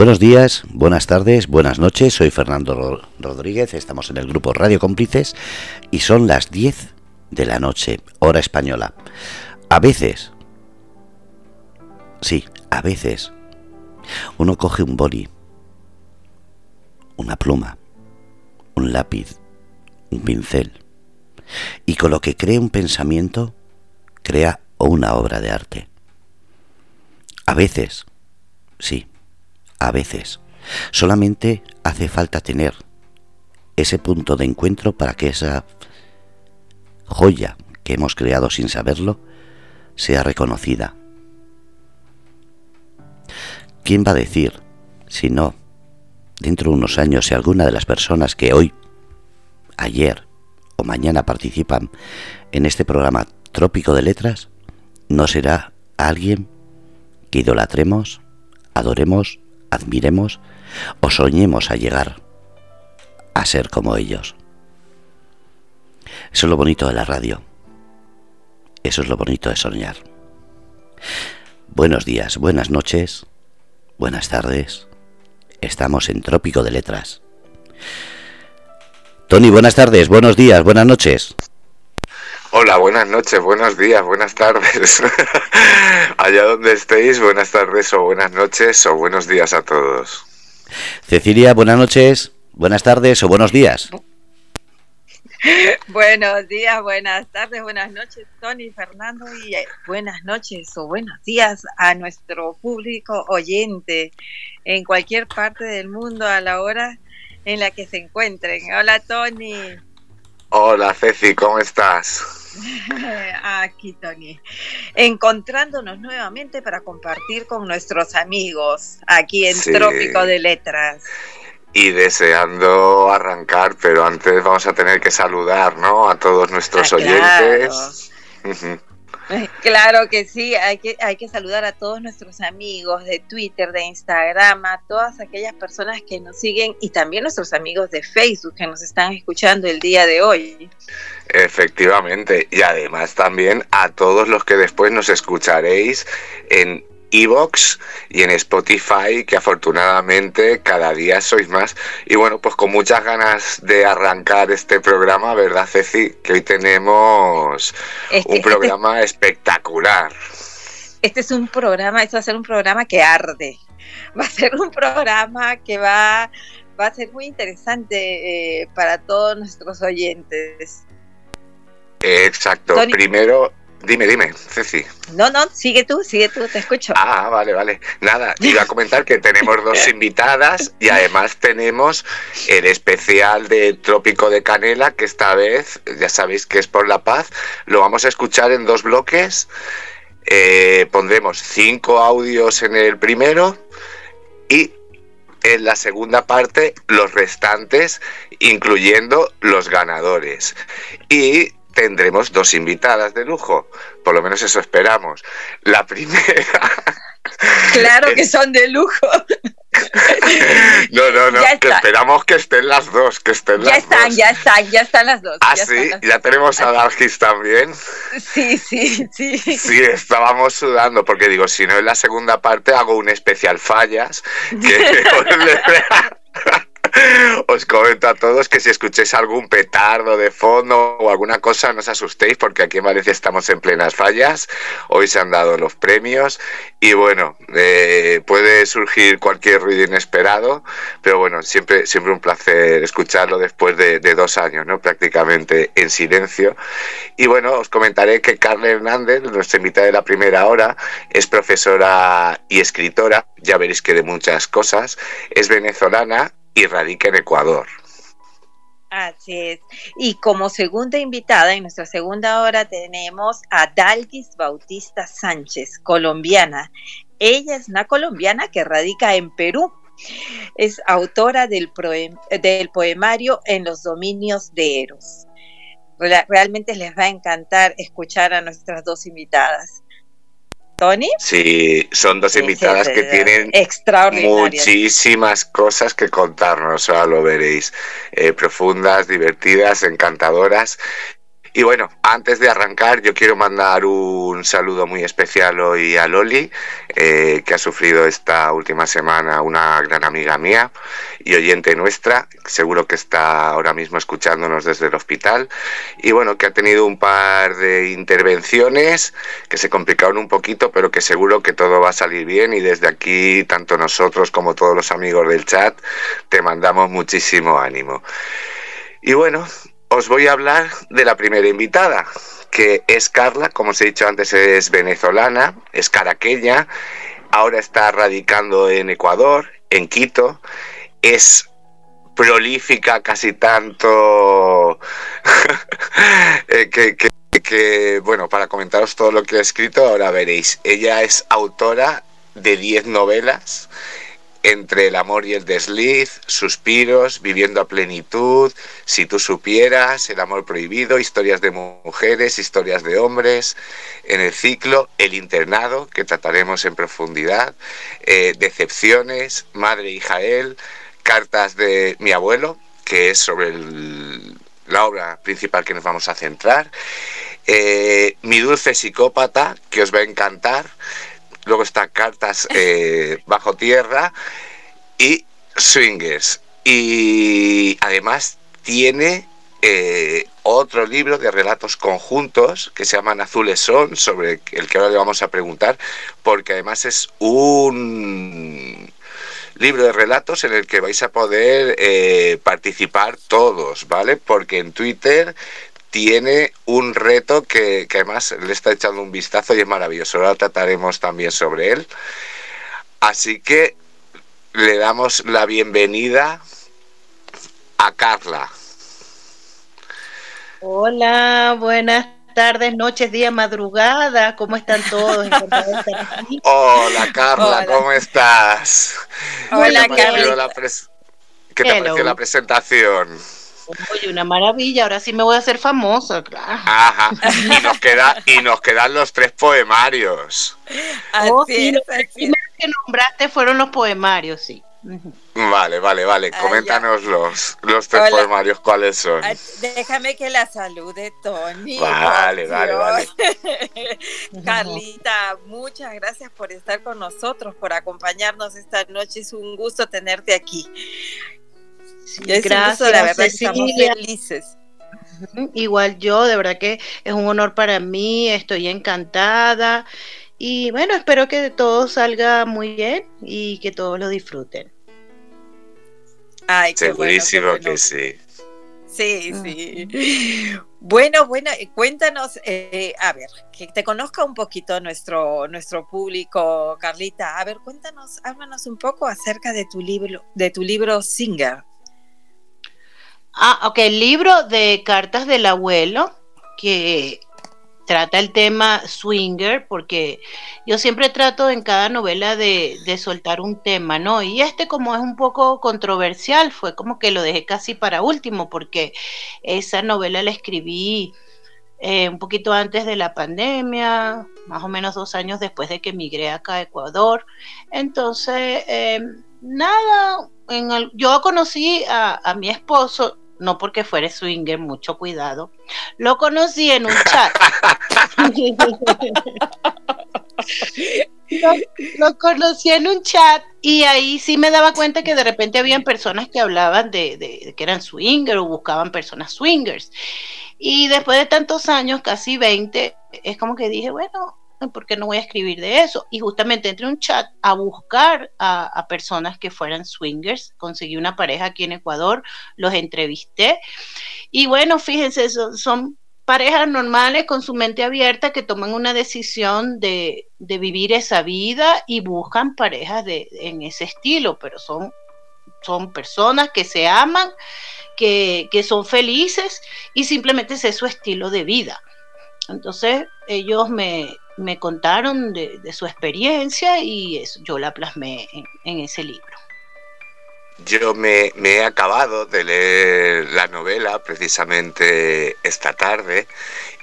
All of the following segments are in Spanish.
Buenos días, buenas tardes, buenas noches. Soy Fernando Rodríguez, estamos en el grupo Radio Cómplices y son las 10 de la noche, hora española. A veces, sí, a veces, uno coge un boli, una pluma, un lápiz, un pincel y con lo que cree un pensamiento, crea una obra de arte. A veces, sí, a veces, solamente hace falta tener ese punto de encuentro para que esa joya que hemos creado sin saberlo sea reconocida. ¿Quién va a decir, si no, dentro de unos años, si alguna de las personas que hoy, ayer o mañana participan en este programa Trópico de Letras, no será alguien que idolatremos, adoremos, admiremos o soñemos a llegar a ser como ellos? Eso es lo bonito de la radio. Eso es lo bonito de soñar. Buenos días, buenas noches, buenas tardes. Estamos en Trópico de Letras. Tony, buenas tardes, buenos días, buenas noches. Hola, buenas noches, buenos días, buenas tardes. Allá donde estéis, buenas tardes o buenas noches o buenos días a todos. Cecilia, buenas noches, buenas tardes o buenos días. Buenos días, buenas tardes, buenas noches, Tony, Fernando, y eh, buenas noches o buenos días a nuestro público oyente en cualquier parte del mundo a la hora en la que se encuentren. Hola, Tony. Hola, Ceci, ¿cómo estás? Aquí, Tony. Encontrándonos nuevamente para compartir con nuestros amigos aquí en Trópico de Letras y deseando arrancar, pero antes vamos a tener que saludar, ¿no? A todos nuestros ah, oyentes. Claro. que sí, hay que, hay que saludar a todos nuestros amigos de Twitter, de Instagram, a todas aquellas personas que nos siguen y también nuestros amigos de Facebook que nos están escuchando el día de hoy. Efectivamente, y además también a todos los que después nos escucharéis en Evox y en Spotify, que afortunadamente cada día sois más. Y bueno, pues con muchas ganas de arrancar este programa, ¿verdad, Ceci? Que hoy tenemos un este programa espectacular. Este es un programa, esto va a ser un programa que arde. Va a ser un programa que va, va a ser muy interesante eh, para todos nuestros oyentes. Exacto. Primero, Dime, dime, Ceci. No, no, sigue tú, sigue tú, te escucho. Ah, vale, vale. Nada, iba a comentar que tenemos dos invitadas y además tenemos el especial de Trópico de Canela, que esta vez, ya sabéis que es por la paz, lo vamos a escuchar en dos bloques. Eh, pondremos cinco audios en el primero y en la segunda parte los restantes, incluyendo los ganadores. Y tendremos dos invitadas de lujo, por lo menos eso esperamos. La primera... Claro que son de lujo. No, no, no, esperamos que estén las dos, que estén ya las están, dos. Ya están, ya están las dos. Ah, sí, ya tenemos a Dalgis también. Sí, sí, sí. Sí, estábamos sudando, porque digo, si no en la segunda parte hago un especial fallas, que Os comento a todos que si escuchéis algún petardo de fondo o alguna cosa, no os asustéis porque aquí en Valencia estamos en plenas fallas. Hoy se han dado los premios y bueno, eh, puede surgir cualquier ruido inesperado, pero bueno, siempre, siempre un placer escucharlo después de, dos años, ¿no? Prácticamente en silencio. Y bueno, os comentaré que Carla Hernández, nuestra invitada de la primera hora, es profesora y escritora, ya veréis que de muchas cosas, es venezolana y radica en Ecuador. Así es. Y como segunda invitada, en nuestra segunda hora tenemos a Dalgis Bautista Sánchez, colombiana. Ella es una colombiana que radica en Perú. Es autora del, del poemario En los dominios de Eros. Realmente les va a encantar escuchar a nuestras dos invitadas. Tony. Sí, son dos invitadas que tienen muchísimas cosas que contarnos, ahora lo veréis. Eh, profundas, divertidas, encantadoras. Y bueno, antes de arrancar, yo quiero mandar un saludo muy especial hoy a Loli, eh, que ha sufrido esta última semana una gran amiga mía y oyente nuestra, seguro que está ahora mismo escuchándonos desde el hospital, y bueno, que ha tenido un par de intervenciones que se complicaron un poquito, pero que seguro que todo va a salir bien y desde aquí, tanto nosotros como todos los amigos del chat, te mandamos muchísimo ánimo. Y bueno, os voy a hablar de la primera invitada, que es Carla, como os he dicho antes, es venezolana, es caraqueña, ahora está radicando en Ecuador, en Quito, es prolífica casi tanto eh, que, bueno, para comentaros todo lo que he escrito, ahora veréis, ella es autora de 10 novelas, entre el amor y el desliz, suspiros, viviendo a plenitud, si tú supieras, el amor prohibido, historias de mujeres, historias de hombres, en el ciclo, el internado, que trataremos en profundidad, eh, decepciones, madre y Jael, cartas de mi abuelo, que es sobre la obra principal que nos vamos a centrar, eh, mi dulce psicópata, que os va a encantar, luego está Cartas eh, Bajo Tierra y Swingers. Y además tiene eh, otro libro de relatos conjuntos que se llaman Azules Son, sobre el que ahora le vamos a preguntar, porque además es un libro de relatos en el que vais a poder eh, participar todos, ¿vale? Porque en Twitter tiene un reto que, además le está echando un vistazo y es maravilloso. Ahora trataremos también sobre él. Así que le damos la bienvenida a Carla. Hola, buenas tardes, noches, día, madrugada. ¿Cómo están todos? Hola, Carla, ¿cómo estás? Hola, Carla. ¿Qué te pareció la presentación? Oye, una maravilla, ahora sí me voy a hacer famosa, claro. Ajá. Y nos queda, y nos quedan los tres poemarios. Así oh, los que nombraste fueron los poemarios, sí. Vale, vale, vale. Coméntanos los, los tres poemarios, ¿cuáles son? Déjame que la salude, Tony. Vale, vale, vale. Carlita, muchas gracias por estar con nosotros, por acompañarnos esta noche. Es un gusto tenerte aquí gracias, la verdad estamos felices. Igual yo, de verdad que es un honor para mí, estoy encantada y bueno, espero que todo salga muy bien y que todos lo disfruten. Ay, Segurísimo que sí. Sí, sí. Bueno, bueno, cuéntanos, eh, a ver, que te conozca un poquito nuestro, nuestro público, Carlita. A ver, cuéntanos, háblanos un poco acerca de tu libro, de tu libro Singer. Ah, ok, el libro de cartas del abuelo, que trata el tema swinger, porque yo siempre trato en cada novela de, soltar un tema, ¿no? Y este como es un poco controversial, fue como que lo dejé casi para último, porque esa novela la escribí eh, un poquito antes de la pandemia, más o menos dos años después de que emigré acá a Ecuador. Entonces, eh, nada, en yo conocí a mi esposo no porque fuera swinger, mucho cuidado. Lo conocí en un chat. lo, conocí en un chat y ahí sí me daba cuenta que de repente habían personas que hablaban de, de, que eran swingers o buscaban personas swingers. Y después de tantos años, casi 20, es como que dije, bueno, porque no voy a escribir de eso? Y justamente entré un chat a buscar a, personas que fueran swingers, conseguí una pareja aquí en Ecuador, los entrevisté y bueno, fíjense, son, parejas normales con su mente abierta que toman una decisión de, vivir esa vida y buscan parejas en ese estilo, pero son, son personas que se aman, que, que son felices y simplemente ese es su estilo de vida. Entonces ellos me, me contaron de, su experiencia y eso, yo la plasmé en, ese libro. yo me, he acabado de leer la novela precisamente esta tarde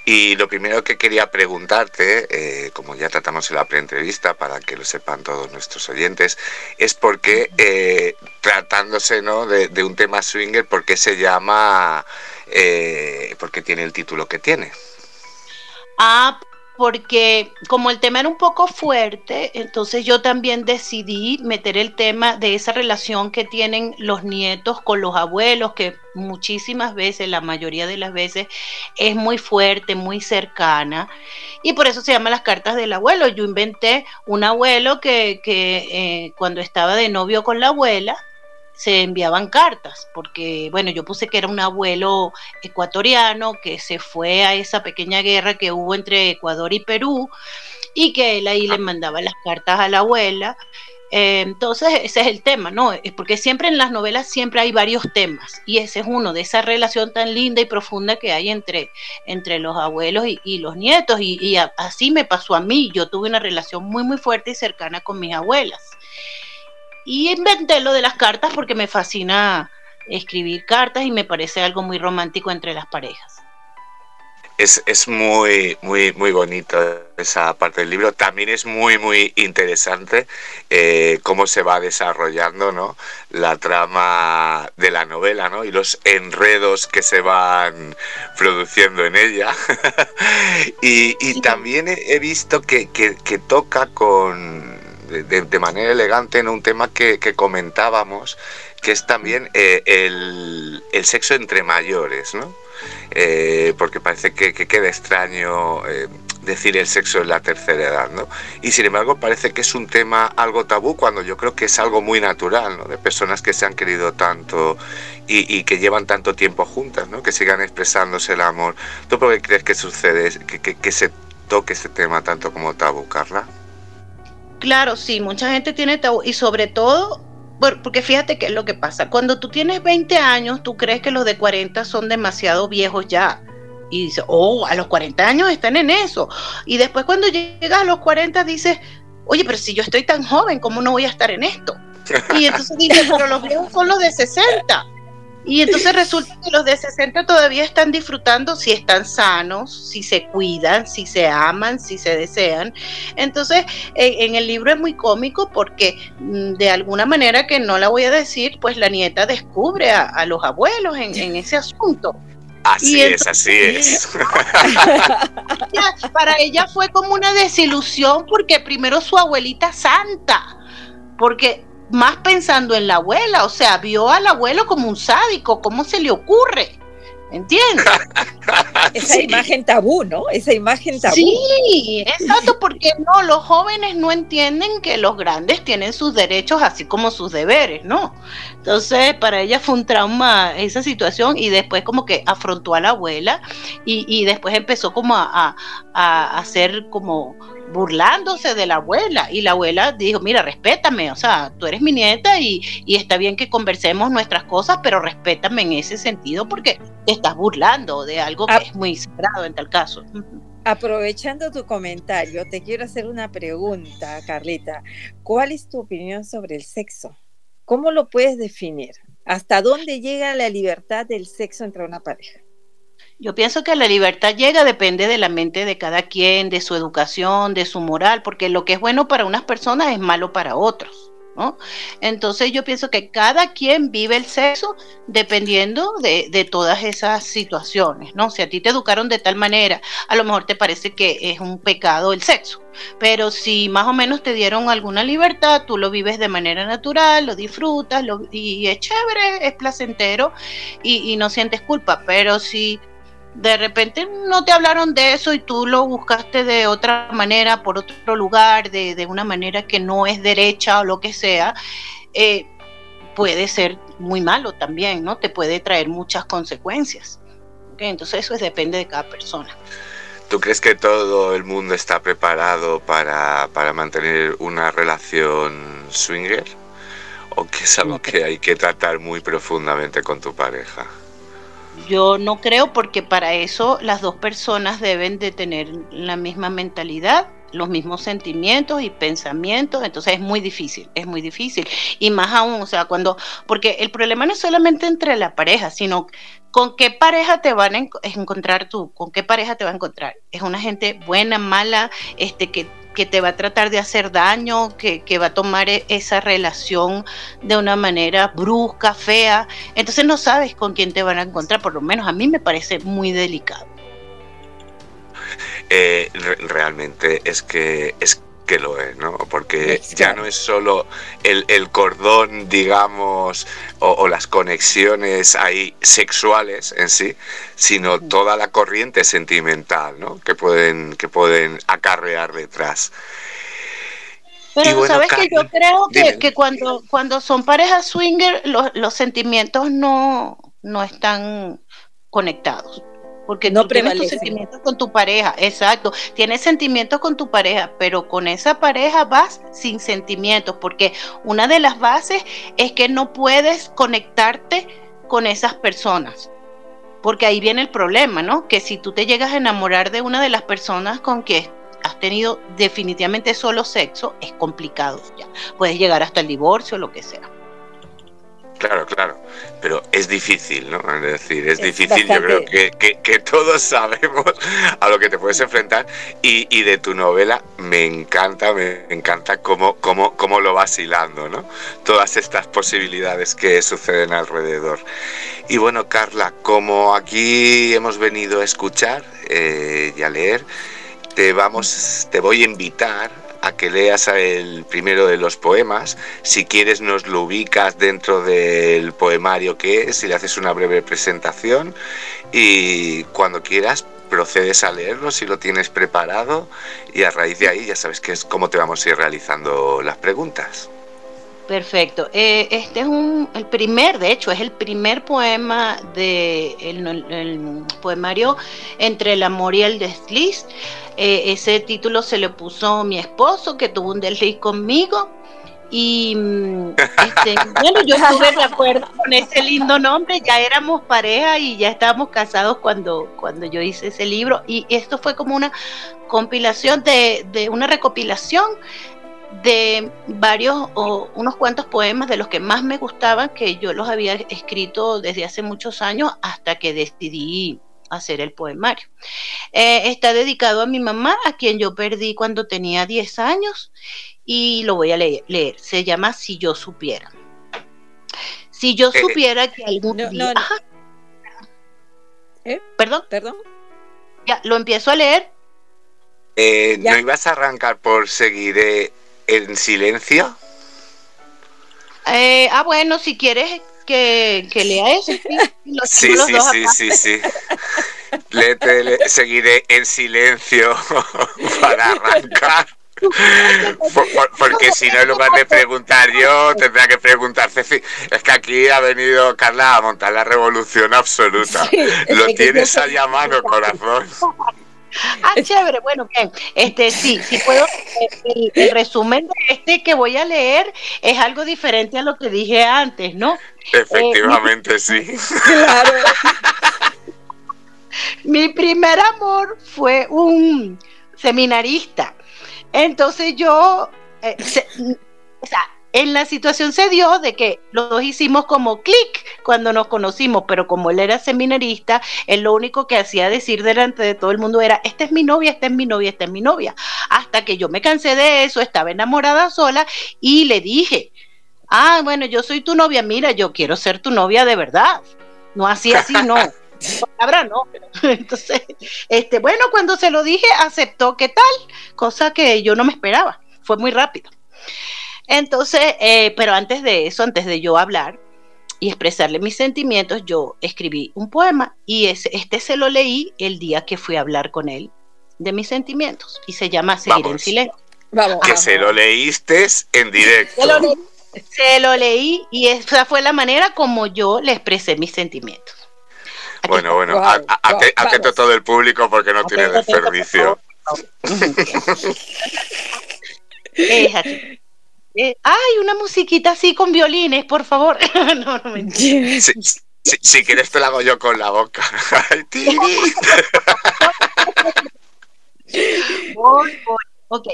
y lo primero que quería preguntarte, eh, como ya tratamos en la preentrevista para que lo sepan todos nuestros oyentes, es por qué, eh, tratándose ¿no? de, un tema swinger, por qué se llama, eh, por qué tiene el título que tiene. Ah, porque como el tema era un poco fuerte, entonces yo también decidí meter el tema de esa relación que tienen los nietos con los abuelos, que muchísimas veces, la mayoría de las veces, es muy fuerte, muy cercana, y por eso se llama las cartas del abuelo. Yo inventé un abuelo que, eh, cuando estaba de novio con la abuela, se enviaban cartas, porque, bueno, yo puse que era un abuelo ecuatoriano que se fue a esa pequeña guerra que hubo entre Ecuador y Perú y que él ahí le mandaba las cartas a la abuela. Eh, entonces, ese es el tema, ¿no? Porque siempre en las novelas siempre hay varios temas y ese es uno de esa relación tan linda y profunda que hay entre, entre los abuelos y, los nietos y, y así me pasó a mí. Yo tuve una relación muy, muy fuerte y cercana con mis abuelas. Y inventé lo de las cartas porque me fascina escribir cartas y me parece algo muy romántico entre las parejas. Es, muy, muy, muy bonito esa parte del libro. También es muy, muy interesante eh, cómo se va desarrollando ¿no? la trama de la novela ¿no? y los enredos que se van produciendo en ella. y, también he, visto que toca con de, manera elegante en un tema que, comentábamos, que es también eh, el, sexo entre mayores, ¿no? Eh, porque parece que, queda extraño eh, decir el sexo en la tercera edad, ¿no? Y sin embargo parece que es un tema algo tabú cuando yo creo que es algo muy natural, ¿no? De personas que se han querido tanto y, que llevan tanto tiempo juntas, ¿no? Que sigan expresándose el amor. ¿Tú por qué crees que sucede, que, que se toque este tema tanto como tabú, Carla? Claro, sí, mucha gente tiene tabú y sobre todo, porque fíjate qué es lo que pasa. Cuando tú tienes 20 años, tú crees que los de 40 son demasiado viejos ya. Y dices, oh, a los 40 años están en eso. Y después cuando llegas a los 40 dices, oye, pero si yo estoy tan joven, ¿cómo no voy a estar en esto? Y entonces dices, pero los viejos son los de 60. Y entonces resulta que los de 60 todavía están disfrutando si están sanos, si se cuidan, si se aman, si se desean. Entonces, en, el libro es muy cómico porque mm, de alguna manera que no la voy a decir, pues la nieta descubre a, los abuelos en, ese asunto. Así es, así es. para ella fue como una desilusión porque primero su abuelita santa, porque más pensando en la abuela, o sea, vio al abuelo como un sádico, ¿cómo se le ocurre? ¿Entiendes? Esa imagen tabú, ¿no? Esa imagen tabú. Sí, exacto, porque no, los jóvenes no entienden que los grandes tienen sus derechos así como sus deberes, ¿no? Entonces, para ella fue un trauma esa situación y después como que afrontó a la abuela y, después empezó como a, a hacer como burlándose de la abuela y la abuela dijo, mira, respétame, o sea, tú eres mi nieta y, está bien que conversemos nuestras cosas, pero respétame en ese sentido porque te estás burlando de algo que es muy sagrado en tal caso. Aprovechando tu comentario, te quiero hacer una pregunta, Carlita. ¿Cuál es tu opinión sobre el sexo? ¿Cómo lo puedes definir? ¿Hasta dónde llega la libertad del sexo entre una pareja? Yo pienso que la libertad llega, depende de la mente de cada quien, de su educación, de su moral, porque lo que es bueno para unas personas es malo para otros. ¿no? Entonces yo pienso que cada quien vive el sexo dependiendo de, todas esas situaciones, ¿no? Si a ti te educaron de tal manera, a lo mejor te parece que es un pecado el sexo, pero si más o menos te dieron alguna libertad, tú lo vives de manera natural, lo disfrutas y es chévere, es placentero y, y no sientes culpa, pero si de repente no te hablaron de eso y tú lo buscaste de otra manera, por otro lugar, de, una manera que no es derecha o lo que sea, eh, puede ser muy malo también, ¿no? Te puede traer muchas consecuencias. Entonces eso depende de cada persona. ¿Tú crees que todo el mundo está preparado para, para mantener una relación swinger? ¿O que es algo que hay que tratar muy profundamente con tu pareja? Yo no creo porque para eso las dos personas deben de tener la misma mentalidad los mismos sentimientos y pensamientos, entonces es muy difícil, es muy difícil. Y más aún, o sea, cuando, porque el problema no es solamente entre la pareja, sino con qué pareja te van a encontrar tú, con qué pareja te va a encontrar. Es una gente buena, mala, este, que, que te va a tratar de hacer daño, que, que va a tomar e, esa relación de una manera brusca, fea. Entonces no sabes con quién te van a encontrar, por lo menos a mí me parece muy delicado. Eh, realmente es que es que lo es, ¿no? Porque ya no es solo el, cordón, digamos, o, las conexiones ahí sexuales en sí, sino toda la corriente sentimental, ¿no? Que pueden, que pueden acarrear detrás. Pero sabes que yo creo que, cuando, cuando son parejas swinger, los, los sentimientos no, no están conectados porque no tienes tus sentimientos con tu pareja, exacto, tienes sentimientos con tu pareja, pero con esa pareja vas sin sentimientos, porque una de las bases es que no puedes conectarte con esas personas. Porque ahí viene el problema, ¿no? Que si tú te llegas a enamorar de una de las personas con que has tenido definitivamente solo sexo, es complicado ya. Puedes llegar hasta el divorcio lo que sea. Claro, claro, pero es difícil, ¿no? Es decir, es, difícil, yo creo que, que, todos sabemos a lo que te puedes enfrentar y, y, de tu novela me encanta, me encanta cómo, cómo, cómo lo vas hilando, ¿no? Todas estas posibilidades que suceden alrededor. Y bueno, Carla, como aquí hemos venido a escuchar eh, y a leer, te, vamos, te voy a invitar a que leas el primero de los poemas. Si quieres nos lo ubicas dentro del poemario que es y le haces una breve presentación y cuando quieras procedes a leerlo si lo tienes preparado y a raíz de ahí ya sabes que es cómo te vamos a ir realizando las preguntas. Perfecto. Eh, este es un, el primer, de hecho, es el primer poema de el, poemario Entre el amor y el desliz. Eh, ese título se le puso mi esposo, que tuvo un desliz conmigo. Y mm, este, bueno, yo estuve de acuerdo con ese lindo nombre, ya éramos pareja y ya estábamos casados cuando, cuando yo hice ese libro. Y esto fue como una compilación de, de una recopilación de varios o unos cuantos poemas de los que más me gustaban, que yo los había escrito desde hace muchos años hasta que decidí hacer el poemario. Eh, está dedicado a mi mamá, a quien yo perdí cuando tenía 10 años, y lo voy a leer. Se llama Si yo supiera. Si yo eh, supiera que algún día... ¿Eh? ¿Perdón? ¿Perdón? Ya, lo empiezo a leer. ¿No ibas a arrancar por seguir en silencio? Eh, ah, bueno, si quieres que, que lea eso. Sí, sí, sí, sí, sí, seguiré en silencio para arrancar. porque si no, en lugar de preguntar yo, tendrá que preguntar Ceci. Es que aquí ha venido Carla a montar la revolución absoluta. Lo tienes ahí a mano, corazón. Ah, chévere, bueno, bien. Este, sí, sí puedo. El, resumen de este que voy a leer es algo diferente a lo que dije antes, ¿no? Efectivamente, eh, sí. Claro. mi primer amor fue un seminarista. Entonces yo, eh, o sea, en la situación se dio de que los dos hicimos como clic cuando nos conocimos, pero como él era seminarista, él lo único que hacía decir delante de todo el mundo era, esta es mi novia, esta es mi novia, esta es mi novia. Hasta que yo me cansé de eso, estaba enamorada sola y le dije, ah, bueno, yo soy tu novia, mira, yo quiero ser tu novia de verdad. No así, así, no. Palabra no. Entonces, este, bueno, cuando se lo dije, aceptó qué tal, cosa que yo no me esperaba. Fue muy rápido. Entonces, eh, pero antes de eso, antes de yo hablar y expresarle mis sentimientos, yo escribí un poema y este se lo leí el día que fui a hablar con él de mis sentimientos y se llama Seguir en silencio. Vamos, que se lo leíste en directo. Se lo, leí, y esa fue la manera como yo le expresé mis sentimientos. bueno, bueno, atento a todo el público porque no tiene desperdicio. es así. Eh, ay, una musiquita así con violines, por favor. no, no me si, si, quieres te la hago yo con la boca. Ok.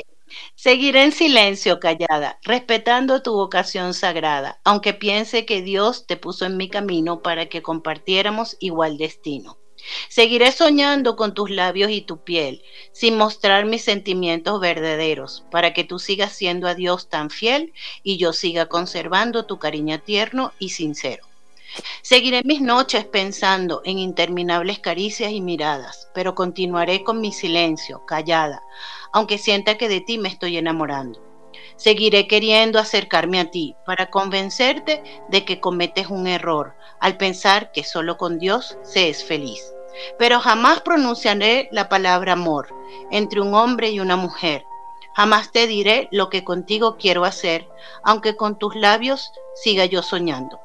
Seguiré en silencio, callada, respetando tu vocación sagrada, aunque piense que Dios te puso en mi camino para que compartiéramos igual destino. Seguiré soñando con tus labios y tu piel, sin mostrar mis sentimientos verdaderos, para que tú sigas siendo a Dios tan fiel y yo siga conservando tu cariño tierno y sincero. Seguiré mis noches pensando en interminables caricias y miradas, pero continuaré con mi silencio, callada, aunque sienta que de ti me estoy enamorando. Seguiré queriendo acercarme a ti para convencerte de que cometes un error al pensar que solo con Dios se es feliz. Pero jamás pronunciaré la palabra amor entre un hombre y una mujer. Jamás te diré lo que contigo quiero hacer, aunque con tus labios siga yo soñando.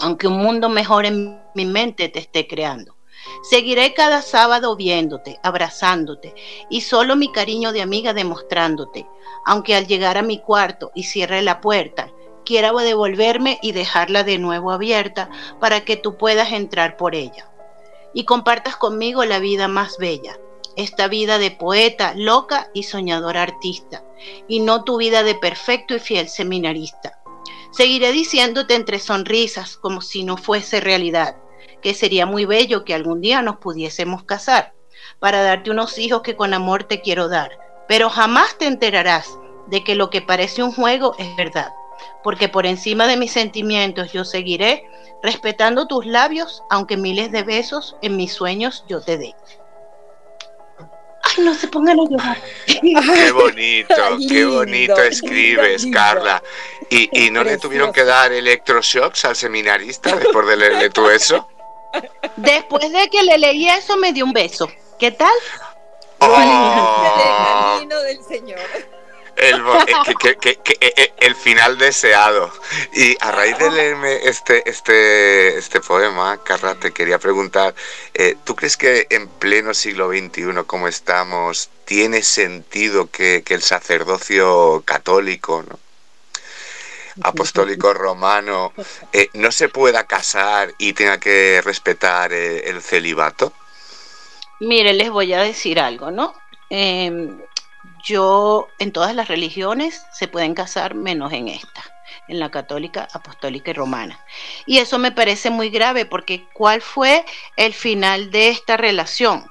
Aunque un mundo mejor en mi mente te esté creando. Seguiré cada sábado viéndote, abrazándote y solo mi cariño de amiga demostrándote, aunque al llegar a mi cuarto y cierre la puerta, quiera devolverme y dejarla de nuevo abierta para que tú puedas entrar por ella y compartas conmigo la vida más bella, esta vida de poeta, loca y soñadora artista, y no tu vida de perfecto y fiel seminarista. Seguiré diciéndote entre sonrisas como si no fuese realidad, que sería muy bello que algún día nos pudiésemos casar, para darte unos hijos que con amor te quiero dar, pero jamás te enterarás de que lo que parece un juego es verdad, porque por encima de mis sentimientos yo seguiré respetando tus labios, aunque miles de besos en mis sueños yo te dé. Ay, no se pongan a llorar. Qué bonito, qué bonito escribes, Carla. ¿Y, y no le tuvieron que dar electroshocks al seminarista después de leerle tú eso? Después de que le leí eso, me dio un beso. ¿Qué tal? Oh. El camino del Señor. El, que, que, que, eh, el, final deseado. Y a raíz de leerme este, este, este poema, Carla, te quería preguntar, eh, ¿tú crees que en pleno siglo XXI, como estamos, tiene sentido que, el sacerdocio católico, apostólico romano, eh, no se pueda casar y tenga que respetar el celibato? Mire, les voy a decir algo, ¿no? Eh, yo en todas las religiones se pueden casar menos en esta, en la católica, apostólica y romana. Y eso me parece muy grave porque ¿cuál fue el final de esta relación?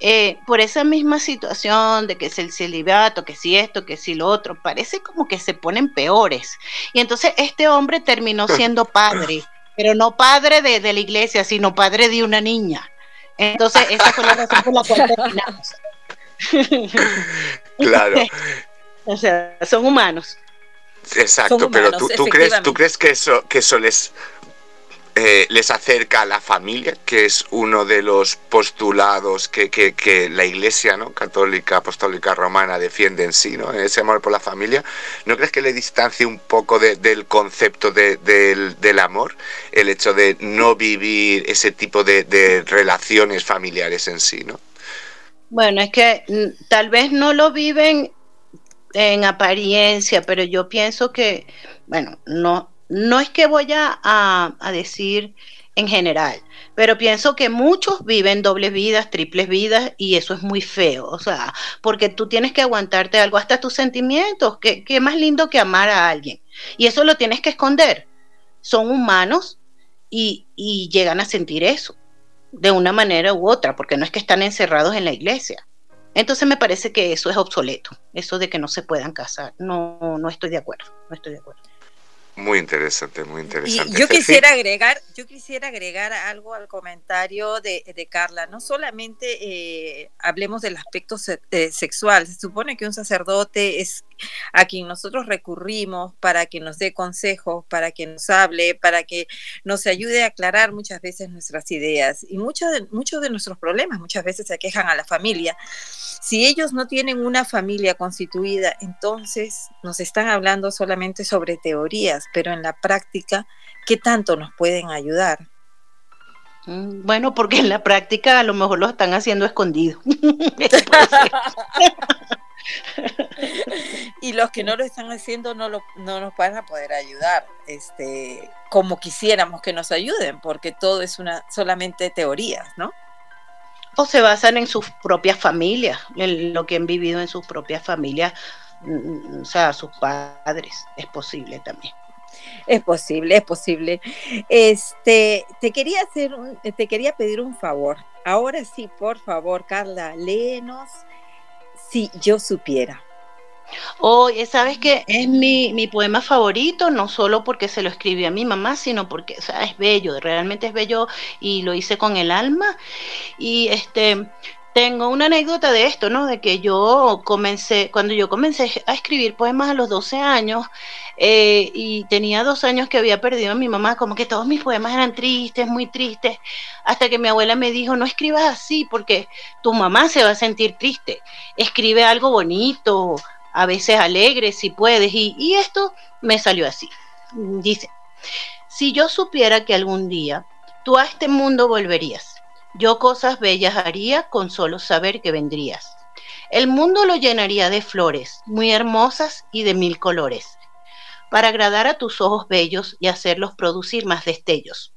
Eh, por esa misma situación de que es el celibato, que si esto, que si lo otro, parece como que se ponen peores. Y entonces este hombre terminó siendo padre, pero no padre de, de la iglesia, sino padre de una niña. Entonces, esa fue la razón por la cual terminamos. claro. o sea, son humanos. Exacto, pero tú, tú crees, tú crees que eso, que eso les eh, les acerca a la familia, que es uno de los postulados que, que, la Iglesia ¿no? católica, apostólica romana defiende en sí, ¿no? ese amor por la familia. ¿No crees que le distancie un poco del concepto de, del, amor, el hecho de no vivir ese tipo de, relaciones familiares en sí? ¿no? Bueno, es que mm, tal vez no lo viven en apariencia, pero yo pienso que, bueno, no, no es que voy a, decir en general, pero pienso que muchos viven dobles vidas, triples vidas, y eso es muy feo, o sea, porque tú tienes que aguantarte algo, hasta tus sentimientos, que más lindo que amar a alguien, y eso lo tienes que esconder. Son humanos y, y llegan a sentir eso de una manera u otra, porque no es que están encerrados en la iglesia. Entonces me parece que eso es obsoleto, eso de que no se puedan casar. No, no estoy de acuerdo, no estoy de acuerdo. Muy interesante, muy interesante. Y yo quisiera agregar, yo quisiera agregar algo al comentario de, de Carla. No solamente eh, hablemos del aspecto eh, sexual. Se supone que un sacerdote es a quien nosotros recurrimos para que nos dé consejos, para que nos hable, para que nos ayude a aclarar muchas veces nuestras ideas. Y muchos de, muchos de nuestros problemas muchas veces se quejan a la familia. Si ellos no tienen una familia constituida, entonces nos están hablando solamente sobre teorías, pero en la práctica, ¿qué tanto nos pueden ayudar? Mm, bueno, porque en la práctica a lo mejor lo están haciendo escondido. y los que no lo están haciendo no, lo, no nos van a poder ayudar este, como quisiéramos que nos ayuden, porque todo es una solamente teorías, ¿no? o se basan en sus propias familias, en lo que han vivido en sus propias familias, mm, o sea, sus padres, es posible también. Es posible, es posible. Este, te quería hacer te quería pedir un favor. Ahora sí, por favor, Carla, léenos si yo supiera. Oye, ¿sabes que Es mi, mi, poema favorito, no solo porque se lo escribí a mi mamá, sino porque o es bello, realmente es bello y lo hice con el alma. Y este, tengo una anécdota de esto, ¿no? De que yo comencé, cuando yo comencé a escribir poemas a los 12 años, eh, y tenía dos años que había perdido a mi mamá, como que todos mis poemas eran tristes, muy tristes, hasta que mi abuela me dijo, no escribas así porque tu mamá se va a sentir triste, escribe algo bonito, a veces alegre si puedes, y, y esto me salió así. Dice, si yo supiera que algún día tú a este mundo volverías, yo cosas bellas haría con solo saber que vendrías. El mundo lo llenaría de flores, muy hermosas y de mil colores, para agradar a tus ojos bellos y hacerlos producir más destellos.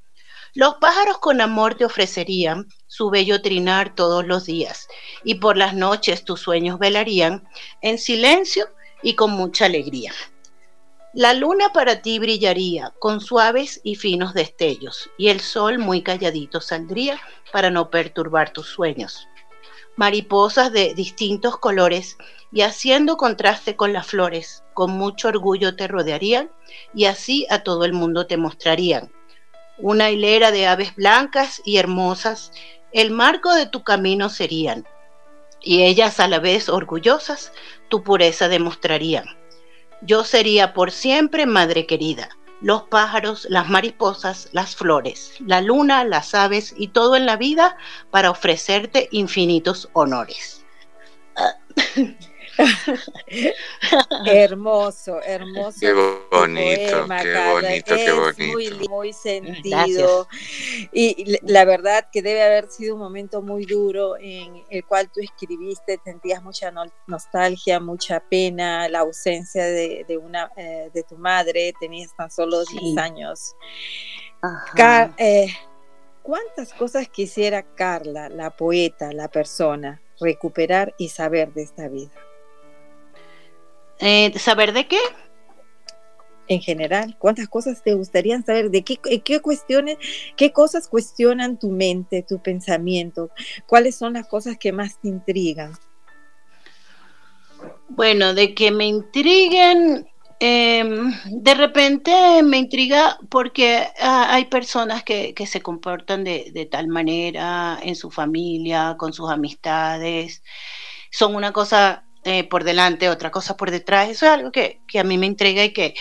Los pájaros con amor te ofrecerían su bello trinar todos los días, y por las noches tus sueños velarían en silencio y con mucha alegría. La luna para ti brillaría con suaves y finos destellos, y el sol muy calladito saldría para no perturbar tus sueños. Mariposas de distintos colores y haciendo contraste con las flores, con mucho orgullo te rodearían y así a todo el mundo te mostrarían. Una hilera de aves blancas y hermosas, el marco de tu camino serían, y ellas a la vez orgullosas tu pureza demostrarían. Yo sería por siempre madre querida, los pájaros, las mariposas, las flores, la luna, las aves y todo en la vida para ofrecerte infinitos honores. hermoso, hermoso. Qué bonito, qué bonito, qué bonito. Muy, muy sentido. Y la verdad que debe haber sido un momento muy duro en el cual tú escribiste, sentías mucha nostalgia, mucha pena, la ausencia de, una eh, de tu madre, tenías tan solo 10 años. Eh, ¿Cuántas cosas quisiera Carla, la poeta, la persona, recuperar y saber de esta vida? Eh, ¿Saber de qué? En general, ¿cuántas cosas te gustaría saber? ¿De qué, qué cuestiones, qué cosas cuestionan tu mente, tu pensamiento? ¿Cuáles son las cosas que más te intrigan? Bueno, de que me intriguen, em, de repente me intriga porque ah, hay personas que, se comportan de, de, tal manera en su familia, con sus amistades. Son una cosa eh, por delante, otra cosa por detrás. Eso es algo que, a mí me entrega y que,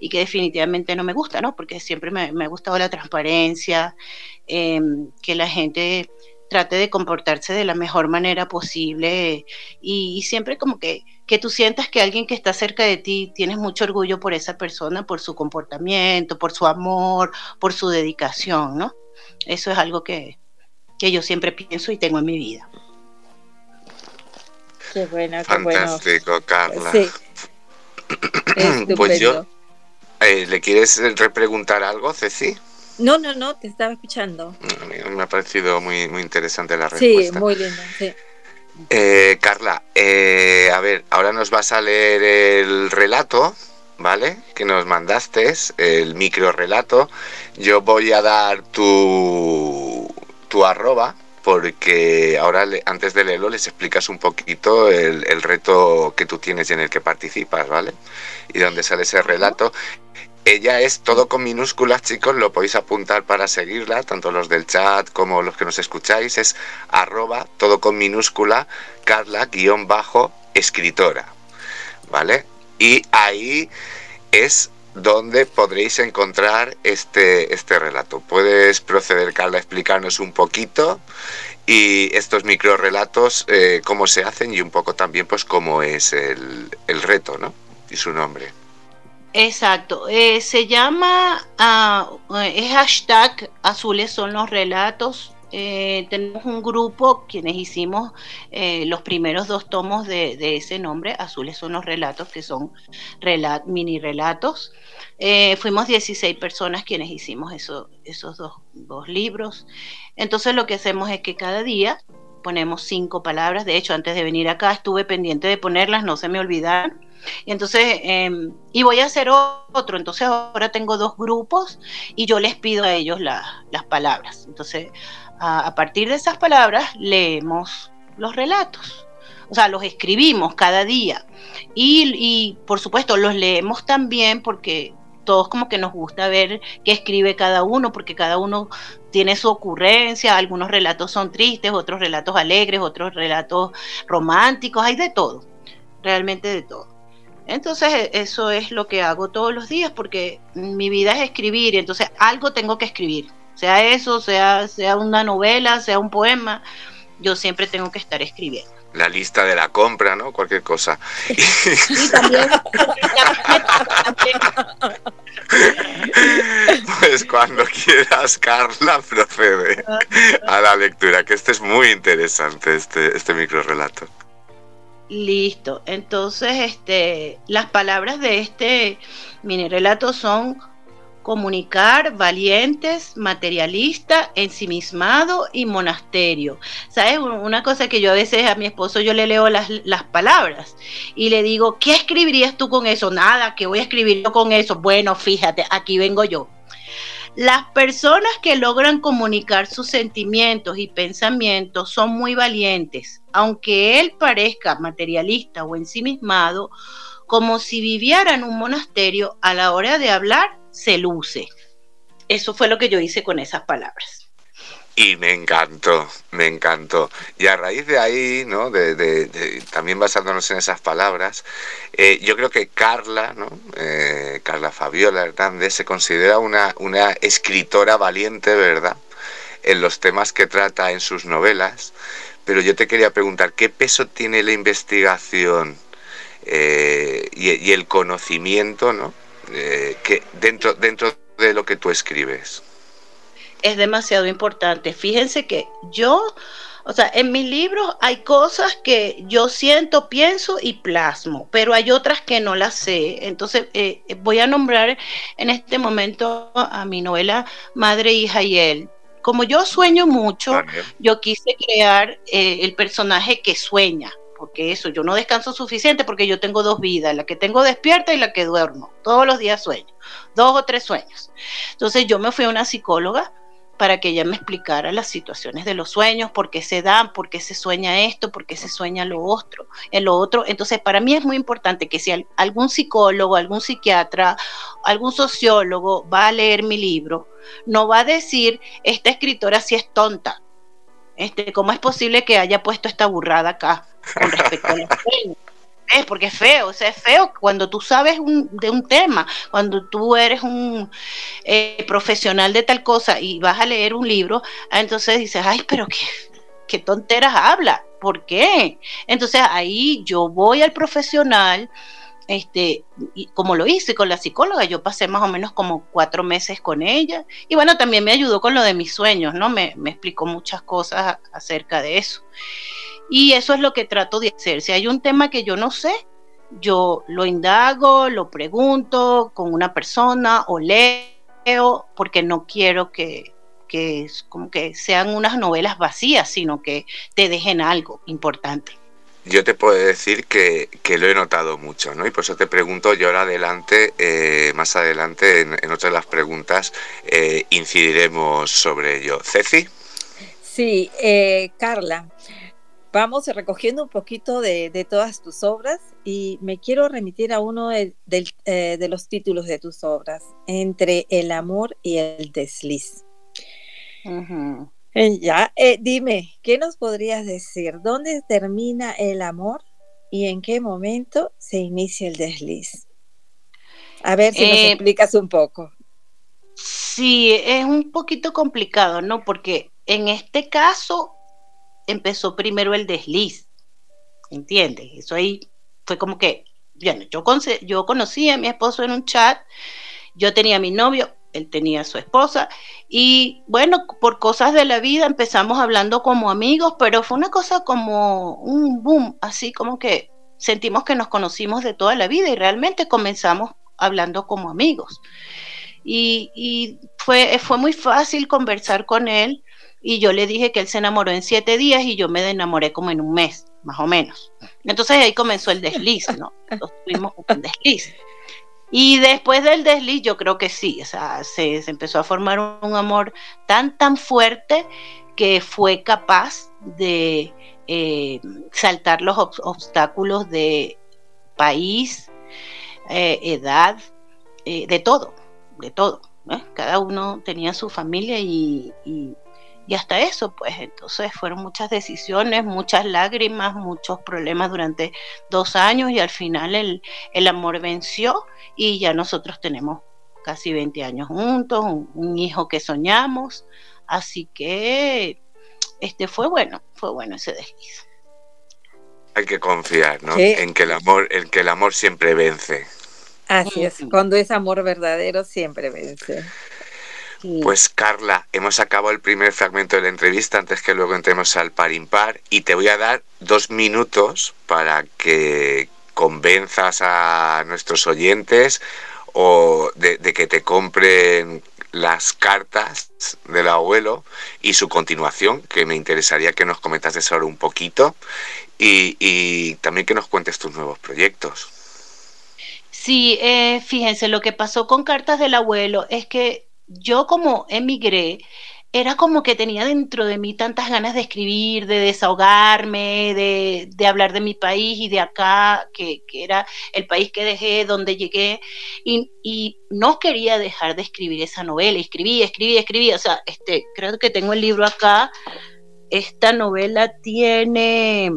y que definitivamente no me gusta, ¿no? Porque siempre me, ha gustado la transparencia, em, que la gente trate de comportarse de la mejor manera posible y, siempre como que, que tú sientas que alguien que está cerca de ti tienes mucho orgullo por esa persona, por su comportamiento, por su amor, por su dedicación, ¿no? Eso es algo que, que yo siempre pienso y tengo en mi vida. Qué bueno, qué Fantástico, Carla. Sí. pues yo, eh, ¿le quieres repreguntar algo, Ceci? No, no, no, te estaba escuchando. me ha parecido muy, muy interesante la respuesta. Sí, muy lindo, sí. Eh, Carla, eh, a ver, ahora nos vas a leer el relato, ¿vale? Que nos mandaste, el micro relato. Yo voy a dar tu, tu arroba, porque ahora antes de leerlo les explicas un poquito el, reto que tú tienes y en el que participas, ¿vale? Y dónde sale ese relato. Ella es todo con minúsculas, chicos, lo podéis apuntar para seguirla, tanto los del chat como los que nos escucháis, es arroba todo con minúscula, Carla guion bajo escritora, ¿vale? Y ahí es donde podréis encontrar este, este relato. Puedes proceder, Carla, a explicarnos un poquito y estos micro relatos, eh, cómo se hacen y un poco también pues cómo es el, reto, ¿no? Y su nombre. Exacto, eh, se llama, uh, es hashtag azules son los relatos. Eh, tenemos un grupo quienes hicimos los primeros dos tomos de, ese nombre, azules son los relatos, que son mini relatos. Eh, fuimos 16 personas quienes hicimos eso, esos dos, libros. Entonces lo que hacemos es que cada día ponemos cinco palabras. De hecho, antes de venir acá estuve pendiente de ponerlas, no se me olvidaron. Y entonces, em, y voy a hacer otro. Entonces ahora tengo dos grupos y yo les pido a ellos las palabras. Entonces, a, partir de esas palabras leemos los relatos. O sea, los escribimos cada día. Y, y por supuesto, los leemos también porque todos como que nos gusta ver qué escribe cada uno, porque cada uno tiene su ocurrencia, algunos relatos son tristes, otros relatos alegres, otros relatos románticos, hay de todo, realmente de todo. Entonces e, eso es lo que hago todos los días porque mi vida es escribir entonces algo tengo que escribir, sea eso, sea, sea una novela, sea un poema, yo siempre tengo que estar escribiendo la lista de la compra, ¿no? Cualquier cosa. Sí, también. pues cuando quieras, Carla, procede a la lectura, que este es muy interesante, este, este micro relato. Listo. Entonces, este, las palabras de este mini relato son comunicar, valientes, materialista, ensimismado y monasterio. ¿Sabes? Una cosa que yo a veces a mi esposo yo le leo las, las, palabras y le digo, ¿qué escribirías tú con eso? Nada, ¿qué voy a escribir yo con eso? Bueno, fíjate, aquí vengo yo. Las personas que logran comunicar sus sentimientos y pensamientos son muy valientes, aunque él parezca materialista o ensimismado, como si viviera en un monasterio a la hora de hablar se luce. Eso fue lo que yo hice con esas palabras. Y me encantó, me encantó. Y a raíz de ahí, ¿no? De, también basándonos en esas palabras, eh, yo creo que Carla, ¿no? Eh, Carla Fabiola Hernández se considera una, una escritora valiente, ¿verdad? En los temas que trata en sus novelas. Pero yo te quería preguntar, ¿qué peso tiene la investigación eh, y, y, el conocimiento, ¿no? Eh, que dentro, dentro de lo que tú escribes? Es demasiado importante. Fíjense que yo, o sea, en mis libros hay cosas que yo siento, pienso y plasmo, pero hay otras que no las sé. Entonces, eh, voy a nombrar en este momento a mi novela Madre, hija y él como yo sueño mucho, yo quise crear eh, el personaje que sueña porque eso, yo no descanso suficiente porque yo tengo dos vidas, la que tengo despierta y la que duermo. Todos los días sueño, dos o tres sueños. Entonces yo me fui a una psicóloga para que ella me explicara las situaciones de los sueños, por qué se dan, por qué se sueña esto, por qué se sueña lo otro, en lo otro. Entonces, para mí es muy importante que si algún psicólogo, algún psiquiatra, algún sociólogo va a leer mi libro, no va a decir, esta escritora sí es tonta, este, ¿cómo es posible que haya puesto esta burrada acá con respecto a los sueños? Es porque es feo, o sea, es feo cuando tú sabes de un tema, cuando tú eres un eh, profesional de tal cosa y vas a leer un libro, ah, entonces dices, ay, pero qué, qué tonteras habla, ¿por qué? Entonces ahí yo voy al profesional, este, como lo hice con la psicóloga, yo pasé más o menos como cuatro meses con ella y bueno, también me ayudó con lo de mis sueños, ¿no? Me, me explicó muchas cosas acerca de eso. Y eso es lo que trato de hacer. Si hay un tema que yo no sé, yo lo indago, lo pregunto con una persona o leo, porque no quiero que, que, como que sean unas novelas vacías, sino que te dejen algo importante yo te puedo decir que, lo he notado mucho, ¿no? Y por eso te pregunto, yo ahora adelante, eh, más adelante, en, en, otras de las preguntas, eh, incidiremos sobre ello. Ceci. Sí, eh, Carla, vamos recogiendo un poquito de, todas tus obras y me quiero remitir a uno de, de los títulos de tus obras, Entre el amor y el desliz. Eh, ya, eh, dime, ¿qué nos podrías decir? ¿Dónde termina el amor y en qué momento se inicia el desliz? A ver si nos eh, explicas un poco. Sí, es un poquito complicado, ¿no? Porque en este caso empezó primero el desliz, ¿entiendes? Eso ahí fue como que, bueno, yo, yo conocí a mi esposo en un chat, yo tenía mi novio, él tenía su esposa y bueno, por cosas de la vida empezamos hablando como amigos, pero fue una cosa como un boom, así como que sentimos que nos conocimos de toda la vida y realmente comenzamos hablando como amigos. Y, fue, fue muy fácil conversar con él y yo le dije que él se enamoró en siete días y yo me enamoré como en un mes, más o menos. Entonces ahí comenzó el desliz, ¿no? Nos tuvimos un desliz. Y después del desliz, yo creo que sí, o sea, se, empezó a formar un, amor tan, tan fuerte que fue capaz de eh, saltar los obstáculos de país, eh, edad, eh, de todo, de todo. Cada uno tenía su familia y hasta eso, pues entonces fueron muchas decisiones, muchas lágrimas, muchos problemas durante dos años y al final el, el amor venció y ya nosotros tenemos casi 20 años juntos, un, hijo que soñamos, así que este fue bueno, fue bueno ese desliz. Hay que confiar, ¿no? En que el amor, en que el amor siempre vence. Así es, cuando es amor verdadero siempre vence. Pues Carla, hemos acabado el primer fragmento de la entrevista antes que luego entremos al par impar y te voy a dar dos minutos para que convenzas a nuestros oyentes o de, que te compren las cartas del abuelo y su continuación, que me interesaría que nos comentases ahora un poquito y, y también que nos cuentes tus nuevos proyectos. Sí, eh, fíjense, lo que pasó con Cartas del Abuelo es que yo como emigré, era como que tenía dentro de mí tantas ganas de escribir, de desahogarme, de, hablar de mi país y de acá, que, era el país que dejé, donde llegué, y, no quería dejar de escribir esa novela, escribí, escribí, escribí, o sea, este, creo que tengo el libro acá, esta novela tiene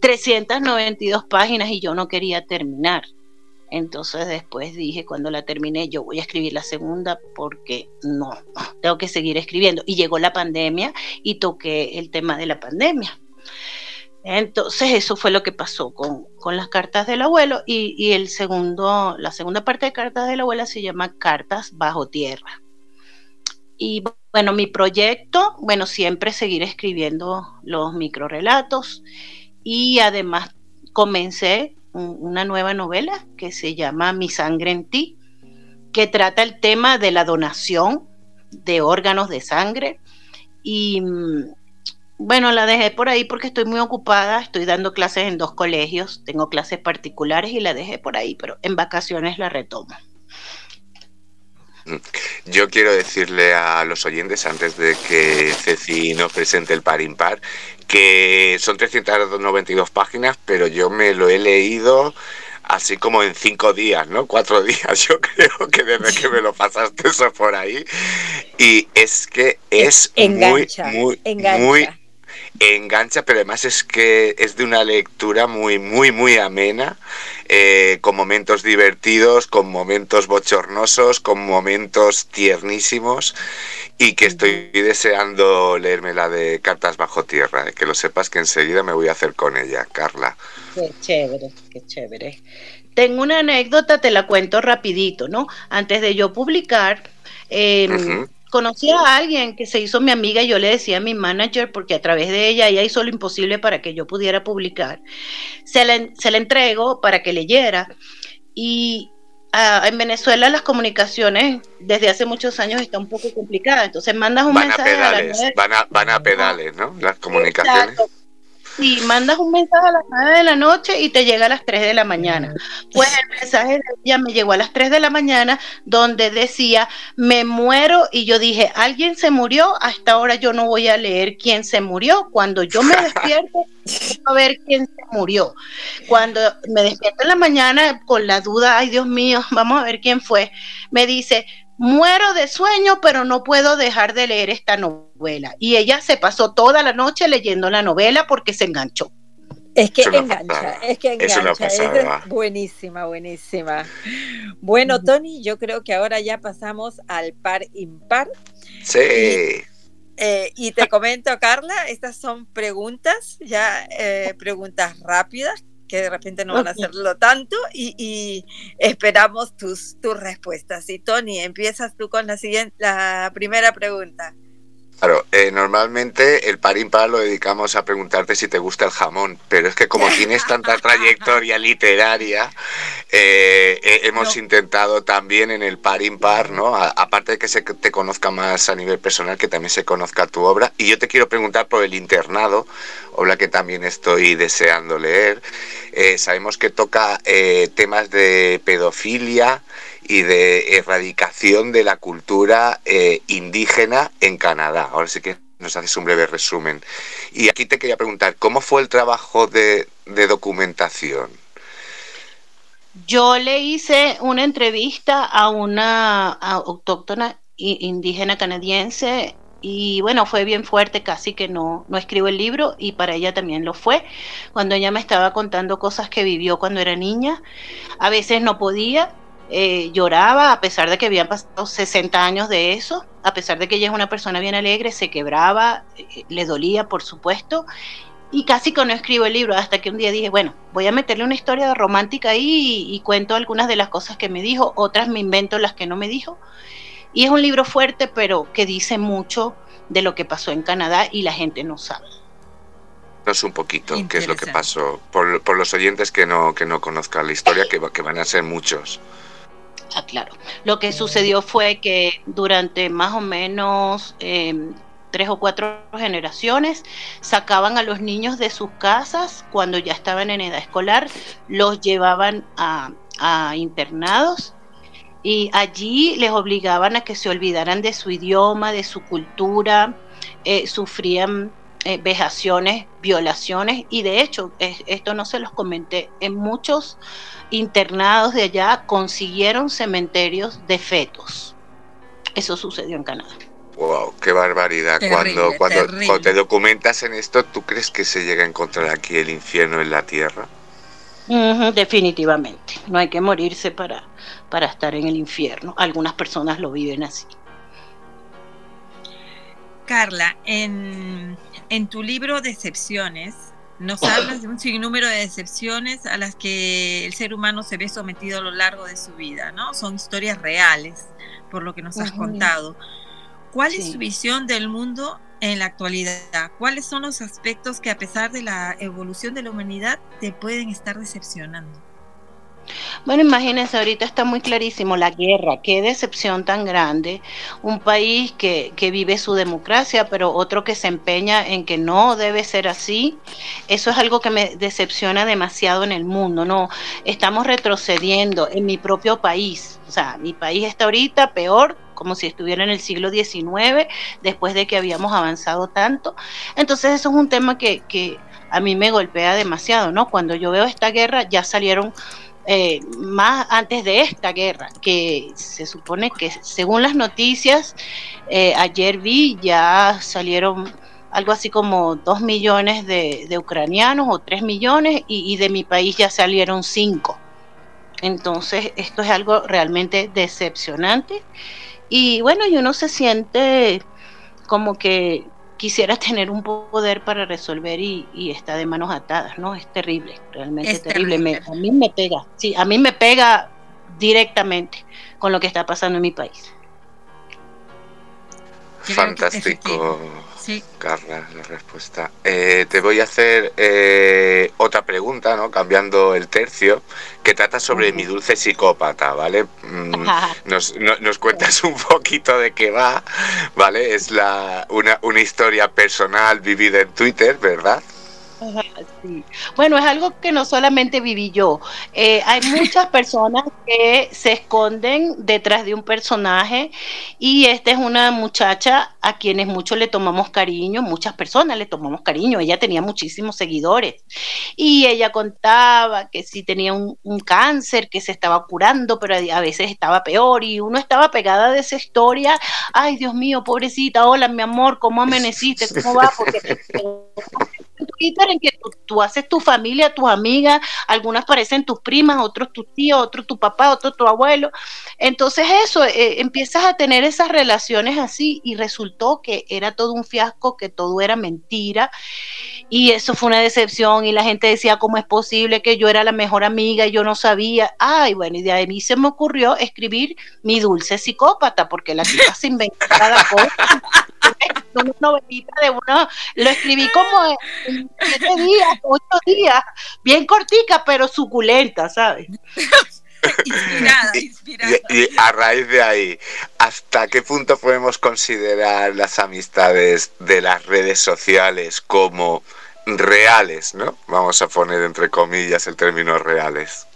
392 páginas y yo no quería terminar. Entonces después dije, cuando la terminé, yo voy a escribir la segunda porque no, tengo que seguir escribiendo. Y llegó la pandemia y toqué el tema de la pandemia. Entonces eso fue lo que pasó con, las cartas del abuelo y, el segundo, la segunda parte de cartas del abuelo se llama Cartas bajo tierra. Y bueno, mi proyecto, bueno, siempre seguir escribiendo los microrelatos y además comencé una nueva novela que se llama Mi sangre en ti, que trata el tema de la donación de órganos de sangre. Y mm, bueno, la dejé por ahí porque estoy muy ocupada, estoy dando clases en dos colegios, tengo clases particulares y la dejé por ahí, pero en vacaciones la retomo. Mm. Yo quiero decirle a los oyentes, antes de que Ceci nos presente el par impar, que son 392 páginas, pero yo me lo he leído así como en cinco días, ¿no? Cuatro días, yo creo que desde que me lo pasaste eso por ahí. Y es que es muy, muy, muy engancha, pero además es que es de una lectura muy, muy, muy amena, eh, con momentos divertidos, con momentos bochornosos, con momentos tiernísimos, y que estoy deseando leerme la de Cartas Bajo Tierra, que lo sepas que enseguida me voy a hacer con ella, Carla. Qué chévere, qué chévere. Tengo una anécdota, te la cuento rapidito, ¿no? Antes de yo publicar, eh, conocí a alguien que se hizo mi amiga y yo le decía a mi manager, porque a través de ella ella hizo lo imposible para que yo pudiera publicar. Se la, se la entrego para que leyera. Y ah, en Venezuela las comunicaciones desde hace muchos años están un poco complicadas. Entonces mandas un mensaje. A pedales, van, a, van a pedales, ¿no? Las comunicaciones. Sí, mandas un mensaje a las 9 de la noche y te llega a las 3 de la mañana. Pues el mensaje de ella me llegó a las 3 de la mañana donde decía, me muero y yo dije, alguien se murió, hasta ahora yo no voy a leer quién se murió. Cuando yo me despierto, a ver quién se murió. Cuando me despierto en la mañana con la duda, ay Dios mío, vamos a ver quién fue, me dice, muero de sueño, pero no puedo dejar de leer esta novela. Y ella se pasó toda la noche leyendo la novela porque se enganchó. Es que engancha, es que engancha, es, buenísima, buenísima. Bueno, Tony, yo creo que ahora ya pasamos al par impar. Sí. Y, eh, te comento, Carla, estas son preguntas, ya eh, preguntas rápidas que de repente no van a hacerlo tanto y, esperamos tus, tus respuestas. Y Tony, empiezas tú con la siguiente, la primera pregunta. Claro, eh, normalmente el par impar lo dedicamos a preguntarte si te gusta el jamón, pero es que como tienes tanta trayectoria literaria, eh, eh, hemos intentado también en el par impar, ¿no? aparte de que se te conozca más a nivel personal, que también se conozca tu obra. Y yo te quiero preguntar por el internado, obra que también estoy deseando leer. sabemos que toca temas de pedofilia, y de erradicación de la cultura eh, indígena en Canadá. Ahora sí que nos haces un breve resumen. Y aquí te quería preguntar, ¿cómo fue el trabajo de, documentación? Yo le hice una entrevista a una autóctona indígena canadiense y bueno, fue bien fuerte, casi que no, no escribo el libro y para ella también lo fue. Cuando ella me estaba contando cosas que vivió cuando era niña, a veces no podía, eh, lloraba a pesar de que habían pasado 60 años de eso, a pesar de que ella es una persona bien alegre, se quebraba, eh, le dolía, por supuesto, y casi que no escribo el libro, hasta que un día dije, bueno, voy a meterle una historia romántica ahí y, cuento algunas de las cosas que me dijo, otras me invento las que no me dijo. Y es un libro fuerte, pero que dice mucho de lo que pasó en Canadá y la gente no sabe. es un poquito qué es lo que pasó, por, los oyentes que no, que no conozcan la historia, que, que van a ser muchos. Ah, claro. Lo que sucedió fue que durante más o menos em, tres o cuatro generaciones sacaban a los niños de sus casas cuando ya estaban en edad escolar, los llevaban a, internados y allí les obligaban a que se olvidaran de su idioma, de su cultura, eh, sufrían eh, vejaciones, violaciones, y de hecho, esto no se los comenté, en muchos internados de allá consiguieron cementerios de fetos. Eso sucedió en Canadá. Wow, qué barbaridad. cuando, cuando, te documentas en esto, ¿tú crees que se llega a encontrar aquí el infierno en la tierra? definitivamente. No hay que morirse para, para estar en el infierno. Algunas personas lo viven así. Carla, en, en tu libro Decepciones, nos hablas de un sinnúmero de decepciones a las que el ser humano se ve sometido a lo largo de su vida, ¿no? Son historias reales, por lo que nos has contado. ¿Cuál es tu visión del mundo en la actualidad? ¿Cuáles son los aspectos que a pesar de la evolución de la humanidad te pueden estar decepcionando? Bueno, imagínense, ahorita está muy clarísimo la guerra, qué decepción tan grande. Un país que, que, vive su democracia, pero otro que se empeña en que no debe ser así. Eso es algo que me decepciona demasiado en el mundo, ¿no? Estamos retrocediendo en mi propio país. O sea, mi país está ahorita peor como si estuviera en el siglo XIX, después de que habíamos avanzado tanto. Entonces eso es un tema que, que a mí me golpea demasiado, ¿no? Cuando yo veo esta guerra, ya salieron eh, más antes de esta guerra, que se supone que según las noticias, eh, ayer vi ya salieron algo así como dos millones de, ucranianos o tres millones y, de mi país ya salieron cinco. Entonces esto es algo realmente decepcionante y bueno, y uno se siente como que quisiera tener un poder para resolver y, está de manos atadas, ¿no? Es terrible, realmente terrible. a mí me pega, sí, a mí me pega directamente con lo que está pasando en mi país. Fantástico. Carla, la respuesta. Eh, te voy a hacer eh, otra pregunta, ¿no? Cambiando el tercio, que trata sobre mi dulce psicópata, ¿vale? Mm, nos, nos, cuentas un poquito de qué va, ¿vale? Es la, una, una historia personal vivida en Twitter, ¿verdad? Bueno, es algo que no solamente viví yo. Eh, hay muchas personas que se esconden detrás de un personaje y esta es una muchacha a quienes muchos le tomamos cariño, muchas personas le tomamos cariño. Ella tenía muchísimos seguidores y ella contaba que si tenía un, cáncer, que se estaba curando, pero a veces estaba peor y uno estaba pegada de esa historia. Ay, Dios mío, pobrecita, hola, mi amor, ¿cómo amaneciste? ¿Cómo va? Porque Twitter en que tú, haces tu familia, tus amigas, algunas parecen tus primas, otros tus tíos, otros tu papá, otros tu abuelo. Entonces eso, eh, empiezas a tener esas relaciones así y resultó que era todo un fiasco, que todo era mentira y eso fue una decepción y la gente decía, ¿cómo es posible que yo era la mejor amiga y yo no sabía? Ay, bueno, y de ahí se me ocurrió escribir mi dulce psicópata porque la tipa se inventó cada cosa. una novelita de uno, lo escribí como en siete días, ocho días, bien cortica, pero suculenta, ¿sabes? inspirada, inspirada. Y, y, a raíz de ahí, ¿hasta qué punto podemos considerar las amistades de las redes sociales como reales, ¿no? Vamos a poner entre comillas el término reales.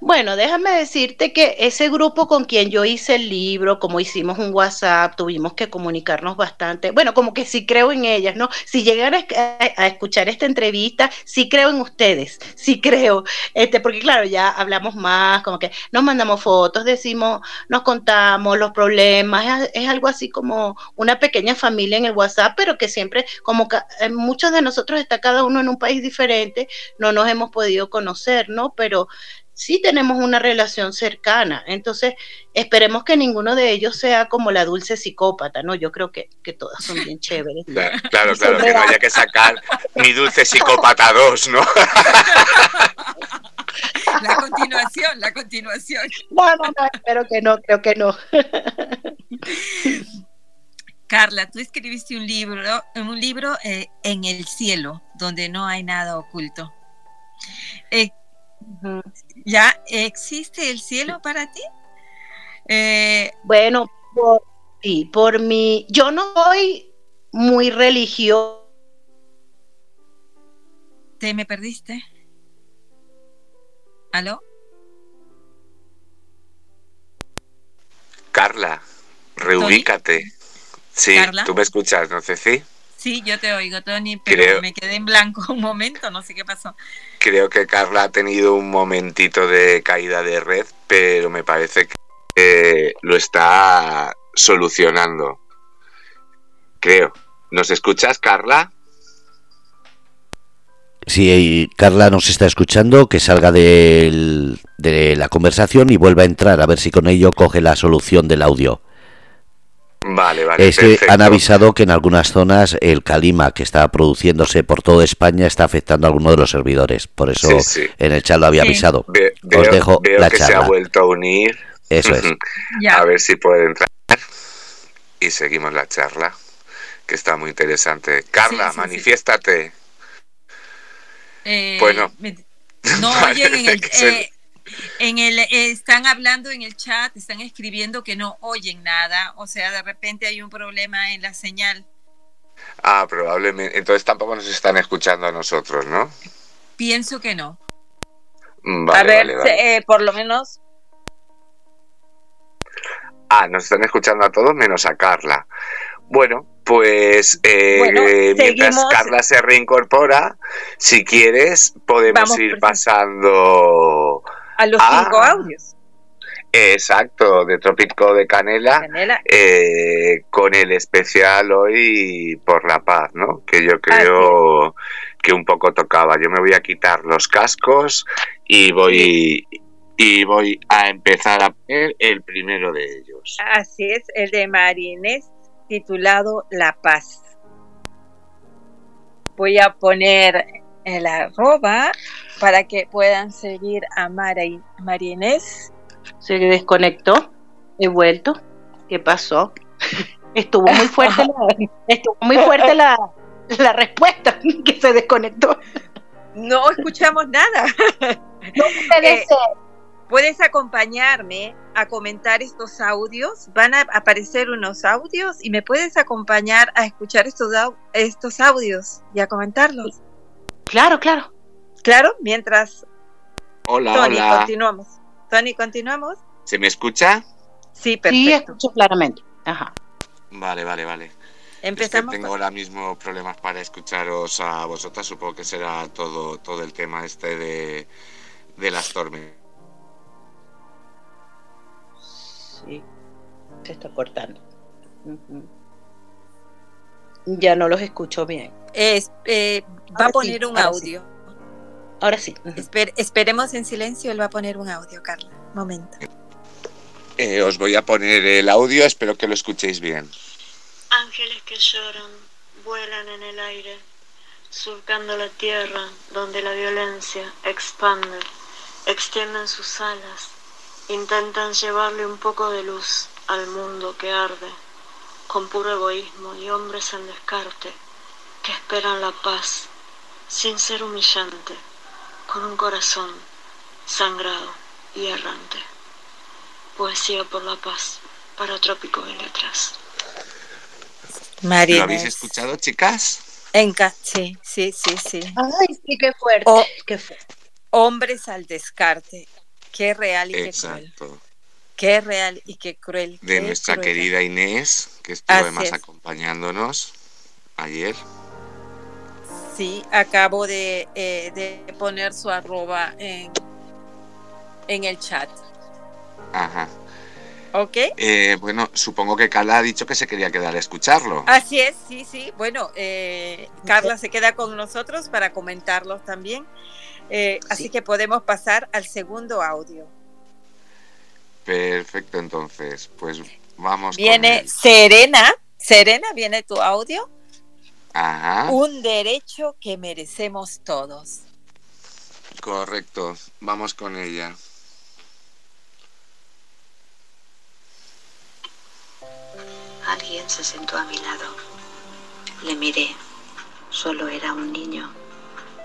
Bueno, déjame decirte que ese grupo con quien yo hice el libro, como hicimos un WhatsApp, tuvimos que comunicarnos bastante. Bueno, como que sí creo en ellas, ¿no? Si llegan a, escuchar esta entrevista, sí creo en ustedes, sí creo. Este, porque claro, ya hablamos más, como que nos mandamos fotos, decimos, nos contamos los problemas, es, algo así como una pequeña familia en el WhatsApp, pero que siempre, como eh, muchos de nosotros está cada uno en un país diferente, no nos hemos podido conocer, ¿no? Pero sí tenemos una relación cercana. Entonces, esperemos que ninguno de ellos sea como la dulce psicópata, ¿no? Yo creo que, que todas son bien chéveres. Claro, claro, claro que no haya que sacar mi dulce psicópata 2, ¿no? La continuación, la continuación. No, no, no, espero que no, creo que no. Carla, tú escribiste un libro, un libro eh, en el cielo, donde no hay nada oculto. Eh, ¿Ya existe el cielo para ti? Eh, bueno, por, sí, por mi, yo no soy muy religioso. ¿Te me perdiste? ¿Aló? Carla, reubícate. Sí, ¿Carla? tú me escuchas, ¿no sé si? Sí, yo te oigo, Tony, pero creo, me quedé en blanco un momento, no sé qué pasó. Creo que Carla ha tenido un momentito de caída de red, pero me parece que eh, lo está solucionando. Creo. ¿Nos escuchas, Carla? Si Carla nos está escuchando, que salga del, de la conversación y vuelva a entrar, a ver si con ello coge la solución del audio. Vale, vale. Es que han avisado que en algunas zonas el calima que está produciéndose por toda España está afectando a alguno de los servidores. Por eso sí, sí. en el chat lo había avisado. Ve, veo, Os dejo veo la que charla. se ha vuelto a unir. Eso es. a ver si puede entrar. Y seguimos la charla, que está muy interesante. Carla, manifiéstate. Eh, bueno. Me, no oyen en el... Eh, en el eh, están hablando en el chat, están escribiendo que no oyen nada, o sea, de repente hay un problema en la señal. Ah, probablemente. Entonces tampoco nos están escuchando a nosotros, ¿no? Pienso que no. Vale, a ver, vale, vale. Eh, por lo menos. Ah, nos están escuchando a todos menos a Carla. Bueno, pues eh, Bueno, mientras seguimos. Carla se reincorpora, si quieres, podemos Vamos ir pasando. A los Ah. cinco audios. Exacto, de Trópico de Canela. Canela. eh, con el especial hoy por la paz, ¿no? Que yo creo que un poco tocaba. Yo me voy a quitar los cascos y voy y voy a empezar a poner el primero de ellos. Así es, el de Marinés, titulado La Paz. Voy a poner el arroba para que puedan seguir a Mara y Marinés. Se desconectó, he vuelto. ¿Qué pasó? Estuvo muy fuerte la, estuvo muy fuerte la, la respuesta que se desconectó. No escuchamos nada. No puede Eh, ser. Puedes acompañarme a comentar estos audios. Van a aparecer unos audios y me puedes acompañar a escuchar estos, estos audios y a comentarlos. Claro, claro. Claro, mientras Hola, Tony, hola. continuamos. Tony, continuamos. ¿Se me escucha? Sí, Sí, perfecto. escucho claramente. Ajá. Vale, vale, vale. Empezamos. Es que tengo ahora mismo problemas para escucharos a vosotras. Supongo que será todo, todo el tema este de, de las tormentas. Sí. Se está cortando. Ya no los escucho bien. Es- eh, va Ahora a sí, poner un sí. Ahora sí. Esper- esperemos en silencio, él va a poner un audio, Carla. Momento. Eh, os voy a poner el audio, espero que lo escuchéis bien. Ángeles que lloran, vuelan en el aire, surcando la tierra donde la violencia expande, extienden sus alas, intentan llevarle un poco de luz al mundo que arde, con puro egoísmo y hombres en descarte que esperan la paz sin ser humillante, con un corazón sangrado y errante. Poesía por la paz para Trópico de Letras. María ¿Lo habéis escuchado, chicas? Enca- sí, sí, sí, sí. Ay, sí, qué fuerte. O- qué fuerte. Hombres al descarte. Qué real y qué cruel. Exacto. Qué real y qué cruel. De qué nuestra cruel. querida Inés, que estuvo Así además es. acompañándonos ayer. Sí, acabo de, eh, de poner su arroba en, en el chat. Ajá. ¿Ok? Eh, bueno, supongo que Carla ha dicho que se quería quedar a escucharlo. Así es, sí, sí. Bueno, eh, Carla se queda con nosotros para comentarlos también. Eh, Así Sí. que podemos pasar al segundo audio. Perfecto, entonces, pues vamos Viene. Serena. Serena, viene tu audio. Ajá, Un derecho que merecemos todos. correcto. Vamos con ella. Alguien se sentó a mi lado. Le miré. Solo era un niño,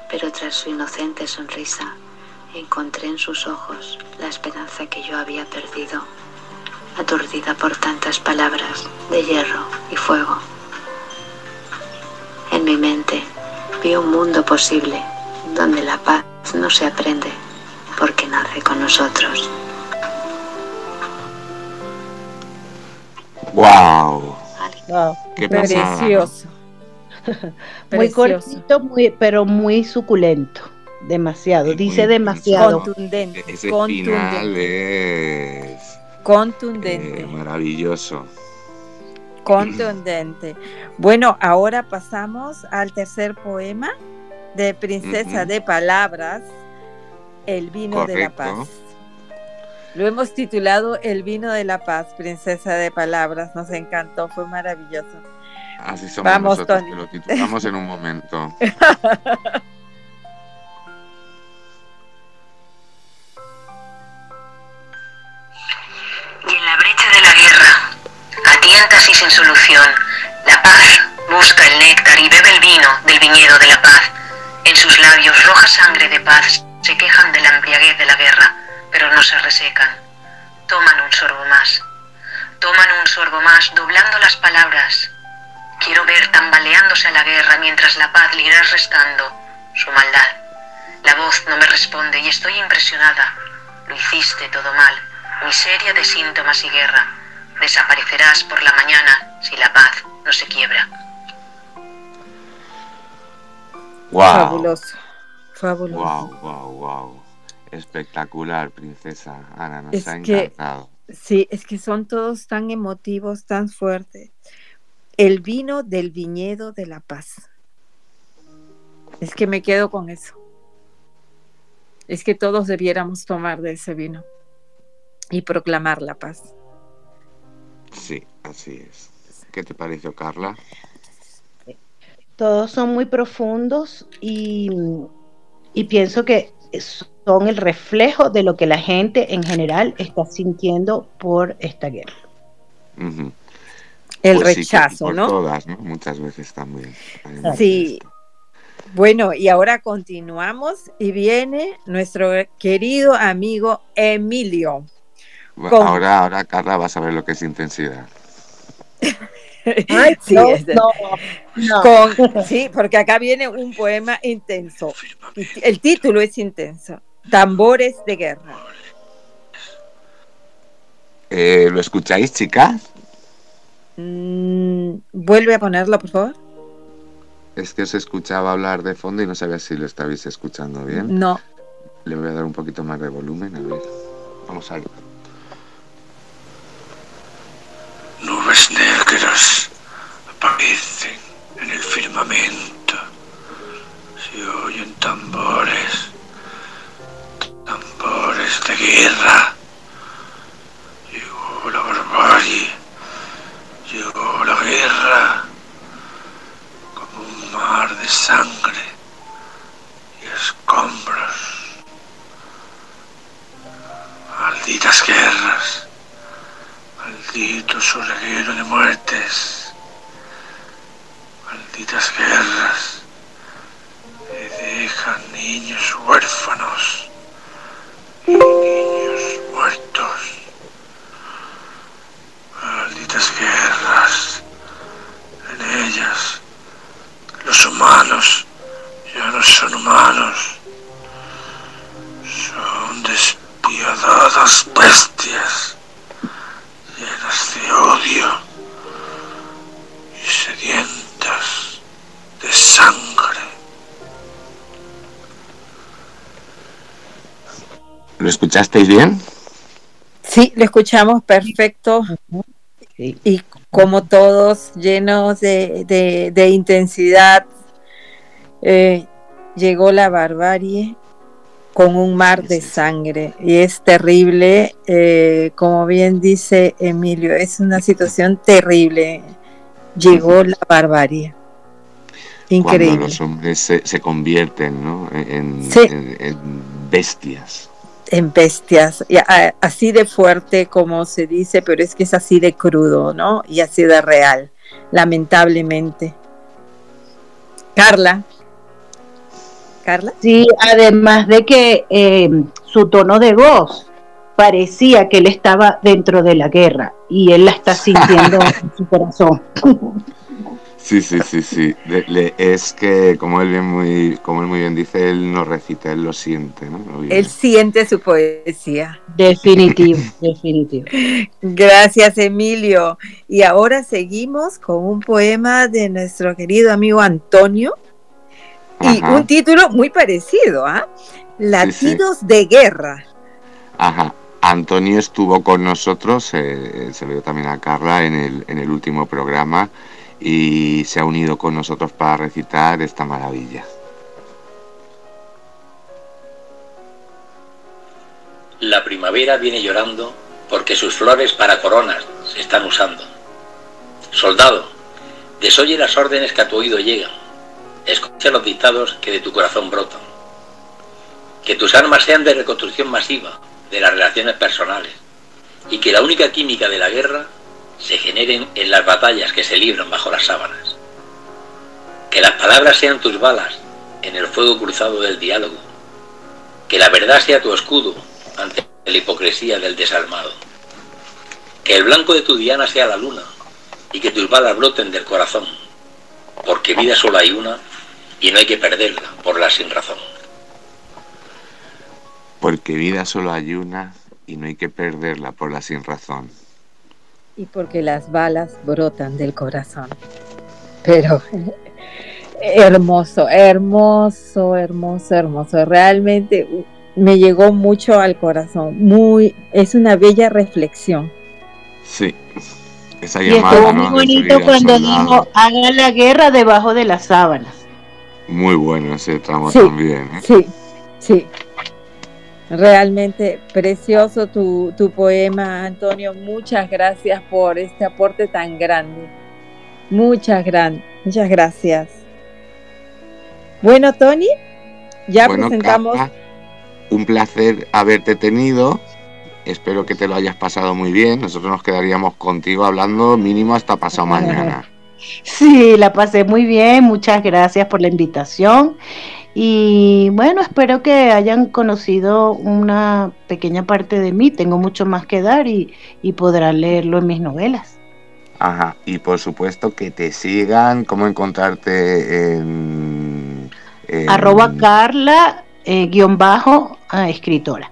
pero tras su inocente sonrisa encontré en sus ojos la esperanza que yo había perdido, aturdida por tantas palabras de hierro y fuego. En mi mente vi un mundo posible donde la paz no se aprende porque nace con nosotros. ¡Wow! Wow. ¡Qué. Precioso. Muy Precioso. cortito, muy, pero muy suculento. Demasiado. Dice demasiado. Contundente. Ese contundente. final es Contundente. eh, maravilloso. Contundente. Bueno, ahora pasamos al tercer poema de Princesa de Palabras, El vino de la paz. Lo hemos titulado El vino de la paz, Princesa de Palabras. Nos encantó, fue maravilloso. Así somos Vamos, nosotros, Tony. que lo titulamos en un momento. Y en la brecha de la y sin solución, la paz busca el néctar y bebe el vino del viñedo de la paz. En sus labios roja sangre de paz se quejan de la embriaguez de la guerra, pero no se resecan. Toman un sorbo más. Toman un sorbo más, doblando las palabras. Quiero ver tambaleándose a la guerra mientras la paz le irá restando su maldad. La voz no me responde y estoy impresionada. Lo hiciste todo mal. Miseria de síntomas y guerra. Desaparecerás por la mañana si la paz no se quiebra. ¡Wow! Fabuloso. Fabuloso. ¡Wow, wow, wow! Espectacular, princesa. Ana, nos Es ha que- encantado. Sí, es que son todos tan emotivos, tan fuertes. El vino del viñedo de la paz. Es que me quedo con eso. Es que todos debiéramos tomar de ese vino y proclamar la paz. Sí, así es. ¿Qué te pareció, Carla? Todos son muy profundos y, y pienso que son el reflejo de lo que la gente en general está sintiendo por esta guerra. El Pues rechazo, por ¿no? todas, ¿no? Muchas veces también. Sí. Bueno, y ahora continuamos y viene nuestro querido amigo Emilio. Va- Con- Ahora, ahora, Carla, vas a ver lo que es intensidad. Ay, Sí, no, es de- no, no. Con- sí, porque acá viene un poema intenso. El título es intenso. Tambores de guerra. Eh, ¿Lo escucháis, chicas? Mm, Vuelve a ponerlo, por favor. Es que os escuchaba hablar de fondo y no sabía si lo estabais escuchando bien. No. Le voy a dar un poquito más de volumen, a ver. Vamos a ver. Nubes negras aparecen en el firmamento. Se oyen tambores, tambores de guerra. Escuchasteis bien? Sí, lo escuchamos perfecto. Sí. Y como todos, llenos de, de- de intensidad, eh, llegó la barbarie con un mar de sangre. Y es terrible, eh, como bien dice Emilio, es una situación terrible. Llegó la barbarie. Cuando Increíble. los hombres se, se convierten ¿no? en, Sí. en- en bestias. En bestias, y a- así de fuerte como se dice, pero es que es así de crudo, ¿no? Y así de real, lamentablemente. Carla. Carla. Sí, además de que eh, su tono de voz parecía que él estaba dentro de la guerra y él la está sintiendo en su corazón. Sí, sí, sí, sí. Le- le- es que, como él, bien muy, como él muy bien dice, él no recita, él lo siente, ¿no? Lo. Él siente su poesía. Definitivo, definitivo. Gracias, Emilio. Y ahora seguimos con un poema de nuestro querido amigo Antonio y Ajá. un título muy parecido, ¿ah? sí. Latidos de guerra. Ajá. Antonio estuvo con nosotros, eh, se lo dio también a Carla en el, en el último programa y se ha unido con nosotros para recitar esta maravilla. La primavera viene llorando porque sus flores para coronas se están usando. Soldado, desoye las órdenes que a tu oído llegan. Escucha los dictados que de tu corazón brotan. Que tus armas sean de reconstrucción masiva de las relaciones personales y que la única química de la guerra se generen en las batallas que se libran bajo las sábanas. Que las palabras sean tus balas en el fuego cruzado del diálogo. Que la verdad sea tu escudo ante la hipocresía del desarmado. Que el blanco de tu diana sea la luna y que tus balas broten del corazón, porque vida solo hay una y no hay que perderla por la sin razón. Porque vida solo hay una y no hay que perderla por la sin razón. Y porque las balas brotan del corazón. Pero hermoso, hermoso, hermoso, hermoso. Realmente uh, me llegó mucho al corazón. Muy, es una bella reflexión. Sí. Esa Y llamada, estuvo ¿no? muy bonito cuando dijo, haga la guerra debajo de las sábanas. Muy bueno ese tramo Sí. también. ¿eh? Sí, sí. Realmente precioso tu, tu poema, Antonio. Muchas gracias por este aporte tan grande. Muchas, gran, muchas gracias. Bueno, Tony, ya bueno, presentamos. Carla, un placer haberte tenido. Espero que te lo hayas pasado muy bien. Nosotros nos quedaríamos contigo hablando mínimo hasta pasado mañana. Sí, la pasé muy bien, muchas gracias por la invitación. Y bueno, espero que hayan conocido una pequeña parte de mí. Tengo mucho más que dar y, y podrán leerlo en mis novelas. Ajá. Y por supuesto que te sigan, cómo encontrarte en... en- Arroba Carla, eh, guion bajo, ah, escritora.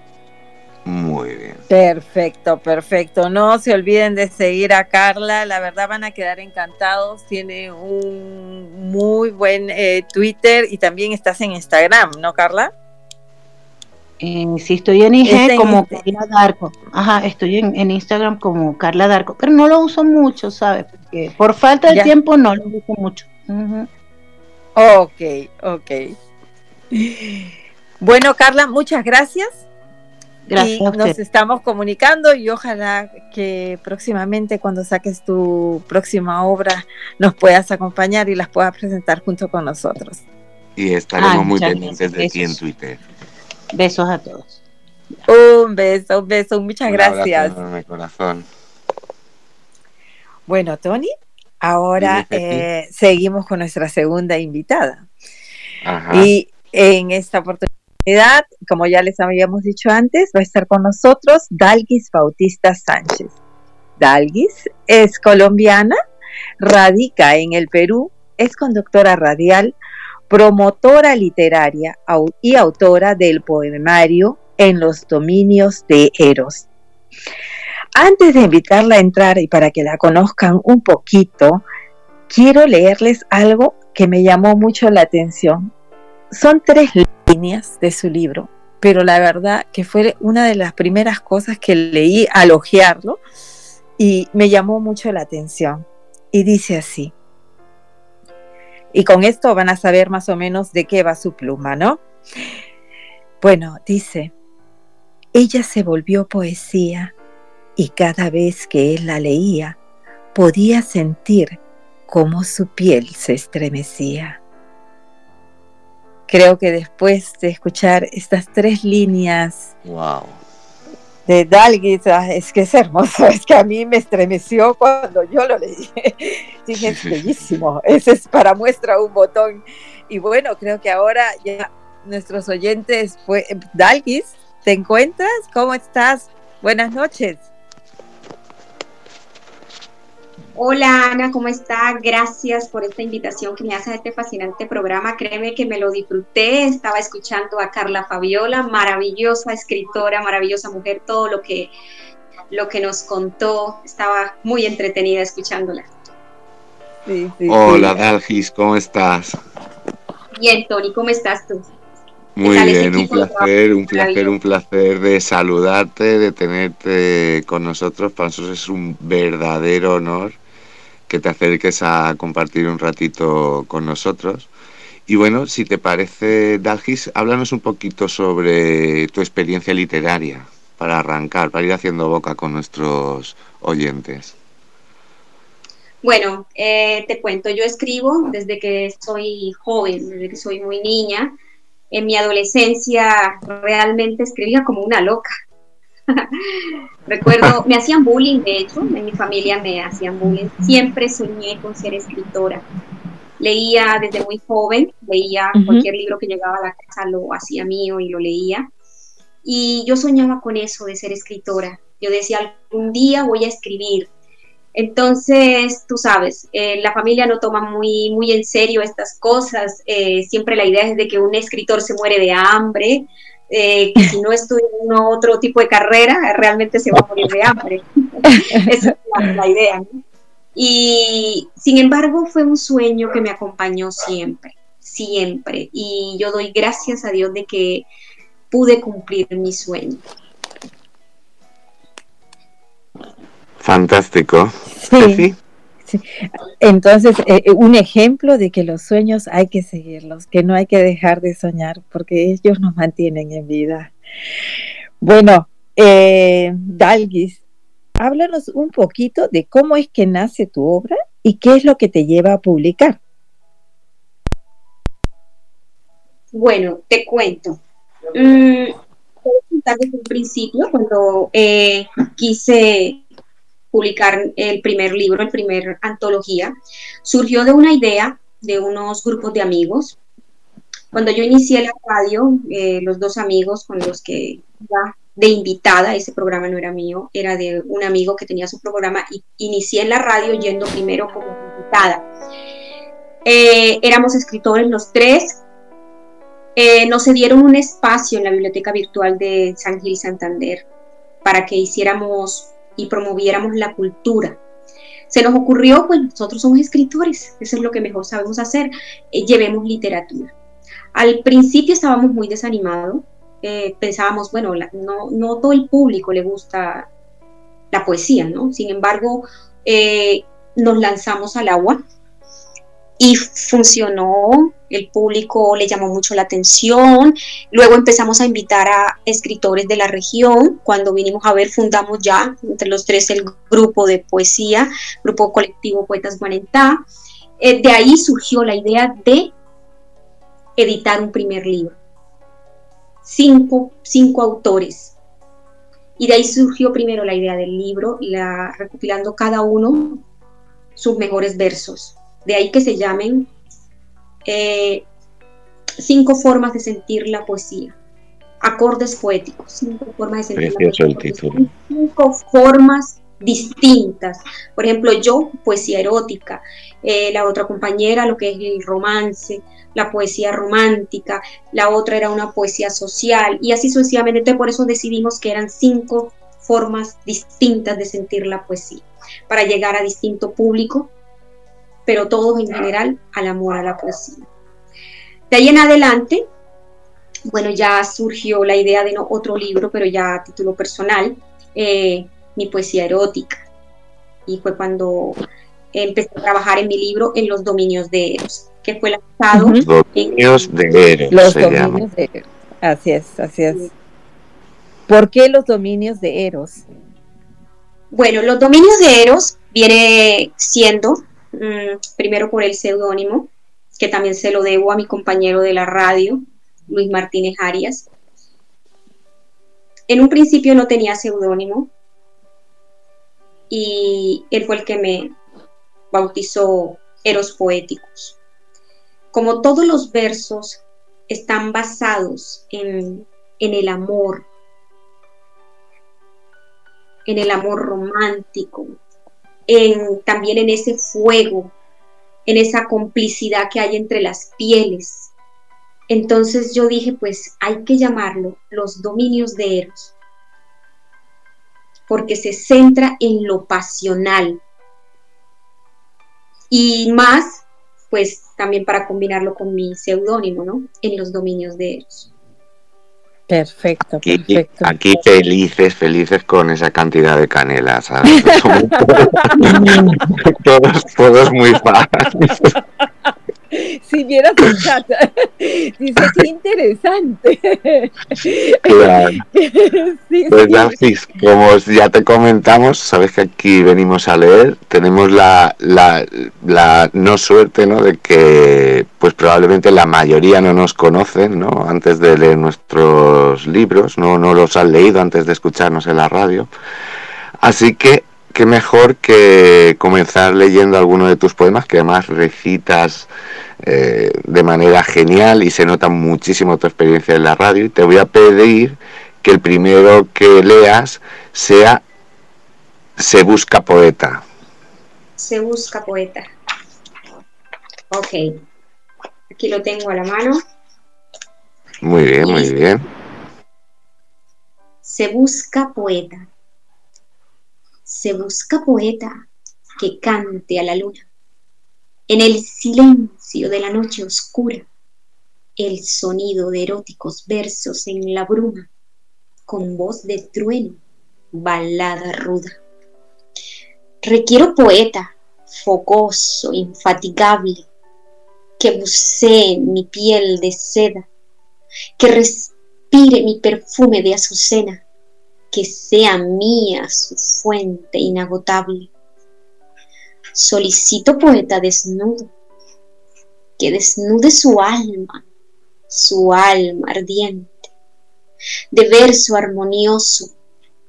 Muy bien. Perfecto, perfecto. No se olviden de seguir a Carla. La verdad van a quedar encantados. Tiene un muy buen eh, Twitter y también estás en Instagram, ¿no, Carla? Eh, sí, estoy en IG como Carla Darko. Ajá, estoy en, en Instagram como Carla Darko, pero no lo uso mucho, ¿sabes? Porque por falta de Ya. tiempo no lo uso mucho. Ok, ok. Bueno, Carla, muchas gracias. Gracias y a nos estamos comunicando y ojalá que próximamente cuando saques tu próxima obra nos puedas acompañar y las puedas presentar junto con nosotros. Y estaremos Ay, muy pendientes de ti en. Twitter. Besos a todos. Un beso, un beso, muchas Un gracias. enorme, corazón. Bueno, Tony, ahora eh, seguimos con nuestra segunda invitada. Y en esta oportunidad, como ya les habíamos dicho antes, va a estar con nosotros Dalgis Bautista Sánchez. Dalgis es colombiana, radica en el Perú, es conductora radial, promotora literaria y autora del poemario En los dominios de Eros. Antes de invitarla a entrar y para que la conozcan un poquito, quiero leerles algo que me llamó mucho la atención. Son tres líneas de su libro, pero la verdad que fue una de las primeras cosas que leí al ojearlo y me llamó mucho la atención. Y dice así, y con esto van a saber más o menos de qué va su pluma, ¿no? Bueno, dice, ella se volvió poesía y cada vez que él la leía podía sentir cómo su piel se estremecía. Creo que después de escuchar estas tres líneas wow de Dalgis, es que es hermoso, es que a mí me estremeció cuando yo lo leí. Dije, es bellísimo, ese es para muestra un botón. Y bueno, creo que ahora ya nuestros oyentes, pues, Dalgis, ¿te encuentras? ¿Cómo estás? Buenas noches. Hola Ana, ¿cómo está? Gracias por esta invitación que me hace a este fascinante programa. Créeme que me lo disfruté. Estaba escuchando a Carla Fabiola, maravillosa escritora, maravillosa mujer, todo lo que, lo que nos contó. Estaba muy entretenida escuchándola. Hola Dalgis, ¿cómo estás? Bien, Tony, ¿cómo estás tú? Muy bien, un placer, un placer, un placer de saludarte, de tenerte con nosotros. Para nosotros es un verdadero honor que te acerques a compartir un ratito con nosotros. Y bueno, si te parece, Dalgis, háblanos un poquito sobre tu experiencia literaria para arrancar, para ir haciendo boca con nuestros oyentes. Bueno, eh, te cuento, yo escribo desde que soy joven, desde que soy muy niña. En mi adolescencia realmente escribía como una loca. Recuerdo, me hacían bullying, de hecho, en mi familia me hacían bullying. Siempre soñé con ser escritora. Leía desde muy joven, leía cualquier libro que llegaba a la casa, lo hacía mío y lo leía. Y yo soñaba con eso, de ser escritora. Yo decía, algún día voy a escribir. Entonces, tú sabes, eh, la familia no toma muy, muy en serio estas cosas. Eh, siempre la idea es de que un escritor se muere de hambre, eh, que si no estudia otro tipo de carrera, realmente se va a morir de hambre. Esa es la, idea. Y sin embargo, fue un sueño que me acompañó siempre, siempre. Y yo doy gracias a Dios de que pude cumplir mi sueño. Fantástico. Sí. Entonces, eh, eh, un ejemplo de que los sueños hay que seguirlos, que no hay que dejar de soñar, porque ellos nos mantienen en vida. Bueno, eh, háblanos un poquito de cómo es que nace tu obra y qué es lo que te lleva a publicar. Bueno, te cuento. Mm, desde un principio, cuando quise publicar el primer libro, el primer antología, surgió de una idea de unos grupos de amigos. Cuando yo inicié la radio, eh, los dos amigos con los que iba de invitada, ese programa no era mío, era de un amigo que tenía su programa y inicié la radio yendo primero como invitada. Eh, éramos escritores los tres, eh, nos dieron un espacio en la biblioteca virtual de San Gil Santander para que hiciéramos y promoviéramos la cultura. Se nos ocurrió, pues nosotros somos escritores, eso es lo que mejor sabemos hacer, eh, llevemos literatura. Al principio estábamos muy desanimados, eh, pensábamos, bueno, no, no todo el público le gusta la poesía, ¿no? Sin embargo, eh, nos lanzamos al agua y funcionó, el público le llamó mucho la atención, luego empezamos a invitar a escritores de la región, cuando vinimos a ver fundamos ya entre los tres el grupo de poesía, grupo colectivo Poetas Guarentá, eh, de ahí surgió la idea de editar un primer libro, cinco, cinco autores, y de ahí surgió primero la idea del libro, la, recopilando cada uno sus mejores versos. De ahí que se llamen eh, cinco formas de sentir la poesía. Acordes poéticos, cinco formas de sentir la Precioso el poesía. título. Cinco formas distintas. Por ejemplo, yo, poesía erótica, eh, la otra compañera, lo que es el romance, la poesía romántica, la otra era una poesía social, y así sucesivamente. Entonces, por eso decidimos que eran cinco formas distintas de sentir la poesía, para llegar a distinto público, pero todos en general al amor a la poesía. De ahí en adelante, bueno, ya surgió la idea de no, otro libro, pero ya a título personal, eh, mi poesía erótica. Y fue cuando empecé a trabajar en mi libro en los dominios de Eros, que fue lanzado Ujú. en Dominios de Eros Los se llama. dominios de Eros. Así es, así es. ¿Por qué los dominios de Eros? Bueno, los dominios de Eros viene siendo, mm, primero por el seudónimo, que también se lo debo a mi compañero de la radio, Luis Martínez Arias. En un principio no tenía seudónimo y él fue el que me bautizó Eros Poéticos. Como todos los versos están basados en, en el amor, en el amor romántico, también en ese fuego, en esa complicidad que hay entre las pieles. Entonces yo dije, pues hay que llamarlo los dominios de Eros, porque se centra en lo pasional. Y más, pues también para combinarlo con mi seudónimo, ¿no? En los dominios de Eros. Perfecto, Aquí, perfecto. aquí felices, felices con esa cantidad de canela, ¿sabes? Todos, todos muy fans. Si vieras el chat, dice qué interesante. Claro. Sí, Pues sí. Como ya te comentamos, sabes que aquí venimos a leer, tenemos la, la, la no suerte, ¿no? De que pues probablemente la mayoría no nos conocen, ¿no? Antes de leer nuestros libros, no, no los han leído antes de escucharnos en la radio. Así que qué mejor que comenzar leyendo alguno de tus poemas, que además recitas eh, de manera genial y se nota muchísimo tu experiencia en la radio. Y te voy a pedir que el primero que leas sea Se busca poeta. Se busca poeta. Ok. Aquí lo tengo a la mano. Muy bien, muy bien. Se busca poeta. Se busca poeta que cante a la luna. En el silencio de la noche oscura, el sonido de eróticos versos en la bruma, con voz de trueno, balada ruda. Requiero poeta, fogoso, infatigable, que bucee mi piel de seda, que respire mi perfume de azucena, que sea mía su fuente inagotable. Solicito poeta desnudo, que desnude su alma, su alma ardiente, de verso armonioso,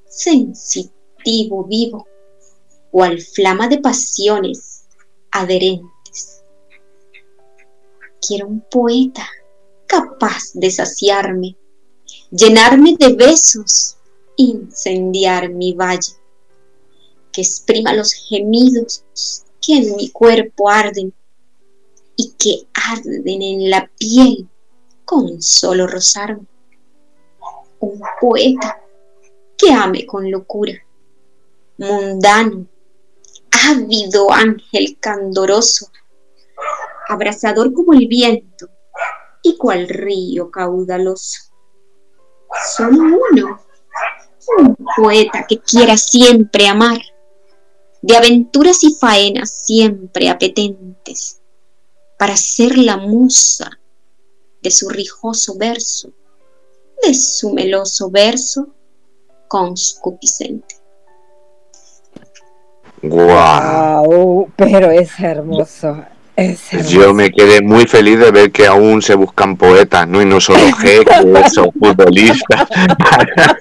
sensitivo, vivo, cual flama de pasiones adherentes. Quiero un poeta capaz de saciarme, llenarme de besos, incendiar mi valle, que exprima los gemidos que en mi cuerpo arden y que arden en la piel con solo rozarme. Un poeta que ame con locura, mundano, ávido ángel candoroso, abrasador como el viento y cual río caudaloso. Solo uno, un poeta que quiera siempre amar, de aventuras y faenas siempre apetentes, para ser la musa de su rijoso verso, de su meloso verso conscupiscente. Guau. Wow, pero es hermoso. Yo me quedé muy feliz de ver que aún se buscan poetas, ¿no? Y no solo jeques o futbolistas.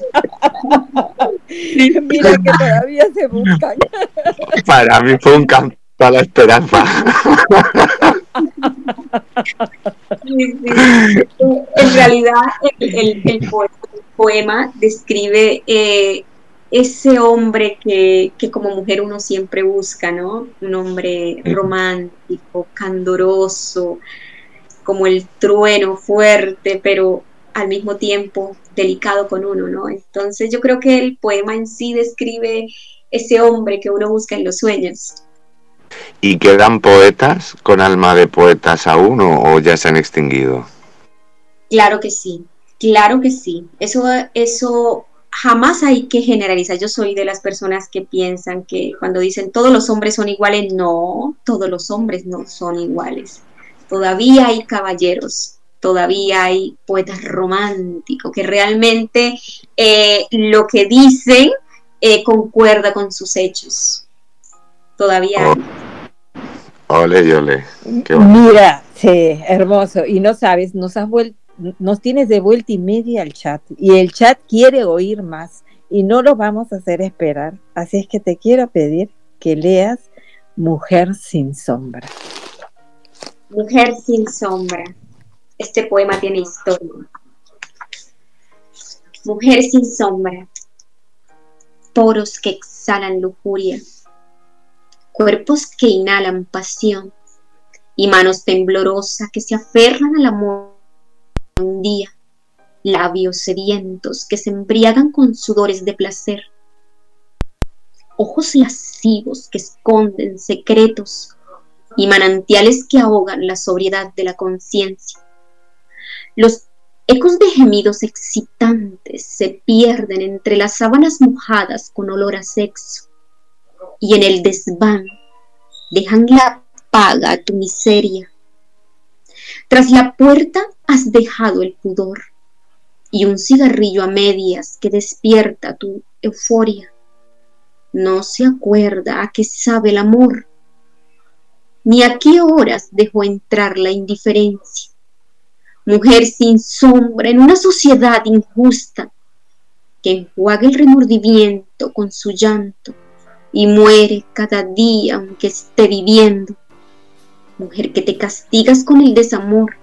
Mira que todavía se buscan. Para mí fue un, cam- para la esperanza. En realidad, el, poema, describe eh, ese hombre que, que, como mujer uno siempre busca, ¿no? Un hombre romántico, candoroso, como el trueno fuerte, pero al mismo tiempo delicado con uno, ¿no? Entonces yo creo que el poema en sí describe ese hombre que uno busca en los sueños. ¿Y quedan poetas con alma de poetas aún o, ya se han extinguido? Claro que sí, claro que sí. Eso, eso jamás hay que generalizar. Yo soy de las personas que piensan que cuando dicen todos los hombres son iguales, no, todos los hombres no son iguales. Todavía hay caballeros, todavía hay poetas románticos que realmente eh, lo que dicen eh, concuerda con sus hechos. Todavía. Oh. Ole, ole. Mira, sí, hermoso. Y no sabes, nos has vuelto, nos tienes de vuelta y media al chat. Y el chat quiere oír más. Y no lo vamos a hacer esperar. Así es que te quiero pedir que leas Mujer sin sombra. Mujer sin sombra. Este poema tiene historia. Mujer sin sombra. Poros que exhalan lujuria. Cuerpos que inhalan pasión. Y manos temblorosas que se aferran al amor un día. Labios sedientos que se embriagan con sudores de placer. Ojos lascivos que esconden secretos y manantiales que ahogan la sobriedad de la conciencia. Los ecos de gemidos excitantes se pierden entre las sábanas mojadas con olor a sexo y en el desván dejan la paga a tu miseria. Tras la puerta has dejado el pudor y un cigarrillo a medias que despierta tu euforia. No se acuerda a qué sabe el amor ni a qué horas dejó entrar la indiferencia. Mujer sin sombra en una sociedad injusta que enjuaga el remordimiento con su llanto y muere cada día aunque esté viviendo. Mujer que te castigas con el desamor,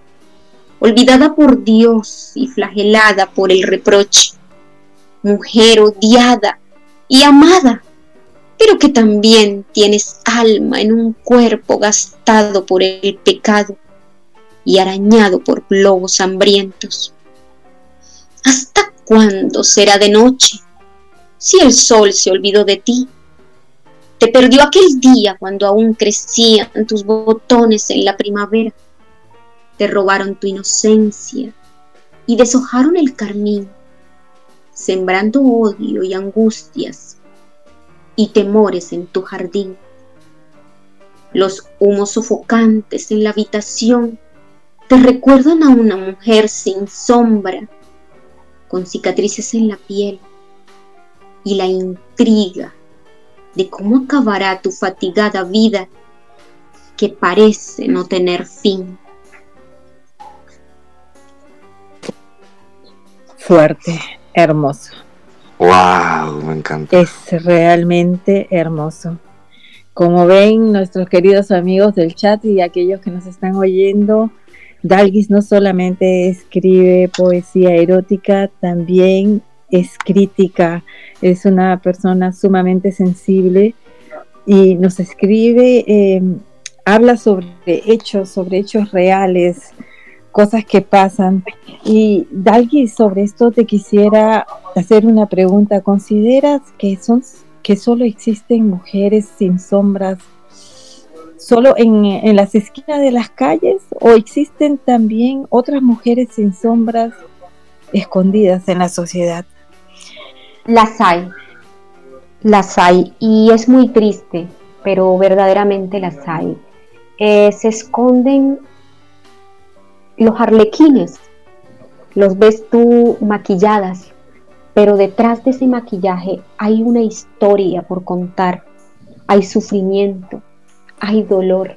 olvidada por Dios y flagelada por el reproche. Mujer odiada y amada pero que también tienes alma en un cuerpo gastado por el pecado y arañado por globos hambrientos. ¿Hasta cuándo será de noche si el sol se olvidó de ti? Te perdió aquel día cuando aún crecían tus botones en la primavera. Te robaron tu inocencia y deshojaron el carmín, sembrando odio y angustias y temores en tu jardín. Los humos sofocantes en la habitación te recuerdan a una mujer sin sombra, con cicatrices en la piel y la intriga de cómo acabará tu fatigada vida que parece no tener fin. Fuerte, hermoso. ¡Wow! Me encanta. Es realmente hermoso. Como ven nuestros queridos amigos del chat y aquellos que nos están oyendo, Dalgis no solamente escribe poesía erótica, también es crítica, es una persona sumamente sensible y nos escribe, eh, habla sobre hechos, sobre hechos reales, cosas que pasan. Y Dalgi, sobre esto te quisiera hacer una pregunta. ¿Consideras que son que solo existen mujeres sin sombras solo en, en las esquinas de las calles o existen también otras mujeres sin sombras escondidas en la sociedad? Las hay, las hay y es muy triste, pero verdaderamente las hay. Eh, se esconden los arlequines, los ves tú maquilladas, pero detrás de ese maquillaje hay una historia por contar, hay sufrimiento, hay dolor.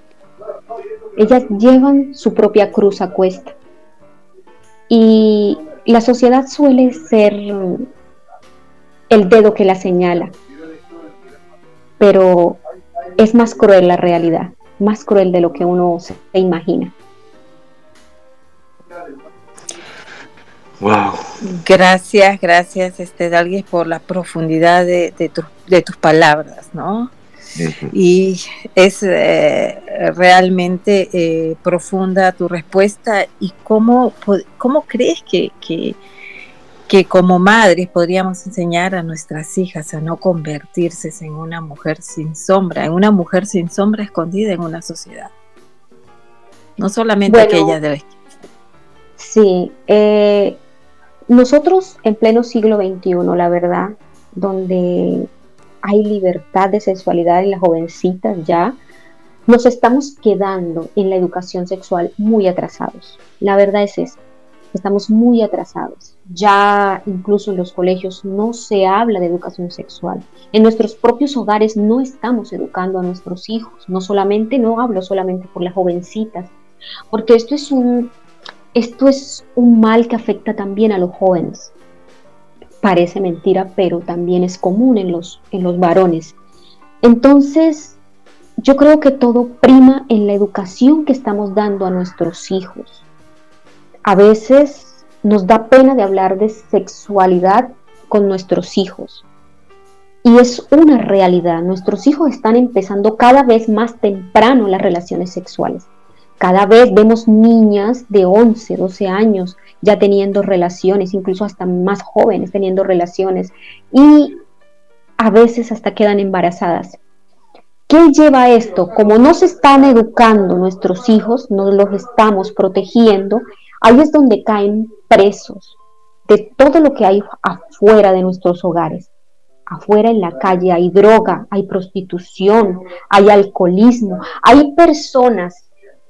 Ellas llevan su propia cruz a cuesta. Y la sociedad suele ser el dedo que la señala. Pero es más cruel la realidad, más cruel de lo que uno se imagina. Wow. Gracias, gracias, este Dalguis, por la profundidad de, de, tus palabras, ¿no? Y es eh, realmente eh, profunda tu respuesta. ¿Y cómo, cómo crees que, que, que, como madres podríamos enseñar a nuestras hijas a no convertirse en una mujer sin sombra, en una mujer sin sombra escondida en una sociedad? No solamente aquella de la Sí, eh, nosotros en pleno siglo XXI, la verdad, donde hay libertad de sexualidad en las jovencitas ya, nos estamos quedando en la educación sexual muy atrasados. La verdad es esa, estamos muy atrasados. Ya incluso en los colegios no se habla de educación sexual. En nuestros propios hogares no estamos educando a nuestros hijos. No solamente, no hablo solamente por las jovencitas, porque esto es un esto es un mal que afecta también a los jóvenes. Parece mentira, pero también es común en los, en los varones. Entonces, yo creo que todo prima en la educación que estamos dando a nuestros hijos. A veces nos da pena de hablar de sexualidad con nuestros hijos. Y es una realidad. Nuestros hijos están empezando cada vez más temprano las relaciones sexuales. Cada vez vemos niñas de 11, 12 años ya teniendo relaciones, incluso hasta más jóvenes teniendo relaciones y a veces hasta quedan embarazadas. ¿Qué lleva esto? Como no se están educando nuestros hijos, no los estamos protegiendo, ahí es donde caen presos de todo lo que hay afuera de nuestros hogares. Afuera en la calle hay droga, hay prostitución, hay alcoholismo, hay personas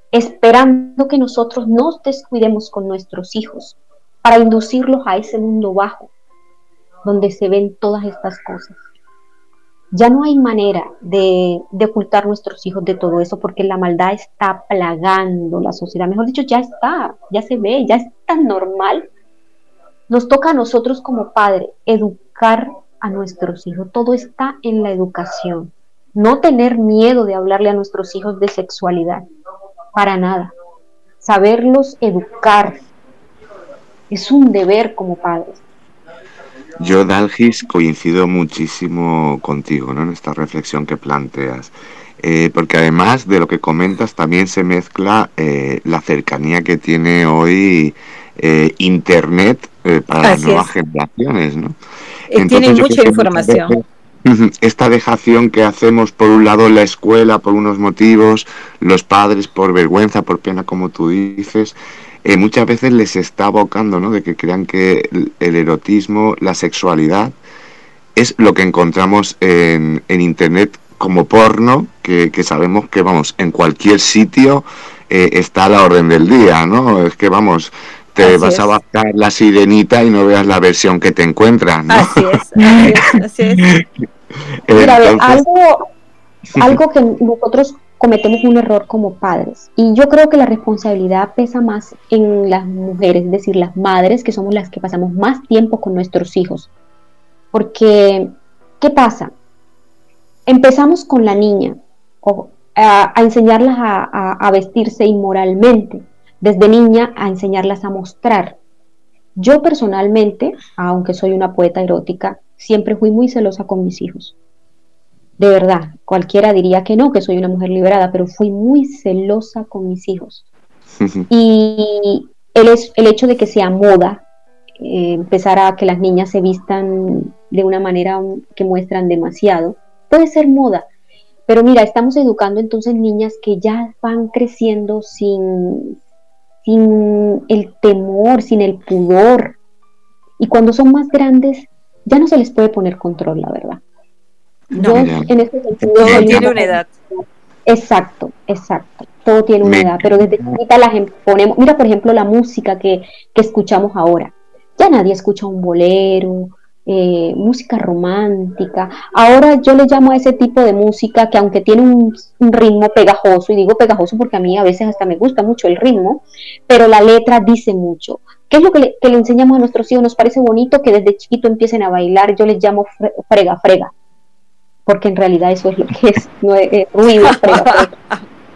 esperando que nosotros nos descuidemos con nuestros hijos para inducirlos a ese mundo bajo donde se ven todas estas cosas. Ya no hay manera de, ocultar nuestros hijos de todo eso porque la maldad está plagando la sociedad. Mejor dicho, ya está, ya se ve, ya es tan normal. Nos toca a nosotros como padre educar a nuestros hijos. Todo está en la educación. No tener miedo de hablarle a nuestros hijos de sexualidad para nada. Saberlos educar es un deber como padres. Yo, Dalgis, coincido muchísimo contigo ¿no? en esta reflexión que planteas. Eh, porque además de lo que comentas, también se mezcla eh, la cercanía que tiene hoy eh, Internet para las nuevas generaciones. ¿no? tiene mucha información esta dejación que hacemos por un lado en la escuela por unos motivos, los padres por vergüenza, por pena, como tú dices, eh, muchas veces les está abocando, ¿no? De que crean que el erotismo, la sexualidad, es lo que encontramos en, en internet como porno, que, sabemos que, vamos, en cualquier sitio eh, está a la orden del día, ¿no? Es que, vamos, te vas a bajar la sirenita y no veas la versión que te encuentras, ¿no? Así es, así es. Mira, algo, algo que nosotros cometemos un error como padres. Y yo creo que la responsabilidad pesa más en las mujeres, es decir, las madres, que somos las que pasamos más tiempo con nuestros hijos. Porque, ¿qué pasa? Empezamos con la niña a, enseñarlas a vestirse inmoralmente, desde niña a enseñarlas a mostrar. Yo personalmente, aunque soy una poeta erótica, siempre fui muy celosa con mis hijos. De verdad, cualquiera diría que no, que soy una mujer liberada, pero fui muy celosa con mis hijos. y el, el hecho de que sea moda, eh, empezar a que las niñas se vistan de una manera que muestran demasiado, puede ser moda. Pero mira, estamos educando entonces niñas que ya van creciendo sin, sin el temor, sin el pudor. Y cuando son más grandes, ya no se les puede poner control, la verdad. No, en este sentido, todo tiene una edad. Exacto, exacto. Todo tiene una edad, pero desde chiquita las ponemos. Mira, por ejemplo, la música que, que escuchamos ahora. Ya nadie escucha un bolero, eh, música romántica. Ahora yo le llamo a ese tipo de música que aunque tiene un, ritmo pegajoso, y digo pegajoso porque a mí a veces hasta me gusta mucho el ritmo, pero la letra dice mucho. ¿Qué es lo que le, que le enseñamos a nuestros hijos? Nos parece bonito que desde chiquito empiecen a bailar, yo les llamo frega, frega. Porque en realidad eso es lo que es, no es, ruido,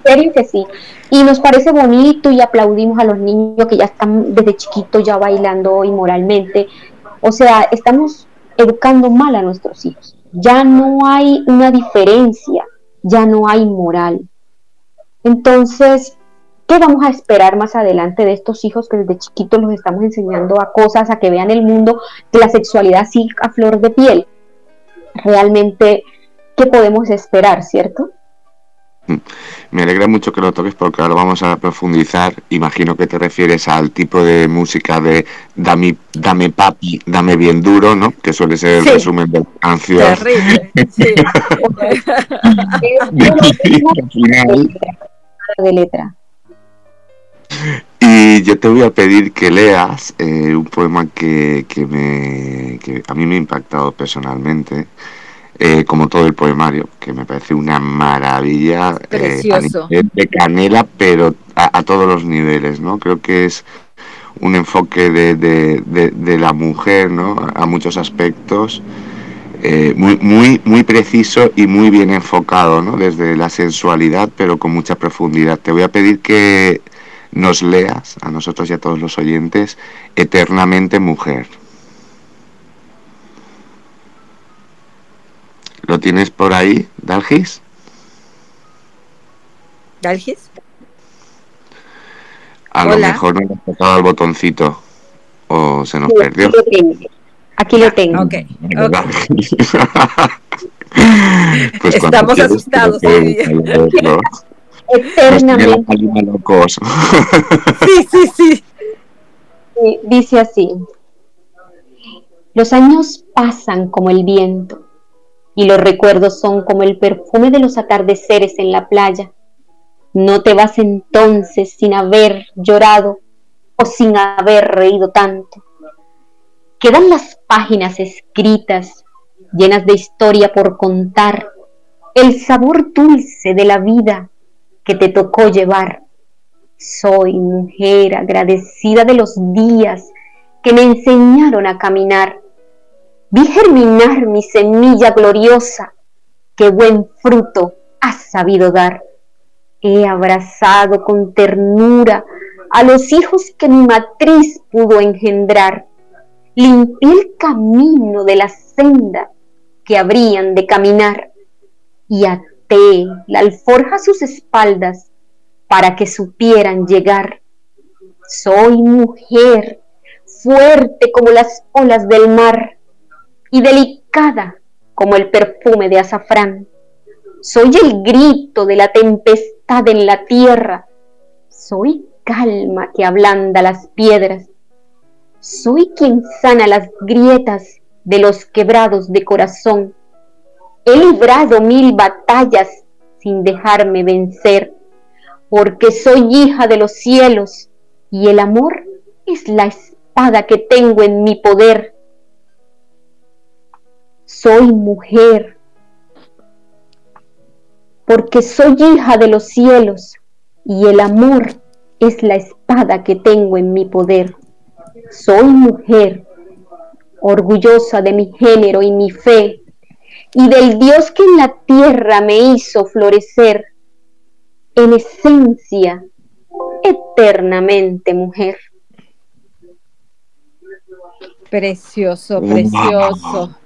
serio que sí. Y nos parece bonito y aplaudimos a los niños que ya están desde chiquitos ya bailando inmoralmente. O sea, estamos educando mal a nuestros hijos. Ya no hay una diferencia, ya no hay moral. Entonces, ¿qué vamos a esperar más adelante de estos hijos que desde chiquitos los estamos enseñando a cosas, a que vean el mundo de la sexualidad así a flor de piel? Realmente, ¿qué podemos esperar, cierto? Me alegra mucho que lo toques porque ahora vamos a profundizar. Imagino que te refieres al tipo de música de dame, dame papi, dame bien duro, ¿no? Que suele ser el resumen de la canción. Terrible, de letra. Y yo te voy a pedir que leas eh, un poema que, que, me, que a mí me ha impactado personalmente eh, como todo el poemario, que me parece una maravilla eh, de canela, pero a, todos los niveles, ¿no? Creo que es un enfoque de, de, la mujer, ¿no? A muchos aspectos. Eh, muy, muy, muy preciso y muy bien enfocado, ¿no? Desde la sensualidad, pero con mucha profundidad. Te voy a pedir que nos leas, a nosotros y a todos los oyentes, Eternamente Mujer. ¿Lo tienes por ahí, Dalgis? ¿Dalgis? A lo mejor no hemos tocado el botoncito o se nos perdió. Aquí lo tengo. Ok. pues Estamos asustados. Eternamente. sí, sí, sí. Dice así. Los años pasan como el viento y los recuerdos son como el perfume de los atardeceres en la playa. No te vas entonces sin haber llorado o sin haber reído tanto. Quedan las páginas escritas, llenas de historia por contar, el sabor dulce de la vida que te tocó llevar. Soy mujer agradecida de los días que me enseñaron a caminar Vi germinar mi semilla gloriosa, que buen fruto has sabido dar. He abrazado con ternura a los hijos que mi matriz pudo engendrar. Limpié el camino de la senda que habrían de caminar y até la alforja a sus espaldas para que supieran llegar. Soy mujer, fuerte como las olas del mar y delicada como el perfume de azafrán. Soy el grito de la tempestad en la tierra. Soy calma que ablanda las piedras. Soy quien sana las grietas de los quebrados de corazón. He librado mil batallas sin dejarme vencer, porque soy hija de los cielos y el amor es la espada que tengo en mi poder soy mujer, porque soy hija de los cielos y el amor es la espada que tengo en mi poder. Soy mujer, orgullosa de mi género y mi fe, y del Dios que en la tierra me hizo florecer, en esencia, eternamente mujer. Precioso, precioso.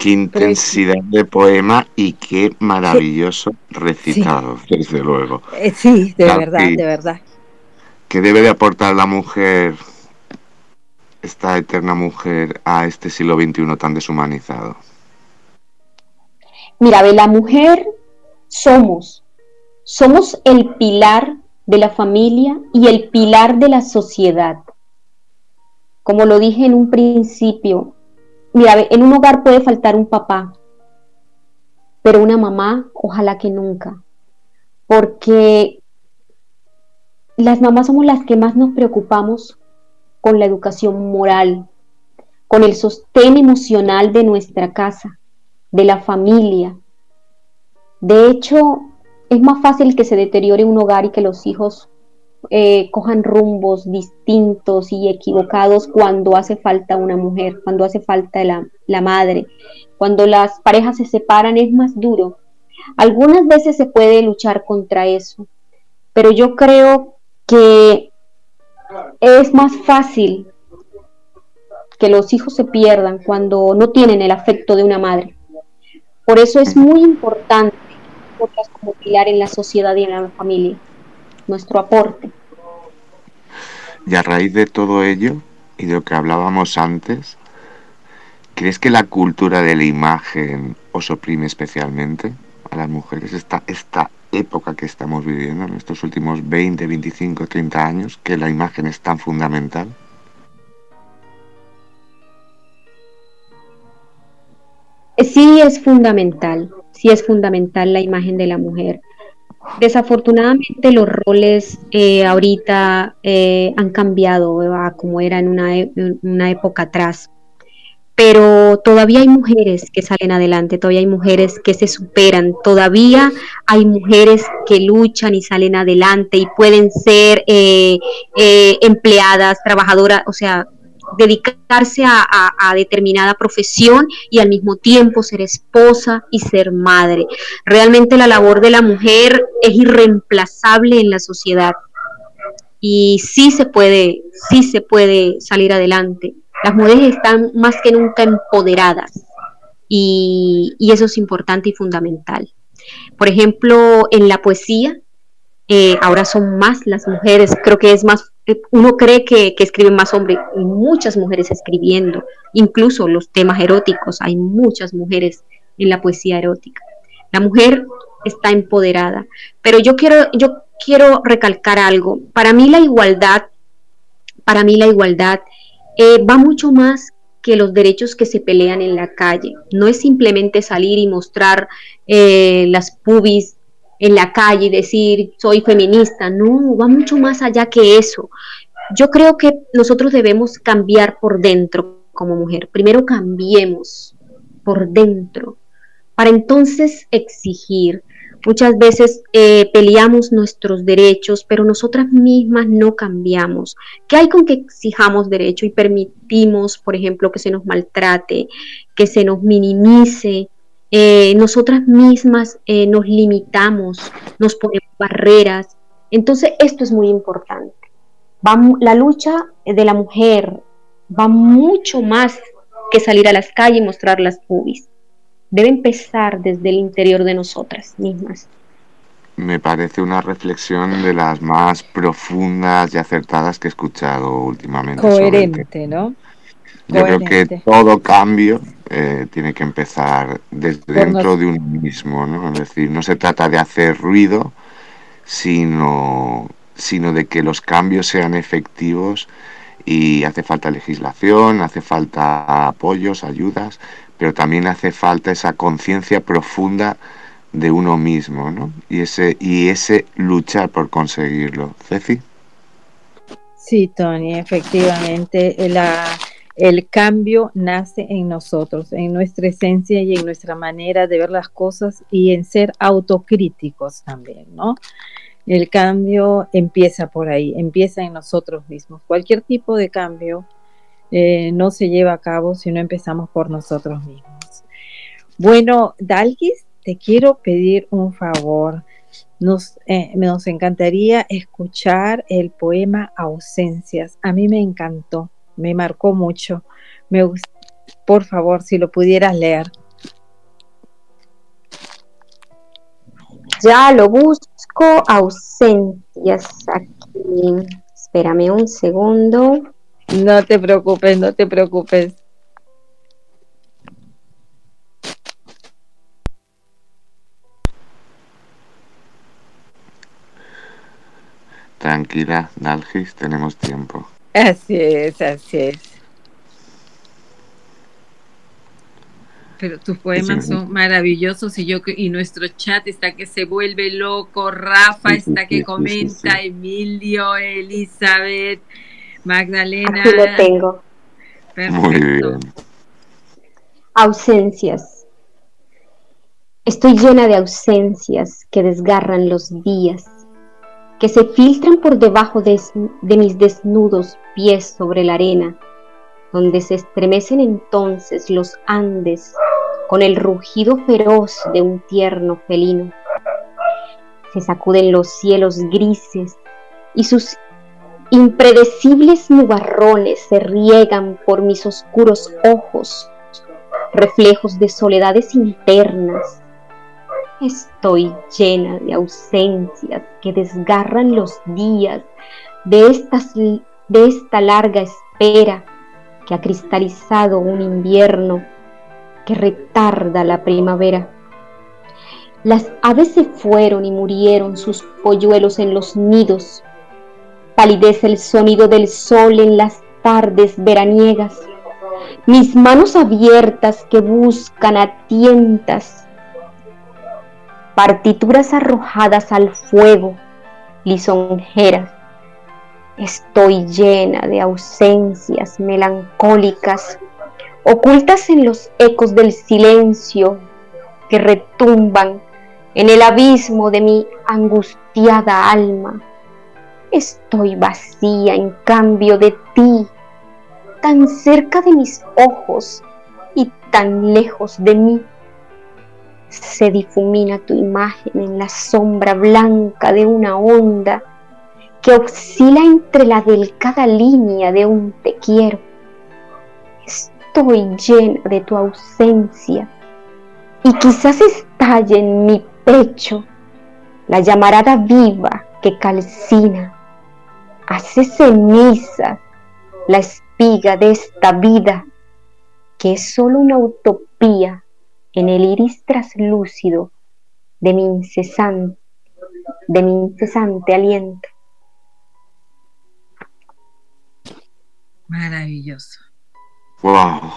Qué intensidad de poema y qué maravilloso recitado, desde luego. Eh, sí, de verdad, de verdad. ¿Qué debe de aportar la mujer, esta eterna mujer, a este siglo XXI tan deshumanizado? Mira, de la mujer somos, somos el pilar de la familia y el pilar de la sociedad. Como lo dije en un principio, Mira, en un hogar puede faltar un papá, pero una mamá, ojalá que nunca, porque las mamás somos las que más nos preocupamos con la educación moral, con el sostén emocional de nuestra casa, de la familia. De hecho, es más fácil que se deteriore un hogar y que los hijos eh, cojan rumbos distintos y equivocados cuando hace falta una mujer, cuando hace falta la, la madre. Cuando las parejas se separan es más duro. Algunas veces se puede luchar contra eso, pero yo creo que es más fácil que los hijos se pierdan cuando no tienen el afecto de una madre. Por eso es muy importante nosotras como pilar en la sociedad y en la familia, nuestro aporte. Y a raíz de todo ello y de lo que hablábamos antes, ¿crees que la cultura de la imagen os oprime especialmente a las mujeres? Esta, esta época que estamos viviendo, en estos últimos 20, 25, 30 años, que la imagen es tan fundamental. Sí es fundamental, sí es fundamental la imagen de la mujer. Desafortunadamente los roles eh, ahorita eh, han cambiado a como era en una, e, una época atrás, pero todavía hay mujeres que salen adelante, todavía hay mujeres que se superan, todavía hay mujeres que luchan y salen adelante y pueden ser eh, empleadas, trabajadoras, o sea, dedicarse a, determinada profesión y al mismo tiempo ser esposa y ser madre. Realmente la labor de la mujer es irreemplazable en la sociedad y sí se puede, sí se puede salir adelante. Las mujeres están más que nunca empoderadas y, eso es importante y fundamental. Por ejemplo, en la poesía, eh, ahora son más las mujeres, creo que es más, uno cree que, escriben más hombres, y muchas mujeres escribiendo, incluso los temas eróticos, hay muchas mujeres en la poesía erótica. La mujer está empoderada, pero yo quiero, yo quiero recalcar algo, para mí la igualdad, para mí la igualdad eh, va mucho más que los derechos que se pelean en la calle. No es simplemente salir y mostrar las pubis en la calle y decir soy feminista, no, va mucho más allá que eso. Yo creo que nosotros debemos cambiar por dentro como mujer. Primero cambiemos por dentro para entonces exigir. Muchas veces eh, peleamos nuestros derechos, pero nosotras mismas no cambiamos. ¿Qué hay con que exijamos derecho y permitimos, por ejemplo, que se nos maltrate, que se nos minimice, eh, nosotras mismas eh, nos limitamos, nos ponemos barreras. Entonces, esto es muy importante. la lucha de la mujer va mucho más que salir a las calles y mostrar las pubis. Debe empezar desde el interior de nosotras mismas. Me parece una reflexión de las más profundas y acertadas que he escuchado últimamente. Coherente, ¿no? Yo creo que todo cambio eh, tiene que empezar desde dentro de uno mismo, ¿no? Es decir, no se trata de hacer ruido, sino, sino de que los cambios sean efectivos y hace falta legislación, hace falta apoyos, ayudas, pero también hace falta esa conciencia profunda de uno mismo, ¿no? Y ese, y ese luchar por conseguirlo. Ceci. Sí, Tony, efectivamente. La, el cambio nace en nosotros, en nuestra esencia y en nuestra manera de ver las cosas y en ser autocríticos también, ¿no? El cambio empieza por ahí, empieza en nosotros mismos. Cualquier tipo de cambio eh, no se lleva a cabo si no empezamos por nosotros mismos. Bueno, Dalgis, te quiero pedir un favor. Nos, eh, nos encantaría escuchar el poema Ausencias. A mí me encantó me marcó mucho. Me por favor, si lo pudieras leer. Ya lo busco, ausencias aquí. Espérame un segundo. No te preocupes, no te preocupes. Tranquila, Nalgis, tenemos tiempo. Así es, así es. Pero tus poemas son maravillosos y yo y nuestro chat está que se vuelve loco, Rafa está que comenta, Emilio, Elizabeth, Magdalena. Aquí lo tengo. Perfecto. Ausencias. Estoy llena de ausencias que desgarran los días que se filtran por debajo de, de mis desnudos pies sobre la arena, donde se estremecen entonces los Andes con el rugido feroz de un tierno felino. Se sacuden los cielos grises y sus impredecibles nubarrones se riegan por mis oscuros ojos, reflejos de soledades internas. Estoy llena de ausencias que desgarran los días de, esta larga espera que ha cristalizado un invierno que retarda la primavera. Las aves se fueron y murieron sus polluelos en los nidos. Palidece el sonido del sol en las tardes veraniegas. Mis manos abiertas que buscan a tientas. Partituras arrojadas al fuego, lisonjeras. Estoy llena de ausencias melancólicas, ocultas en los ecos del silencio que retumban en el abismo de mi angustiada alma. Estoy vacía en cambio de ti, tan cerca de mis ojos y tan lejos de mí. Se difumina tu imagen en la sombra blanca de una onda que oscila entre la delicada línea de un te quiero. Estoy llena de tu ausencia y quizás estalle en mi pecho la llamarada viva que calcina, hace ceniza la espiga de esta vida que es solo una utopía en el iris traslúcido de mi incesante, de mi incesante aliento. Maravilloso. Wow,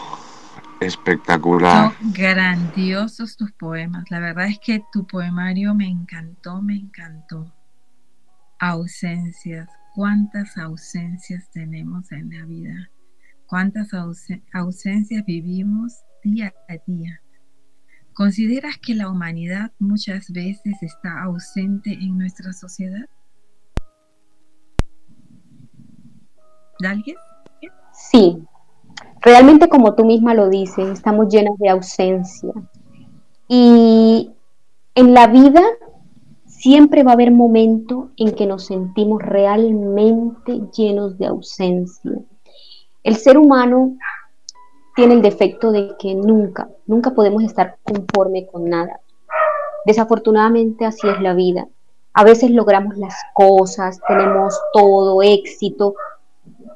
espectacular. Son grandiosos tus poemas. La verdad es que tu poemario me encantó, me encantó. Ausencias. ¿Cuántas ausencias tenemos en la vida? ¿Cuántas ausencias vivimos día a día? ¿Consideras que la humanidad muchas veces está ausente en nuestra sociedad? Sí, realmente como tú misma lo dices, estamos llenos de ausencia. Y en la vida siempre va a haber momentos en que nos sentimos realmente llenos de ausencia. El ser humano tiene el defecto de que nunca, nunca podemos estar conforme con nada. Desafortunadamente así es la vida. A veces logramos las cosas, tenemos todo éxito,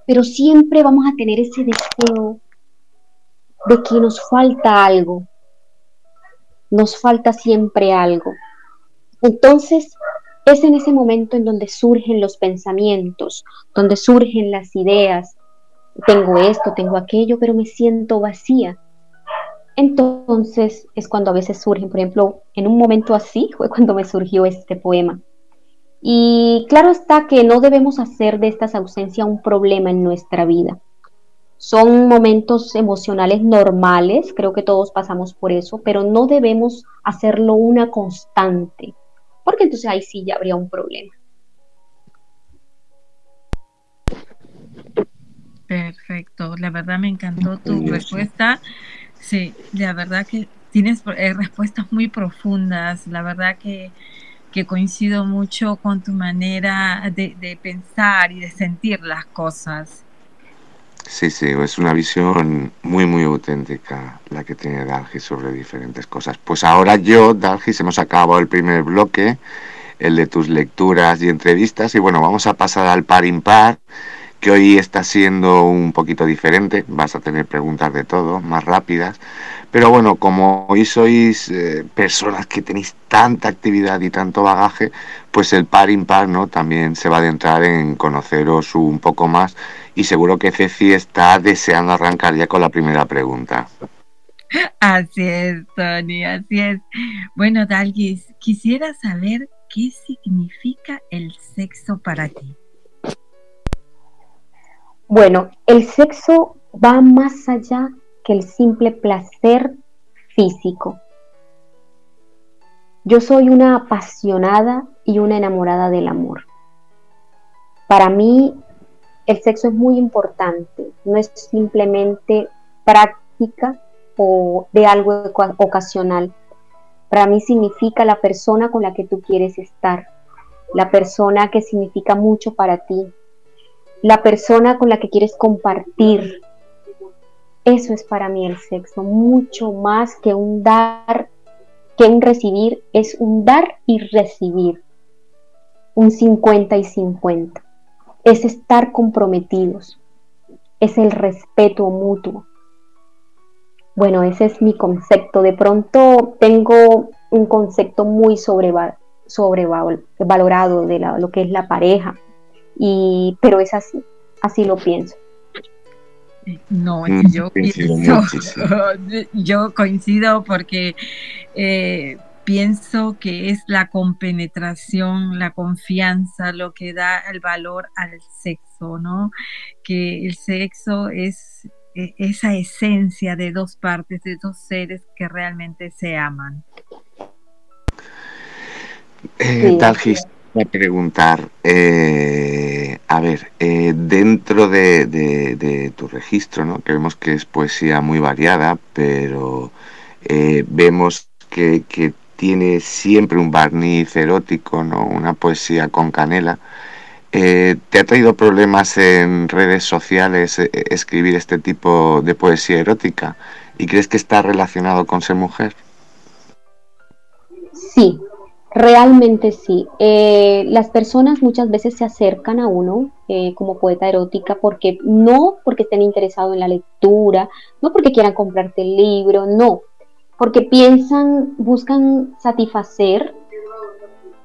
pero siempre vamos a tener ese deseo de que nos falta algo, nos falta siempre algo. Entonces, es en ese momento en donde surgen los pensamientos, donde surgen las ideas. Tengo esto, tengo aquello, pero me siento vacía. Entonces es cuando a veces surgen, por ejemplo, en un momento así fue cuando me surgió este poema. Y claro está que no debemos hacer de estas ausencias un problema en nuestra vida. Son momentos emocionales normales, creo que todos pasamos por eso, pero no debemos hacerlo una constante, porque entonces ahí sí ya habría un problema. Perfecto, la verdad me encantó tu respuesta. Sí, la verdad que tienes eh, respuestas muy profundas, la verdad que que coincido mucho con tu manera de, pensar y de sentir las cosas. Sí, sí, es una visión muy, muy auténtica la que tiene Dalgis sobre diferentes cosas. Pues ahora yo, Dalgis, hemos acabado el primer bloque, el de tus lecturas y entrevistas, y bueno, vamos a pasar al par impar, que hoy está siendo un poquito diferente, vas a tener preguntas de todo, más rápidas, pero bueno, como hoy sois eh, personas que tenéis tanta actividad y tanto bagaje, pues el par impar ¿no? también se va a adentrar en conoceros un poco más y seguro que Ceci está deseando arrancar ya con la primera pregunta. Así es, Tony, así es. Bueno, Dalgis, quisiera saber qué significa el sexo para ti. Bueno, el sexo va más allá el simple placer físico. Yo soy una apasionada y una enamorada del amor. Para mí el sexo es muy importante, no es simplemente práctica o de algo ocasional. Para mí significa la persona con la que tú quieres estar, la persona que significa mucho para ti, la persona con la que quieres compartir. Eso es para mí el sexo, mucho más que un dar, que un recibir, es un dar y recibir, un 50 y 50. Es estar comprometidos, es el respeto mutuo. Bueno, ese es mi concepto. De pronto tengo un concepto muy sobrevalorado de lo que es la pareja, y, pero es así, así lo pienso. No, mm, yo pienso, yo coincido porque eh, pienso que es la compenetración, la confianza, lo que da el valor al sexo, ¿no? Que el sexo es e, esa esencia de dos partes, de dos seres que realmente se aman. Eh, a preguntar, eh, a ver, eh, dentro de, tu registro, ¿no? que vemos que es poesía muy variada, pero eh, vemos que, tiene siempre un barniz erótico, ¿no? una poesía con canela. ¿Te ha traído problemas en redes sociales escribir este tipo de poesía erótica? ¿Y crees que está relacionado con ser mujer? Sí, Realmente sí. Eh, las personas muchas veces se acercan a uno eh, como poeta erótica porque no porque estén interesados en la lectura, no porque quieran comprarte el libro, no, porque piensan, buscan satisfacer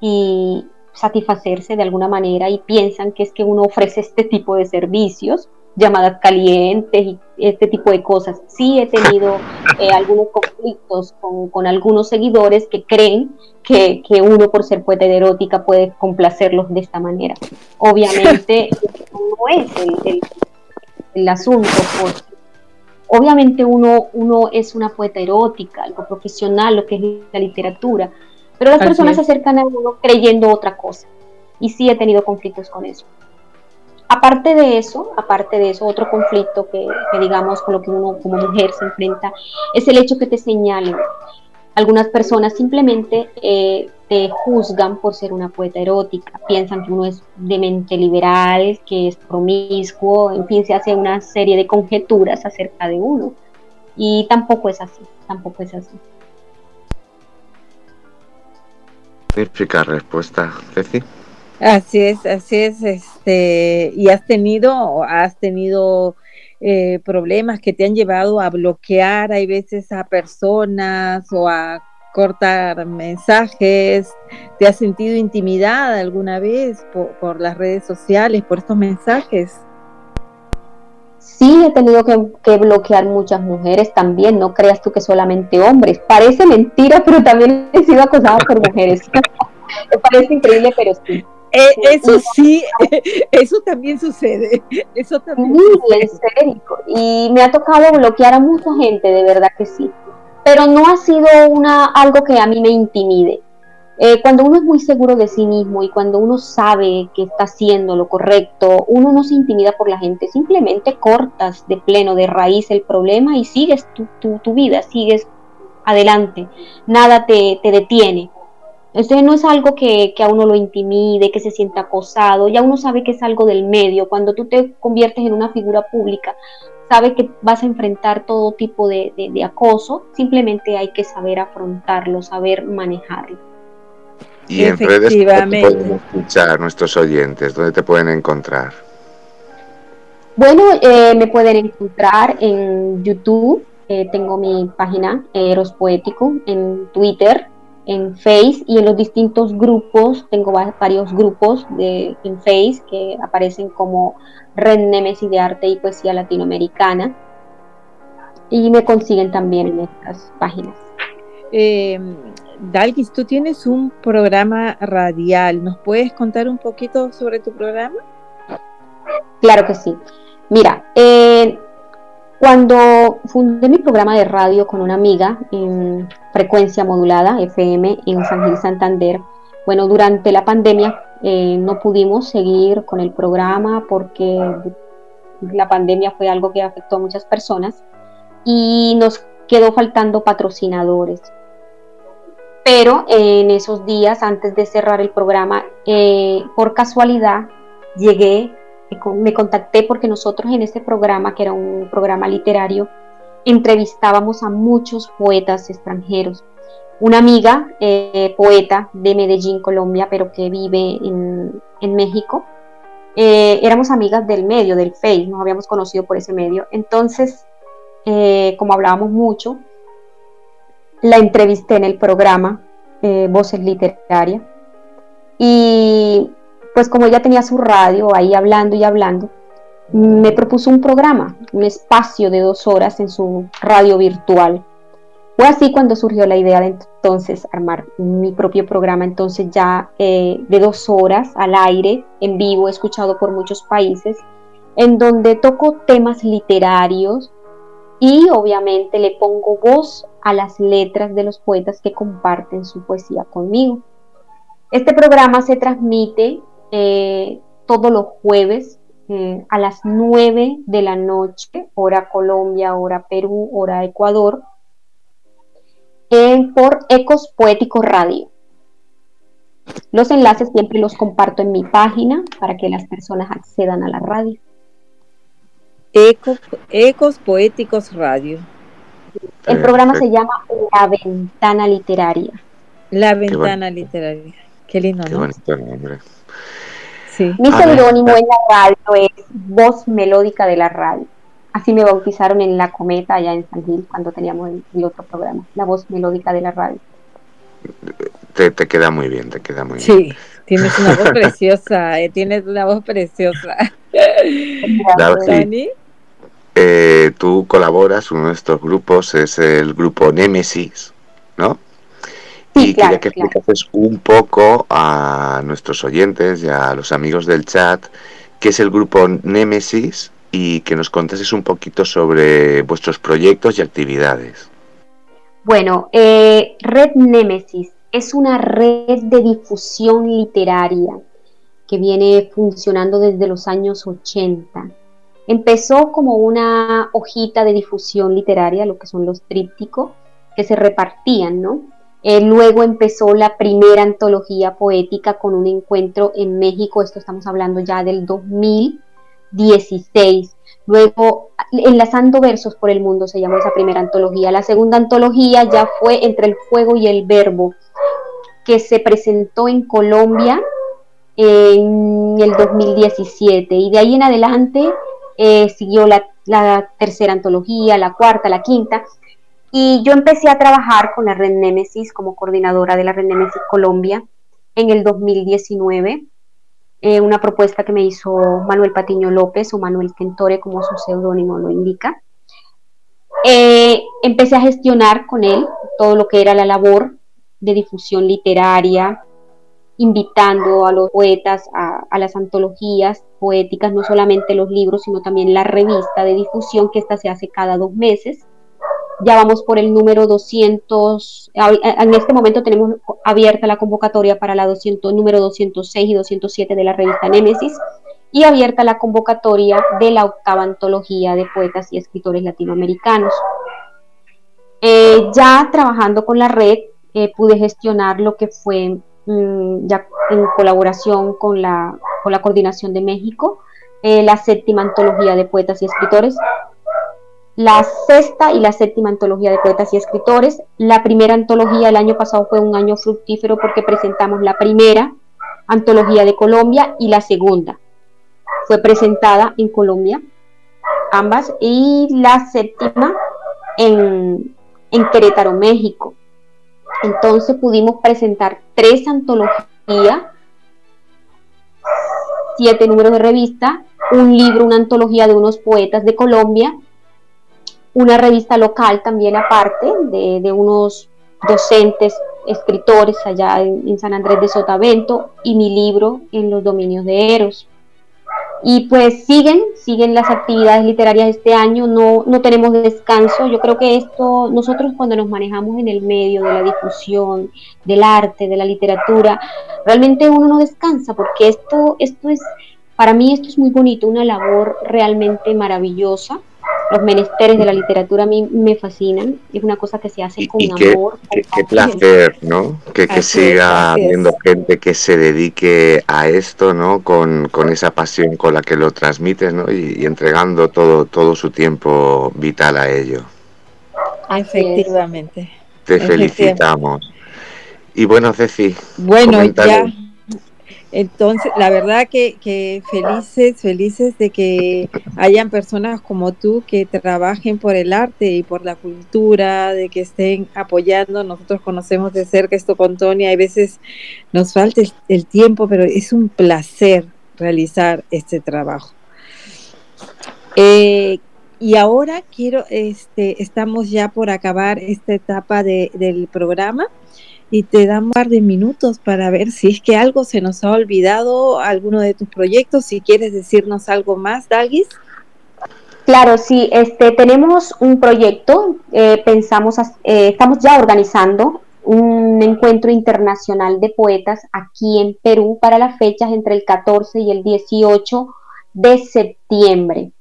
y satisfacerse de alguna manera y piensan que es que uno ofrece este tipo de servicios llamadas calientes y este tipo de cosas. Sí he tenido eh, algunos conflictos con, algunos seguidores que creen que, uno por ser poeta de erótica puede complacerlos de esta manera. Obviamente no es el, asunto, obviamente uno, uno es una poeta erótica, algo profesional, lo que es la literatura, pero las personas se acercan a uno creyendo otra cosa. Y sí he tenido conflictos con eso. Aparte de eso, aparte de eso, otro conflicto que, digamos con lo que uno como mujer se enfrenta es el hecho que te señalen. Algunas personas simplemente eh, te juzgan por ser una poeta erótica, piensan que uno es de mente liberal, que es promiscuo, en fin, se hace una serie de conjeturas acerca de uno. Y tampoco es así, tampoco es así. Respuesta, Ceci. Así es, así es, este, y has tenido, has tenido eh, problemas que te han llevado a bloquear, hay veces a personas o a cortar mensajes, ¿te has sentido intimidada alguna vez por, las redes sociales, por estos mensajes? Sí, he tenido que, que, bloquear muchas mujeres también, no creas tú que solamente hombres. Parece mentira, pero también he sido acosada por mujeres. Me parece increíble, pero sí. Eh, eso sí, eso también sucede. Eso también sucede. Y me ha tocado bloquear a mucha gente, de verdad que sí. Pero no ha sido una, algo que a mí me intimide. Eh, cuando uno es muy seguro de sí mismo y cuando uno sabe que está haciendo lo correcto, uno no se intimida por la gente, simplemente cortas de pleno, de raíz el problema y sigues tu, tu, vida, sigues adelante, nada te, te detiene. Entonces no es algo que, a uno lo intimide, que se sienta acosado, ya uno sabe que es algo del medio. Cuando tú te conviertes en una figura pública, sabe que vas a enfrentar todo tipo de, acoso, simplemente hay que saber afrontarlo, saber manejarlo. Y en redes pueden escuchar nuestros oyentes, ¿dónde te pueden encontrar? Bueno, eh, me pueden encontrar en YouTube, eh, tengo mi página Eros Poético, en Twitter, en Face y en los distintos grupos, tengo varios grupos de, en Face que aparecen como Red Nemesis de Arte y Poesía Latinoamericana y me consiguen también en estas páginas. Eh, Dalgis, tú tienes un programa radial, ¿nos puedes contar un poquito sobre tu programa? Claro que sí. Mira, eh, cuando fundé mi programa de radio con una amiga en frecuencia modulada, FM, en San Gil Santander, bueno, durante la pandemia eh, no pudimos seguir con el programa porque la pandemia fue algo que afectó a muchas personas y nos quedó faltando patrocinadores. Pero en esos días, antes de cerrar el programa, eh, por casualidad llegué, me contacté porque nosotros en este programa, que era un programa literario, entrevistábamos a muchos poetas extranjeros. Una amiga, eh, poeta de Medellín, Colombia, pero que vive en, México, eh, éramos amigas del medio, del Face, nos habíamos conocido por ese medio. Entonces, como hablábamos mucho, la entrevisté en el programa eh, Voces Literarias. Y pues como ella tenía su radio ahí hablando y hablando, me propuso un programa, un espacio de dos horas en su radio virtual. Fue así cuando surgió la idea de entonces armar mi propio programa, entonces ya eh, de dos horas al aire, en vivo, escuchado por muchos países, en donde toco temas literarios, y obviamente le pongo voz a las letras de los poetas que comparten su poesía conmigo. Este programa se transmite eh, todos los jueves eh, a las 9 de la noche, hora Colombia, hora Perú, hora Ecuador, por Ecos Poéticos Radio. Los enlaces siempre los comparto en mi página para que las personas accedan a la radio. Ecos Poéticos Radio. El programa se llama La Ventana Literaria. La Ventana Literaria. Qué lindo, Qué bonito nombre. Sí. Mi seudónimo en la radio es Voz Melódica de la Radio. Así me bautizaron en La Cometa, allá en San Gil, cuando teníamos el, otro programa, La Voz Melódica de la Radio. Te, queda muy bien, te queda muy bien. Sí, tienes una voz preciosa, eh, tienes una voz preciosa. Dani. Eh, tú colaboras, uno de estos grupos es el grupo Némesis, ¿no? Y quería que explicases un poco a nuestros oyentes y a los amigos del chat qué es el grupo Némesis y que nos contases un poquito sobre vuestros proyectos y actividades. Bueno, eh, Red Némesis es una red de difusión literaria que viene funcionando desde los años 80 Empezó como una hojita de difusión literaria, lo que son los trípticos, que se repartían, ¿no? Eh, luego empezó la primera antología poética con un encuentro en México, esto estamos hablando ya del 2016. Luego, Enlazando Versos por el Mundo se llamó esa primera antología. La segunda antología ya fue Entre el Fuego y el Verbo, que se presentó en Colombia en el 2017. Y de ahí en adelante eh, siguió la, tercera antología, la cuarta, la quinta, y yo empecé a trabajar con la Red Némesis como coordinadora de la Red Némesis Colombia en el 2019. Eh, una propuesta que me hizo Manuel Patiño López o Manuel Quentore, como su seudónimo lo indica. Eh, empecé a gestionar con él todo lo que era la labor de difusión literaria, invitando a los poetas a, las antologías poéticas, no solamente los libros, sino también la revista de difusión, que esta se hace cada dos meses. Ya vamos por el número 200, en este momento tenemos abierta la convocatoria para la 200, número 206 y 207 de la revista Némesis y abierta la convocatoria de la octava antología de poetas y escritores latinoamericanos. Eh, ya trabajando con la red, eh, pude gestionar lo que fue Mm, ya en colaboración con la, con la Coordinación de México, eh, la séptima antología de poetas y escritores, la sexta y la séptima antología de poetas y escritores. La primera antología el año pasado fue un año fructífero porque presentamos la primera antología de Colombia y la segunda fue presentada en Colombia, ambas, y la séptima en, en Querétaro, México. Entonces pudimos presentar tres antologías, siete números de revista, un libro, una antología de unos poetas de Colombia, una revista local también aparte de, unos docentes, escritores allá en, San Andrés de Sotavento y mi libro en los dominios de Eros. y pues siguen, siguen las actividades literarias este año, no, no tenemos descanso. Yo creo que esto, nosotros cuando nos manejamos en el medio de la difusión, del arte, de la literatura, realmente uno no descansa porque esto, esto es, para mí esto es muy bonito, una labor realmente maravillosa los menesteres de la literatura a mí me fascinan, es una cosa que se hace con amor. Qué, placer, ¿no? Que, siga habiendo gente que se dedique a esto, ¿no? Con, esa pasión con la que lo transmites, ¿no? Y, entregando todo, todo su tiempo vital a ello. Efectivamente. Te felicitamos. Y bueno, Ceci. Bueno, ya entonces, la verdad que, felices, felices de que hayan personas como tú que trabajen por el arte y por la cultura, de que estén apoyando. Nosotros conocemos de cerca esto con Tony, a veces nos falta el, tiempo, pero es un placer realizar este trabajo. Eh, y ahora quiero, este, estamos ya por acabar esta etapa del programa y te damos un par de minutos para ver si es que algo se nos ha olvidado, alguno de tus proyectos, si quieres decirnos algo más, Dalgis. Claro, sí, este, tenemos un proyecto, eh, pensamos, eh, estamos ya organizando un encuentro internacional de poetas aquí en Perú para las fechas entre el 14 y el 18 de septiembre.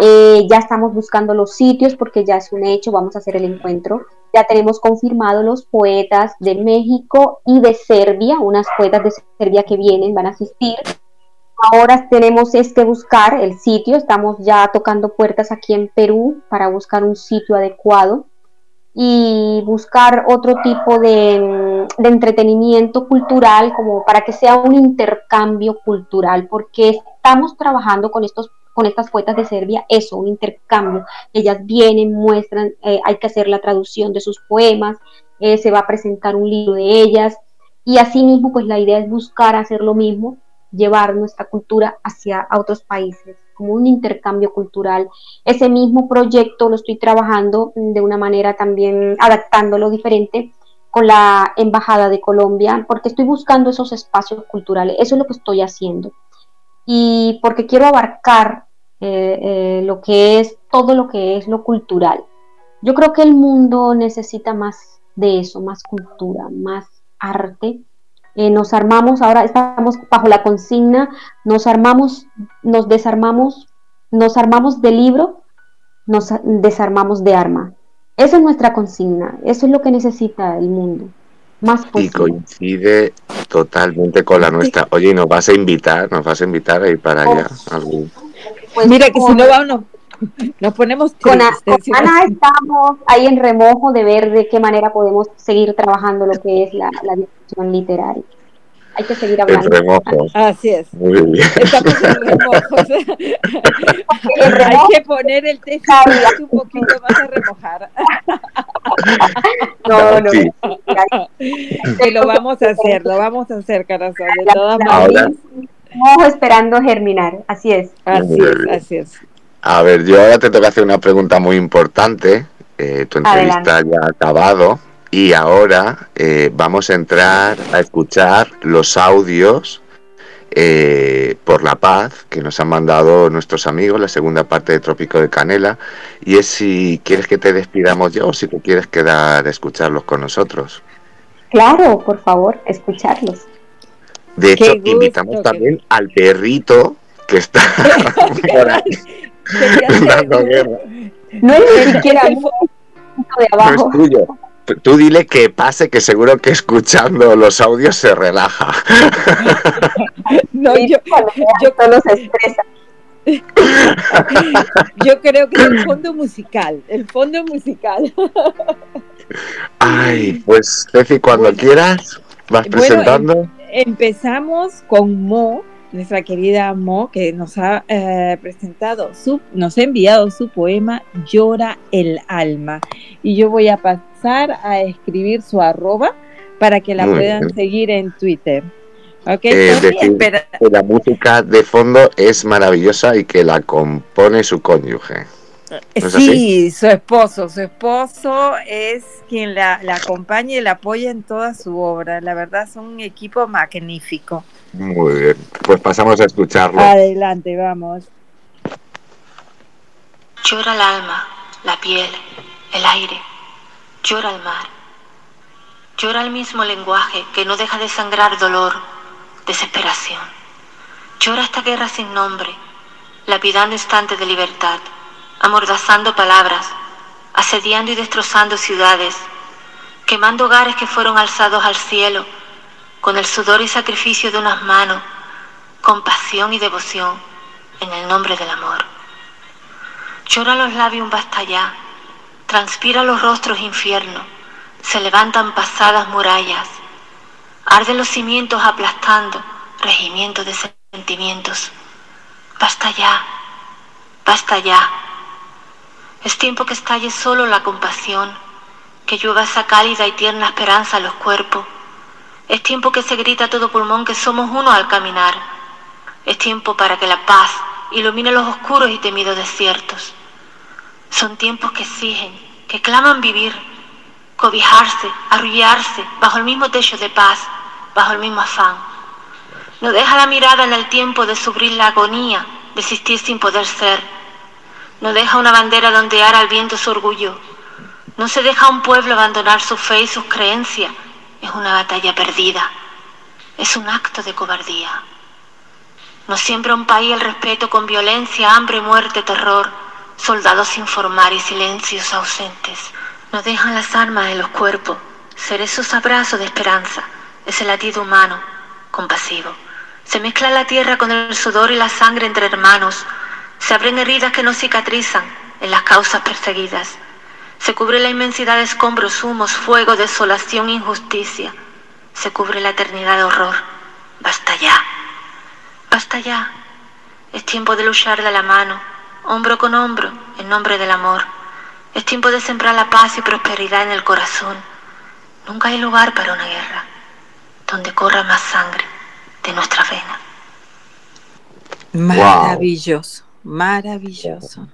Eh, ya estamos buscando los sitios porque ya es un hecho, vamos a hacer el encuentro. Ya tenemos confirmado los poetas de México y de Serbia, unas poetas de Serbia que vienen, van a asistir. Ahora tenemos es que buscar el sitio, estamos ya tocando puertas aquí en Perú para buscar un sitio adecuado y buscar otro tipo de, entretenimiento cultural como para que sea un intercambio cultural, porque estamos trabajando con estos con estas poetas de Serbia eso, un intercambio. Ellas vienen, muestran, eh, hay que hacer la traducción de sus poemas, eh, se va a presentar un libro de ellas y asimismo pues la idea es buscar hacer lo mismo, llevar nuestra cultura hacia otros países como un intercambio cultural. Ese mismo proyecto lo estoy trabajando de una manera también adaptándolo diferente con la Embajada de Colombia, porque estoy buscando esos espacios culturales. Eso es lo que estoy haciendo y porque quiero abarcar eh, eh, lo que es todo lo que es lo cultural. Yo creo que el mundo necesita más de eso, más cultura, más arte. Eh, nos armamos, ahora estamos bajo la consigna, nos armamos, nos desarmamos, nos armamos de libro, nos desarmamos de arma. Esa es nuestra consigna, eso es lo que necesita el mundo. Y coincide totalmente con la nuestra. Oye, ¿nos vas a invitar? ¿Nos vas a invitar a ir para allá? Pues Mira que si no vamos, nos ponemos con, Ana estamos ahí en remojo de ver de qué manera podemos seguir trabajando lo que es la, la discusión literaria hay que seguir hablando. Remojo. Así es. Muy bien. Estamos en remojo. hay que poner el texto un poquito más a remojar. No, no. Sí. sí. lo vamos a hacer, lo vamos a hacer, corazón. De todas maneras. Estamos esperando germinar, así es. Así es, así es. A ver, yo ahora te tengo que hacer una pregunta muy importante. Eh, tu entrevista ya ha acabado y ahora eh, vamos a entrar a escuchar los audios eh, por la paz que nos han mandado nuestros amigos, la segunda parte de Trópico de Canela. Y es si quieres que te despidamos yo o si tú quieres quedar a escucharlos con nosotros. Claro, por favor, escucharlos. De hecho, invitamos también al perrito que está por ahí dando guerra. No es ni siquiera de abajo. No es tuyo tú dile que pase, que seguro que escuchando los audios se relaja. no, yo, yo yo creo que es el fondo musical, el fondo musical. Ay, pues Ceci, cuando quieras, vas presentando. Em, empezamos con Mo, nuestra querida Mo, que nos ha eh, presentado, su, nos ha enviado su poema Llora el alma. Y yo voy a pasar a escribir su arroba para que la puedan seguir en Twitter. Okay, eh, la música de fondo es maravillosa y que la compone su cónyuge. sí, su esposo, su esposo es quien la, la acompaña y la apoya en toda su obra. La verdad, son un equipo magnífico. Muy bien, pues pasamos a escucharlo. Adelante, vamos. Llora el alma, la piel, el aire, llora el mar. Llora el mismo lenguaje que no deja de sangrar dolor, desesperación. Llora esta guerra sin nombre, lapidando instantes de libertad, amordazando palabras, asediando y destrozando ciudades, quemando hogares que fueron alzados al cielo, con el sudor y sacrificio de unas manos, con pasión y devoción, en el nombre del amor. Llora los labios un basta ya, transpira los rostros infierno, se levantan pasadas murallas, arden los cimientos aplastando regimientos de sentimientos. Basta ya, basta ya. Es tiempo que estalle solo la compasión, que llueva esa cálida y tierna esperanza a los cuerpos. Es tiempo que se grita todo pulmón que somos uno al caminar. Es tiempo para que la paz ilumine los oscuros y temidos desiertos. Son tiempos que exigen, que claman vivir, cobijarse, arrullarse bajo el mismo techo de paz, bajo el mismo afán. No deja la mirada en el tiempo de sufrir la agonía, de existir sin poder ser. No deja una bandera dondear al viento su orgullo. No se deja a un pueblo abandonar su fe y sus creencias. Es una batalla perdida. Es un acto de cobardía. No siembra un país el respeto con violencia, hambre, muerte, terror soldados sin formar y silencios ausentes. No dejan las armas en los cuerpos, ser esos abrazos de esperanza, ese latido humano, compasivo. Se mezcla la tierra con el sudor y la sangre entre hermanos. Se abren heridas que no cicatrizan en las causas perseguidas. Se cubre la inmensidad de escombros, humos, fuego, desolación, injusticia. Se cubre la eternidad de horror. Basta ya. Basta ya. Es tiempo de luchar de la mano, hombro con hombro, en nombre del amor. Es tiempo de sembrar la paz y prosperidad en el corazón. Nunca hay lugar para una guerra donde corra más sangre de nuestra vena. Maravilloso, maravilloso.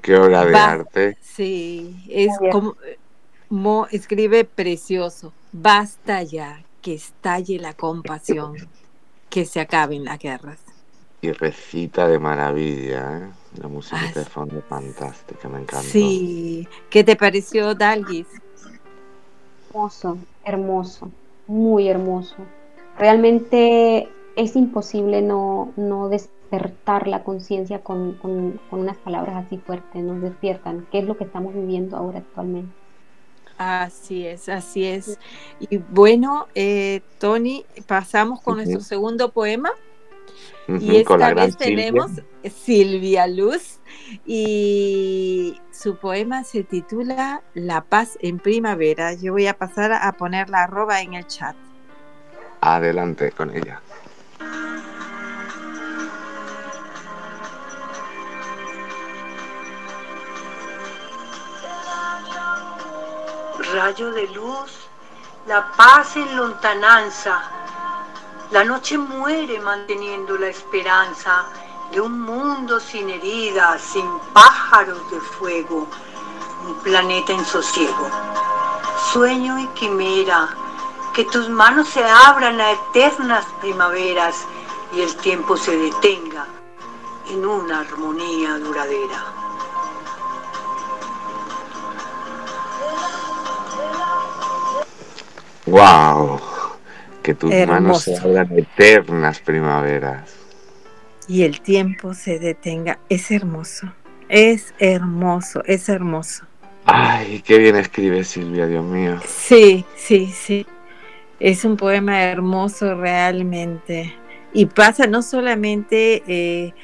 Qué obra de arte. Sí, es como Mo escribe precioso. Basta ya que estalle la compasión, que se acaben las guerras. Y recita de maravilla, ¿eh? La música de fondo fantástica, me encanta. Sí, ¿qué te pareció Dalgis? Hermoso, hermoso, muy hermoso. Realmente es imposible no, no despertar la conciencia con, con, unas palabras así fuertes, nos despiertan, ¿Qué es lo que estamos viviendo ahora actualmente. Así es, así es. Y bueno, eh, Tony, pasamos con nuestro segundo poema y esta vez tenemos Silvia. Luz y su poema se titula La paz en primavera. Yo voy a pasar a poner la arroba en el chat. Adelante con ella. Rayo de luz, la paz en lontananza la noche muere manteniendo la esperanza de un mundo sin heridas, sin pájaros de fuego, un planeta en sosiego. Sueño y quimera, que tus manos se abran a eternas primaveras y el tiempo se detenga en una armonía duradera. Wow que tus manos se abran eternas primaveras. Y el tiempo se detenga. Es hermoso, es hermoso, es hermoso. Ay, qué bien escribe Silvia, Dios mío. Sí, sí, sí. Es un poema hermoso realmente. Y pasa no solamente, eh,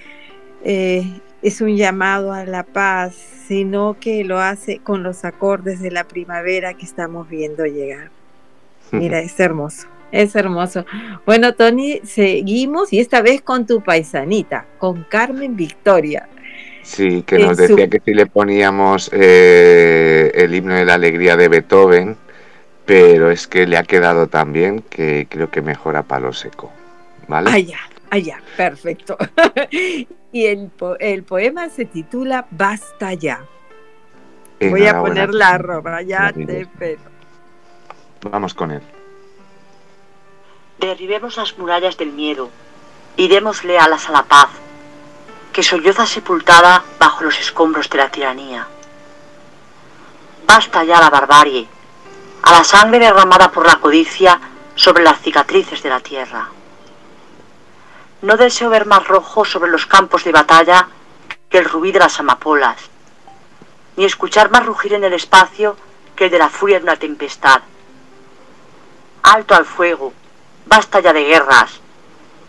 eh, es un llamado a la paz, sino que lo hace con los acordes de la primavera que estamos viendo llegar. Mira, es hermoso. Es hermoso. Bueno, Tony, seguimos y esta vez con tu paisanita, con Carmen Victoria. Sí, que nos decía que si le poníamos eh, el himno de la alegría de Beethoven, pero es que le ha quedado tan bien que creo que mejora palo seco. ¿Vale? Allá, allá, perfecto. y el, el poema se titula Basta ya. Voy a poner la arroba, ya te espero. Vamos con él. Derribemos las murallas del miedo y démosle alas a la paz, que solloza sepultada bajo los escombros de la tiranía. Basta ya la barbarie, a la sangre derramada por la codicia sobre las cicatrices de la tierra. No deseo ver más rojo sobre los campos de batalla que el rubí de las amapolas, ni escuchar más rugir en el espacio que el de la furia de una tempestad. Alto al fuego, basta ya de guerras,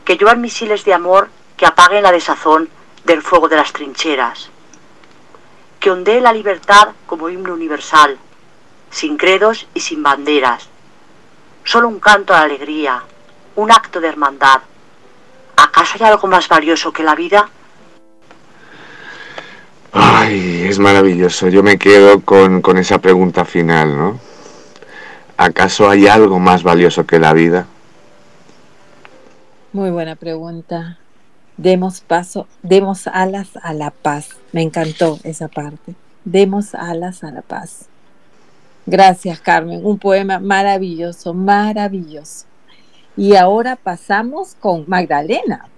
que lluevan misiles de amor que apaguen la desazón del fuego de las trincheras. Que ondee la libertad como himno universal, sin credos y sin banderas. Solo un canto a la alegría, un acto de hermandad. ¿Acaso hay algo más valioso que la vida? Ay, es maravilloso. Yo me quedo con, con esa pregunta final, ¿no? ¿Acaso hay algo más valioso que la vida? Muy buena pregunta. Demos paso, demos alas a la paz. Me encantó esa parte. Demos alas a la paz. Gracias, Carmen. Un poema maravilloso, maravilloso. Y ahora pasamos con Magdalena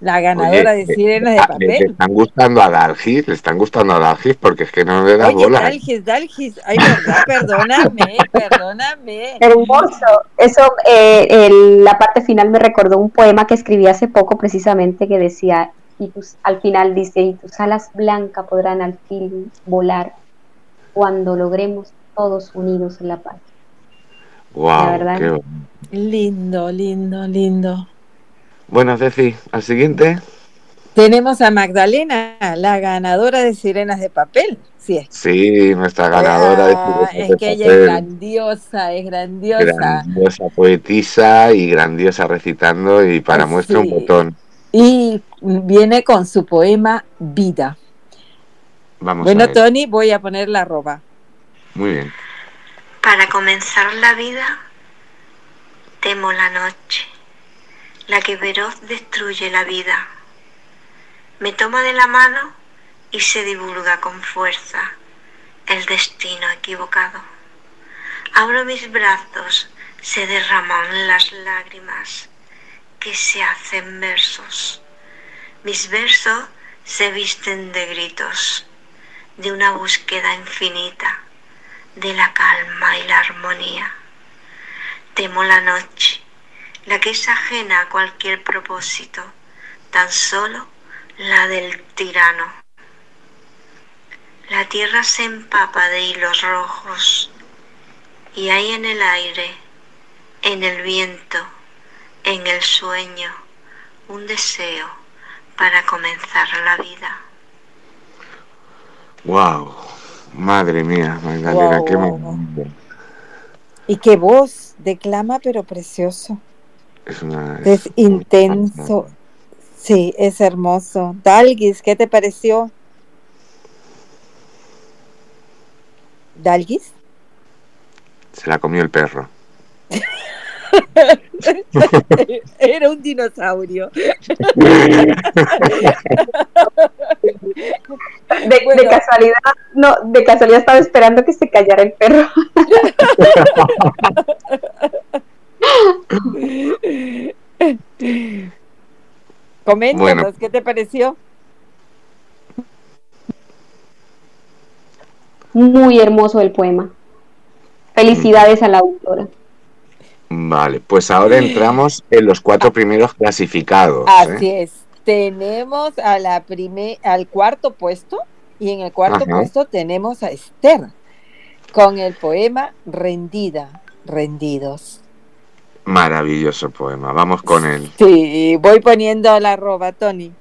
la ganadora de Sirenas de Papel. Le están gustando a Dalgis, le están gustando a Dalgis porque es que no le da Oye, bola. Dalgis, Dalgis, ay, verdad, perdóname, perdóname. Hermoso. Eso, eh, el- la parte final me recordó un poema que escribí hace poco precisamente que decía, y tus, al final dice, y tus alas blancas podrán al fin volar cuando logremos todos unidos en la paz. Wow, La verdad. qué. Lindo, lindo, lindo. Bueno, Ceci, al siguiente. Tenemos a Magdalena, la ganadora de Sirenas de Papel. Sí, es. Sí, nuestra ganadora de Ah, Sirenas es que de ella es Papel. grandiosa, es grandiosa. grandiosa poetisa y grandiosa recitando y para Ay, muestra un botón. Y viene con su poema Vida. Vamos bueno, a ver. Tony, voy a poner la arroba. Muy bien. Para comenzar la vida, temo la noche, la que veroz destruye la vida. Me toma de la mano y se divulga con fuerza el destino equivocado. Abro mis brazos, se derraman las lágrimas que se hacen versos. Mis versos se visten de gritos, de una búsqueda infinita de la calma y la armonía. Temo la noche, la que es ajena a cualquier propósito, tan solo la del tirano. La tierra se empapa de hilos rojos y hay en el aire, en el viento, en el sueño, un deseo para comenzar la vida. Wow. Madre mía, Magdalena, qué maravilla. Y qué voz, declama pero precioso. Es una. Es intenso. Sí, es hermoso. Dalgis, ¿qué te pareció? ¿Dalgis? Se la comió el perro. Era un dinosaurio. De, de casualidad, no, de casualidad estaba esperando que se callara el perro. Coméntanos, Bueno. ¿qué te pareció? Muy hermoso el poema. Felicidades a la autora. Vale, pues ahora entramos en los cuatro primeros clasificados. ¿eh? Así es. Tenemos a la al cuarto puesto y en el cuarto Ajá. puesto tenemos a Esther con el poema Rendida, rendidos. Maravilloso poema. Vamos con él. Sí, voy poniendo la arroba, Tony.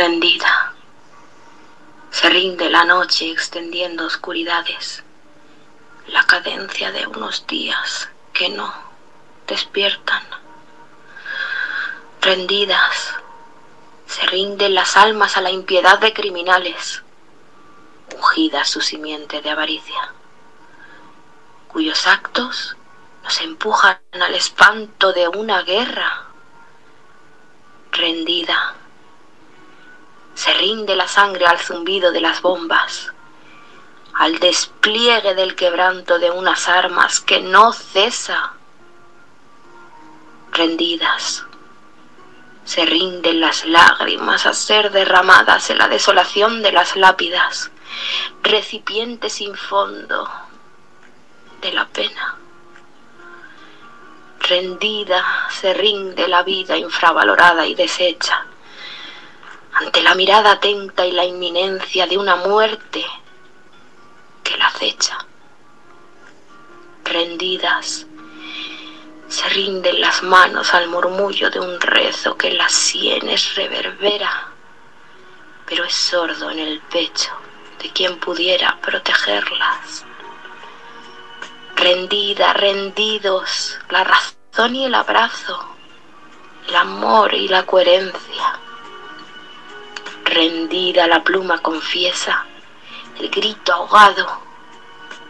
rendida. Se rinde la noche extendiendo oscuridades, la cadencia de unos días que no despiertan. Rendidas, se rinden las almas a la impiedad de criminales, ungida su simiente de avaricia. cuyos actos nos empujan al espanto de una guerra. Rendida, se rinde la sangre al zumbido de las bombas, al despliegue del quebranto de unas armas que no cesa. Rendidas, se rinden las lágrimas a ser derramadas en la desolación de las lápidas, recipiente sin fondo de la pena. Rendida se rinde la vida infravalorada y deshecha ante la mirada atenta y la inminencia de una muerte que la acecha. Rendidas se rinden las manos al murmullo de un rezo que las sienes reverbera, pero es sordo en el pecho de quien pudiera protegerlas. Rendida, rendidos, la razón y el abrazo, el amor y la coherencia. Rendida la pluma confiesa el grito ahogado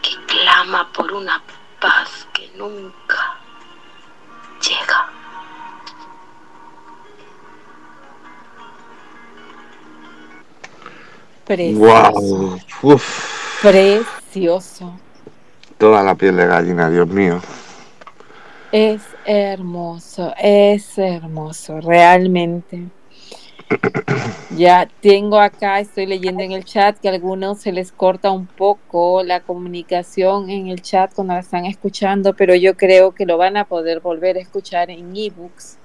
que clama por una paz que nunca llega. Wow. Uf. Precioso. Toda la piel de gallina, Dios mío. Es hermoso, es hermoso, realmente. Ya tengo acá, estoy leyendo en el chat que a algunos se les corta un poco la comunicación en el chat cuando la están escuchando, pero yo creo que lo van a poder volver a escuchar en ebooks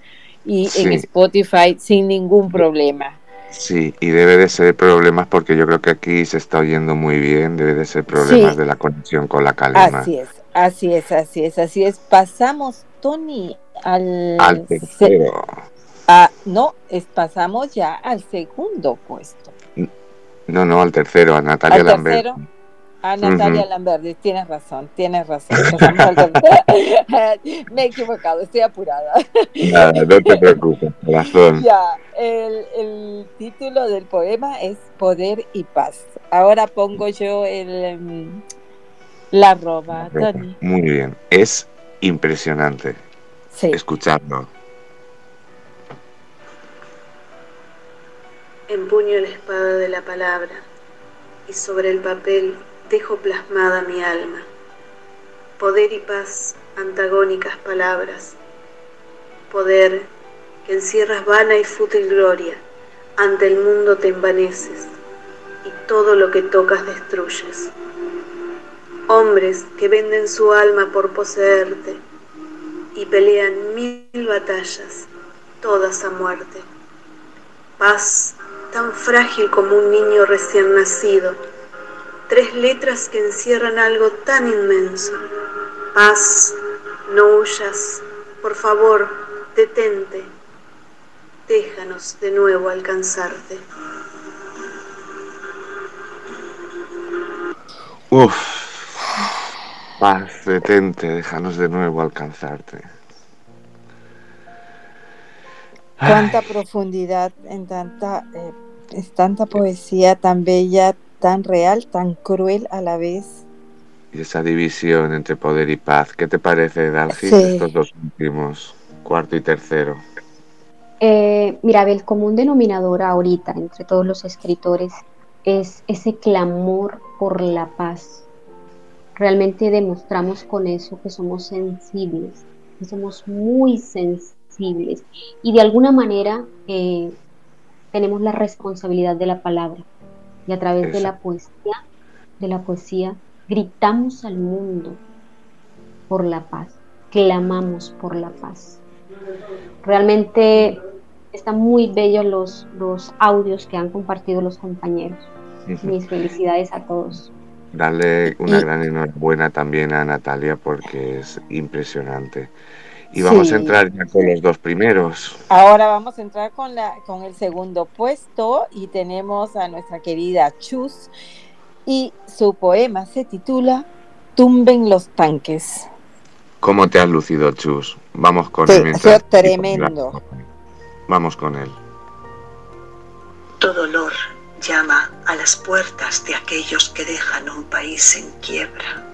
y en. Spotify sin ningún problema. Sí, y debe de ser problemas porque yo creo que aquí se está oyendo muy bien, debe de ser problemas Sí. de la conexión con la calima. Así es, así es, así es, así es. Pasamos, Tony, al... Al tercero. Ah, no, es, pasamos ya al segundo puesto. No, no, al tercero, a Natalia al Lambert. tercero, a Natalia Ujú. Lamberti. Tienes razón, tienes razón. Me he equivocado, estoy apurada. Nada, no te preocupes, corazón. ya, el, el título del poema es Poder y Paz. Ahora pongo yo el mm, la Tony. Muy bien, es impresionante Sí. escucharlo. Empuño la espada de la palabra y sobre el papel dejo plasmada mi alma. Poder y paz, antagónicas palabras. Poder que encierras vana y fútil gloria, ante el mundo te envaneces y todo lo que tocas destruyes. Hombres que venden su alma por poseerte y pelean mil batallas, todas a muerte. Paz tan frágil como un niño recién nacido. Tres letras que encierran algo tan inmenso. Paz, no huyas, por favor, detente. Déjanos de nuevo alcanzarte. Uf. Paz, detente, déjanos de nuevo alcanzarte. Cuánta profundidad en tanta, eh, es tanta poesía tan bella, tan real, tan cruel a la vez. Y esa división entre poder y paz, ¿qué te parece, Dalgis, Sí. estos dos últimos, cuarto y tercero? Eh, mira, el común denominador ahorita entre todos los escritores es ese clamor por la paz. Realmente demostramos con eso que somos sensibles, que somos muy sensibles y de alguna manera eh, tenemos la responsabilidad de la palabra y a través de la poesía, de la poesía gritamos al mundo por la paz, clamamos por la paz. Realmente están muy bellos los, los audios que han compartido los compañeros. Mis felicidades a todos. Darle una Y- gran enhorabuena también a Natalia porque es impresionante. Y vamos Sí. a entrar ya con los dos primeros. Ahora vamos a entrar con, la, con el segundo puesto y tenemos a nuestra querida Chus y su poema se titula Tumben los tanques. ¿Cómo te has lucido, Chus? Vamos con Sí, él. ha mientras- tremendo. Vamos con él. Todo dolor llama a las puertas de aquellos que dejan un país en quiebra.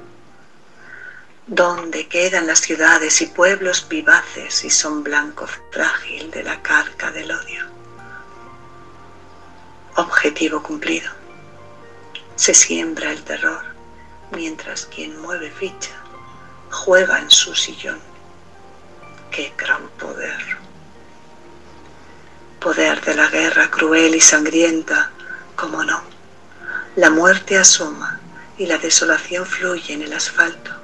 ¿Dónde quedan las ciudades y pueblos vivaces y son blanco frágil de la carga del odio? Objetivo cumplido. Se siembra el terror mientras quien mueve ficha juega en su sillón. ¡Qué gran poder! Poder de la guerra cruel y sangrienta, como no. La muerte asoma y la desolación fluye en el asfalto,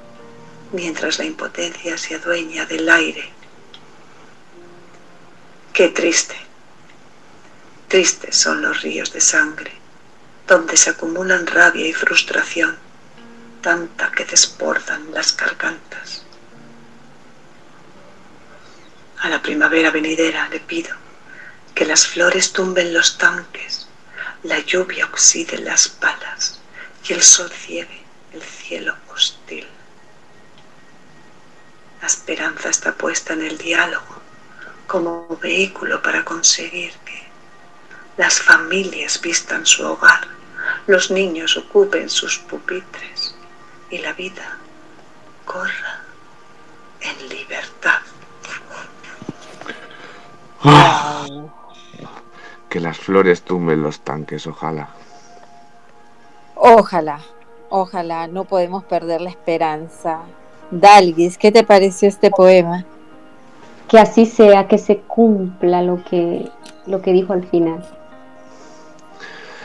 mientras la impotencia se adueña del aire. Qué triste. Tristes son los ríos de sangre, donde se acumulan rabia y frustración, tanta que desbordan las gargantas. A la primavera venidera le pido que las flores tumben los tanques, la lluvia oxide las balas y el sol ciegue el cielo La esperanza está puesta en el diálogo como vehículo para conseguir que las familias vistan su hogar, los niños ocupen sus pupitres y la vida corra en libertad. Que las flores tumben los tanques, ojalá. Ojalá, ojalá, no podemos perder la esperanza. Dalgis, ¿qué te pareció este poema? Que así sea, que se cumpla lo que, lo que dijo al final.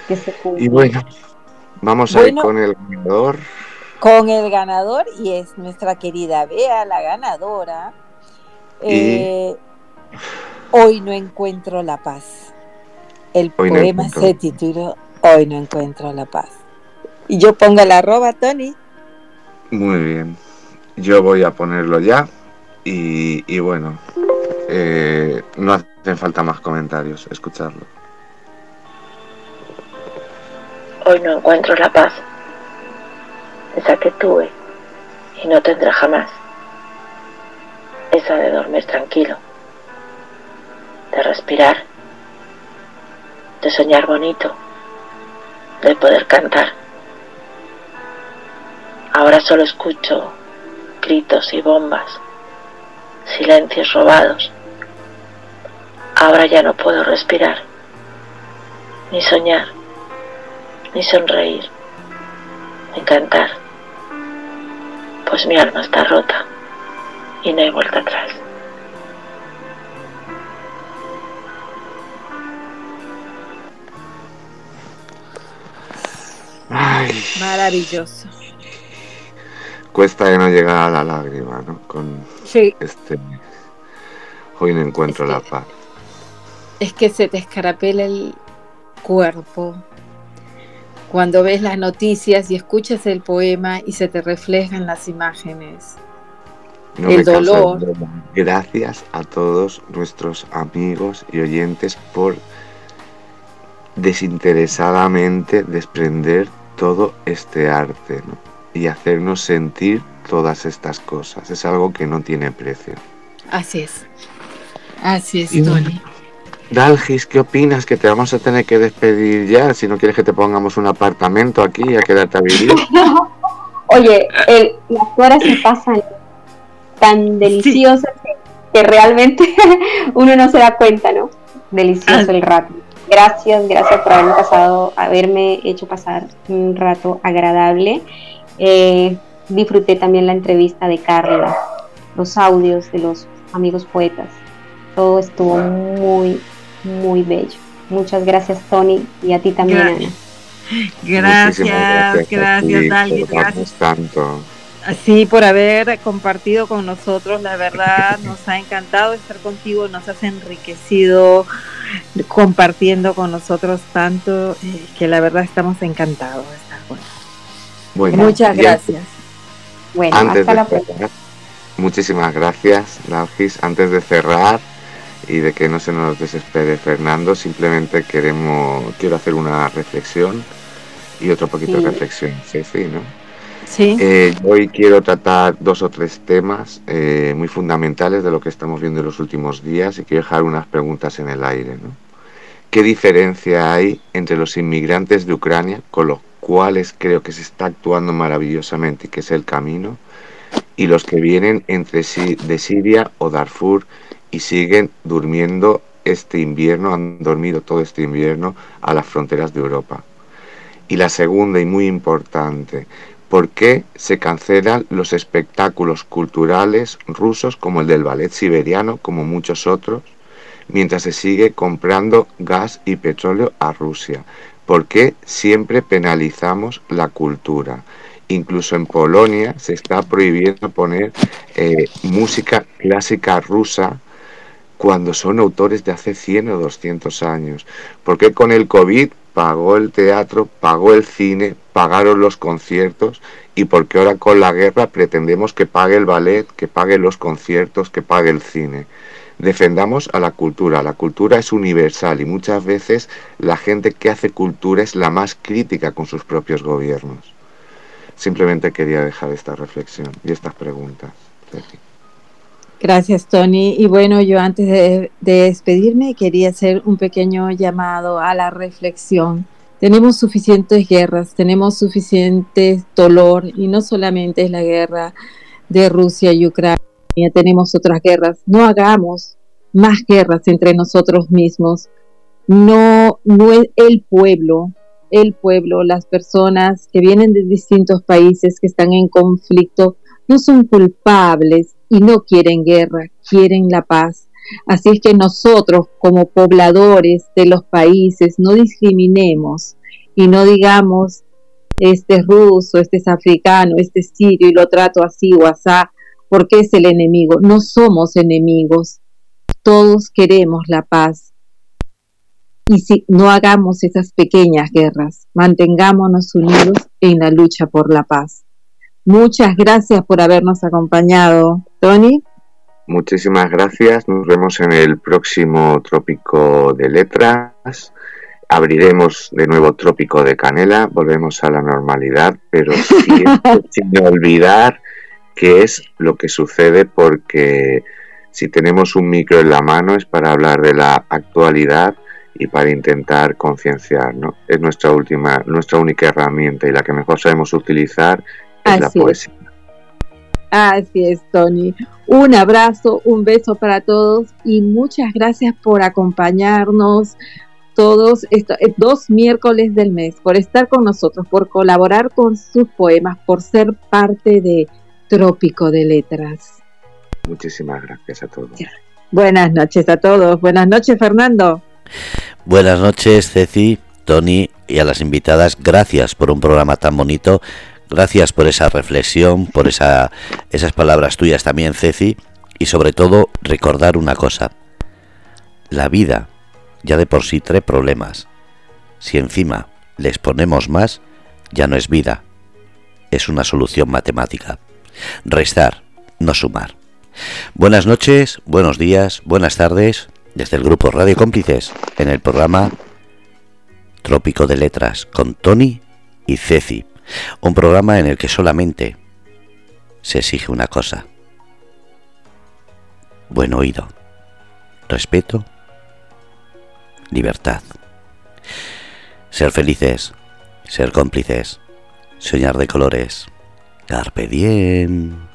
Que se cumpla. Y bueno, vamos a ir con el ganador. Con el ganador, y es nuestra querida Bea, la ganadora. Eh, Hoy no encuentro la paz. El Hoy poema se titula Hoy no encuentro la paz. Y yo pongo la arroba, Tony. Muy bien. Yo voy a ponerlo ya. Y, bueno, eh, no hacen falta más comentarios, escucharlo. Hoy no encuentro la paz, esa que tuve y no tendré jamás, esa de dormir tranquilo, de respirar, de soñar bonito, de poder cantar. Ahora solo escucho gritos y bombas, silencios robados. Ahora ya no puedo respirar, ni soñar ni sonreír, ni cantar, pues mi alma está rota y no hay vuelta atrás. Ay, Maravilloso. Cuesta que no llegar a la lágrima, ¿no? Con Sí, este. Hoy no encuentro la paz. es que se te escarapela el cuerpo cuando ves las noticias y escuchas el poema y se te reflejan las imágenes. No El dolor. Gracias a todos nuestros amigos y oyentes por desinteresadamente desprender todo este arte ¿no? Y hacernos sentir todas estas cosas. Es algo que no tiene precio. Así es. Así es, Y Tony. Dalgis, ¿qué opinas? Que te vamos a tener que despedir ya. Si no quieres que te pongamos un apartamento aquí y a quedarte a vivir. Oye, el- las horas se pasan tan deliciosas que, que realmente uno no se da cuenta, ¿no? Delicioso el rato. Gracias, gracias por haberme pasado, haberme hecho pasar un rato agradable. Eh, disfruté también la entrevista de Carla, los audios de los amigos poetas. Todo estuvo muy, muy bello. Muchas gracias, Tony, y a ti también, Gra- Ana. Gracias, gracias, a ti Dalgis, por darnos gracias. tanto. Sí, por haber compartido con nosotros, la verdad nos ha encantado estar contigo, nos has enriquecido compartiendo con nosotros tanto eh, que la verdad estamos encantados Bueno, Muchas gracias. Bueno, Antes hasta la próxima. cerrar, muchísimas gracias, Dalgis. Antes de cerrar y de que no se nos desespere Fernando, simplemente queremos, quiero hacer una reflexión y otro poquito Sí. de reflexión, Ceci, ¿no? Sí. Eh, hoy quiero tratar dos o tres temas eh, muy fundamentales de lo que estamos viendo en los últimos días y quiero dejar unas preguntas en el aire. ¿no? ¿Qué diferencia hay entre los inmigrantes de Ucrania, con los cuales creo que se está actuando maravillosamente que es el camino, y los que vienen entre sí de Siria o Darfur y siguen durmiendo este invierno, han dormido todo este invierno a las fronteras de Europa. Y la segunda y muy importante, ¿por qué se cancelan los espectáculos culturales rusos como el del ballet siberiano, como muchos otros, mientras se sigue comprando gas y petróleo a Rusia? ¿Por qué siempre penalizamos la cultura? Incluso en Polonia se está prohibiendo poner eh, música clásica rusa cuando son autores de hace 100 o 200 años. ¿Por qué con el COVID pagó el teatro, pagó el cine, pagaron los conciertos y por qué ahora con la guerra pretendemos que pague el ballet, que pague los conciertos, que pague el cine? Defendamos a la cultura. La cultura es universal y muchas veces la gente que hace cultura es la más crítica con sus propios gobiernos. Simplemente quería dejar esta reflexión y estas preguntas. Gracias, Tony. Y bueno, yo antes de, despedirme quería hacer un pequeño llamado a la reflexión. Tenemos suficientes guerras, tenemos suficiente dolor y no solamente es la guerra de Rusia y Ucrania, tenemos otras guerras. No hagamos más guerras entre nosotros mismos. No, no es el pueblo, el pueblo, las personas que vienen de distintos países que están en conflicto, no son culpables y no quieren guerra, quieren la paz. Así es que nosotros como pobladores de los países no discriminemos y no digamos este es ruso, este es africano, este es sirio y lo trato así o así porque es el enemigo. No somos enemigos, todos queremos la paz. Y si no hagamos esas pequeñas guerras, mantengámonos unidos en la lucha por la paz. Muchas gracias por habernos acompañado. Tony. Muchísimas gracias. Nos vemos en el próximo Trópico de Letras. Abriremos de nuevo Trópico de Canela. Volvemos a la normalidad, pero sin olvidar qué es lo que sucede porque si tenemos un micro en la mano es para hablar de la actualidad y para intentar concienciar, ¿no? Es nuestra última, nuestra única herramienta y la que mejor sabemos utilizar es la poesía. Así es, Tony. Un abrazo, un beso para todos y muchas gracias por acompañarnos todos estos eh, dos miércoles del mes, por estar con nosotros, por colaborar con sus poemas, por ser parte de Trópico de Letras. Muchísimas gracias a todos. Buenas noches a todos. Buenas noches, Fernando. Buenas noches, Ceci, Tony y a las invitadas. Gracias por un programa tan bonito Gracias por esa reflexión, por esa, esas palabras tuyas también, Ceci, y sobre todo recordar una cosa. La vida ya de por sí trae problemas. Si encima les ponemos más, ya no es vida, es una solución matemática. Restar, no sumar. Buenas noches, buenos días, buenas tardes, desde el grupo Radio Cómplices, en el programa Trópico de Letras, con Tony y Ceci. Un programa en el que solamente se exige una cosa. Buen oído, respeto, libertad. Ser felices, ser cómplices, soñar de colores. Carpe diem.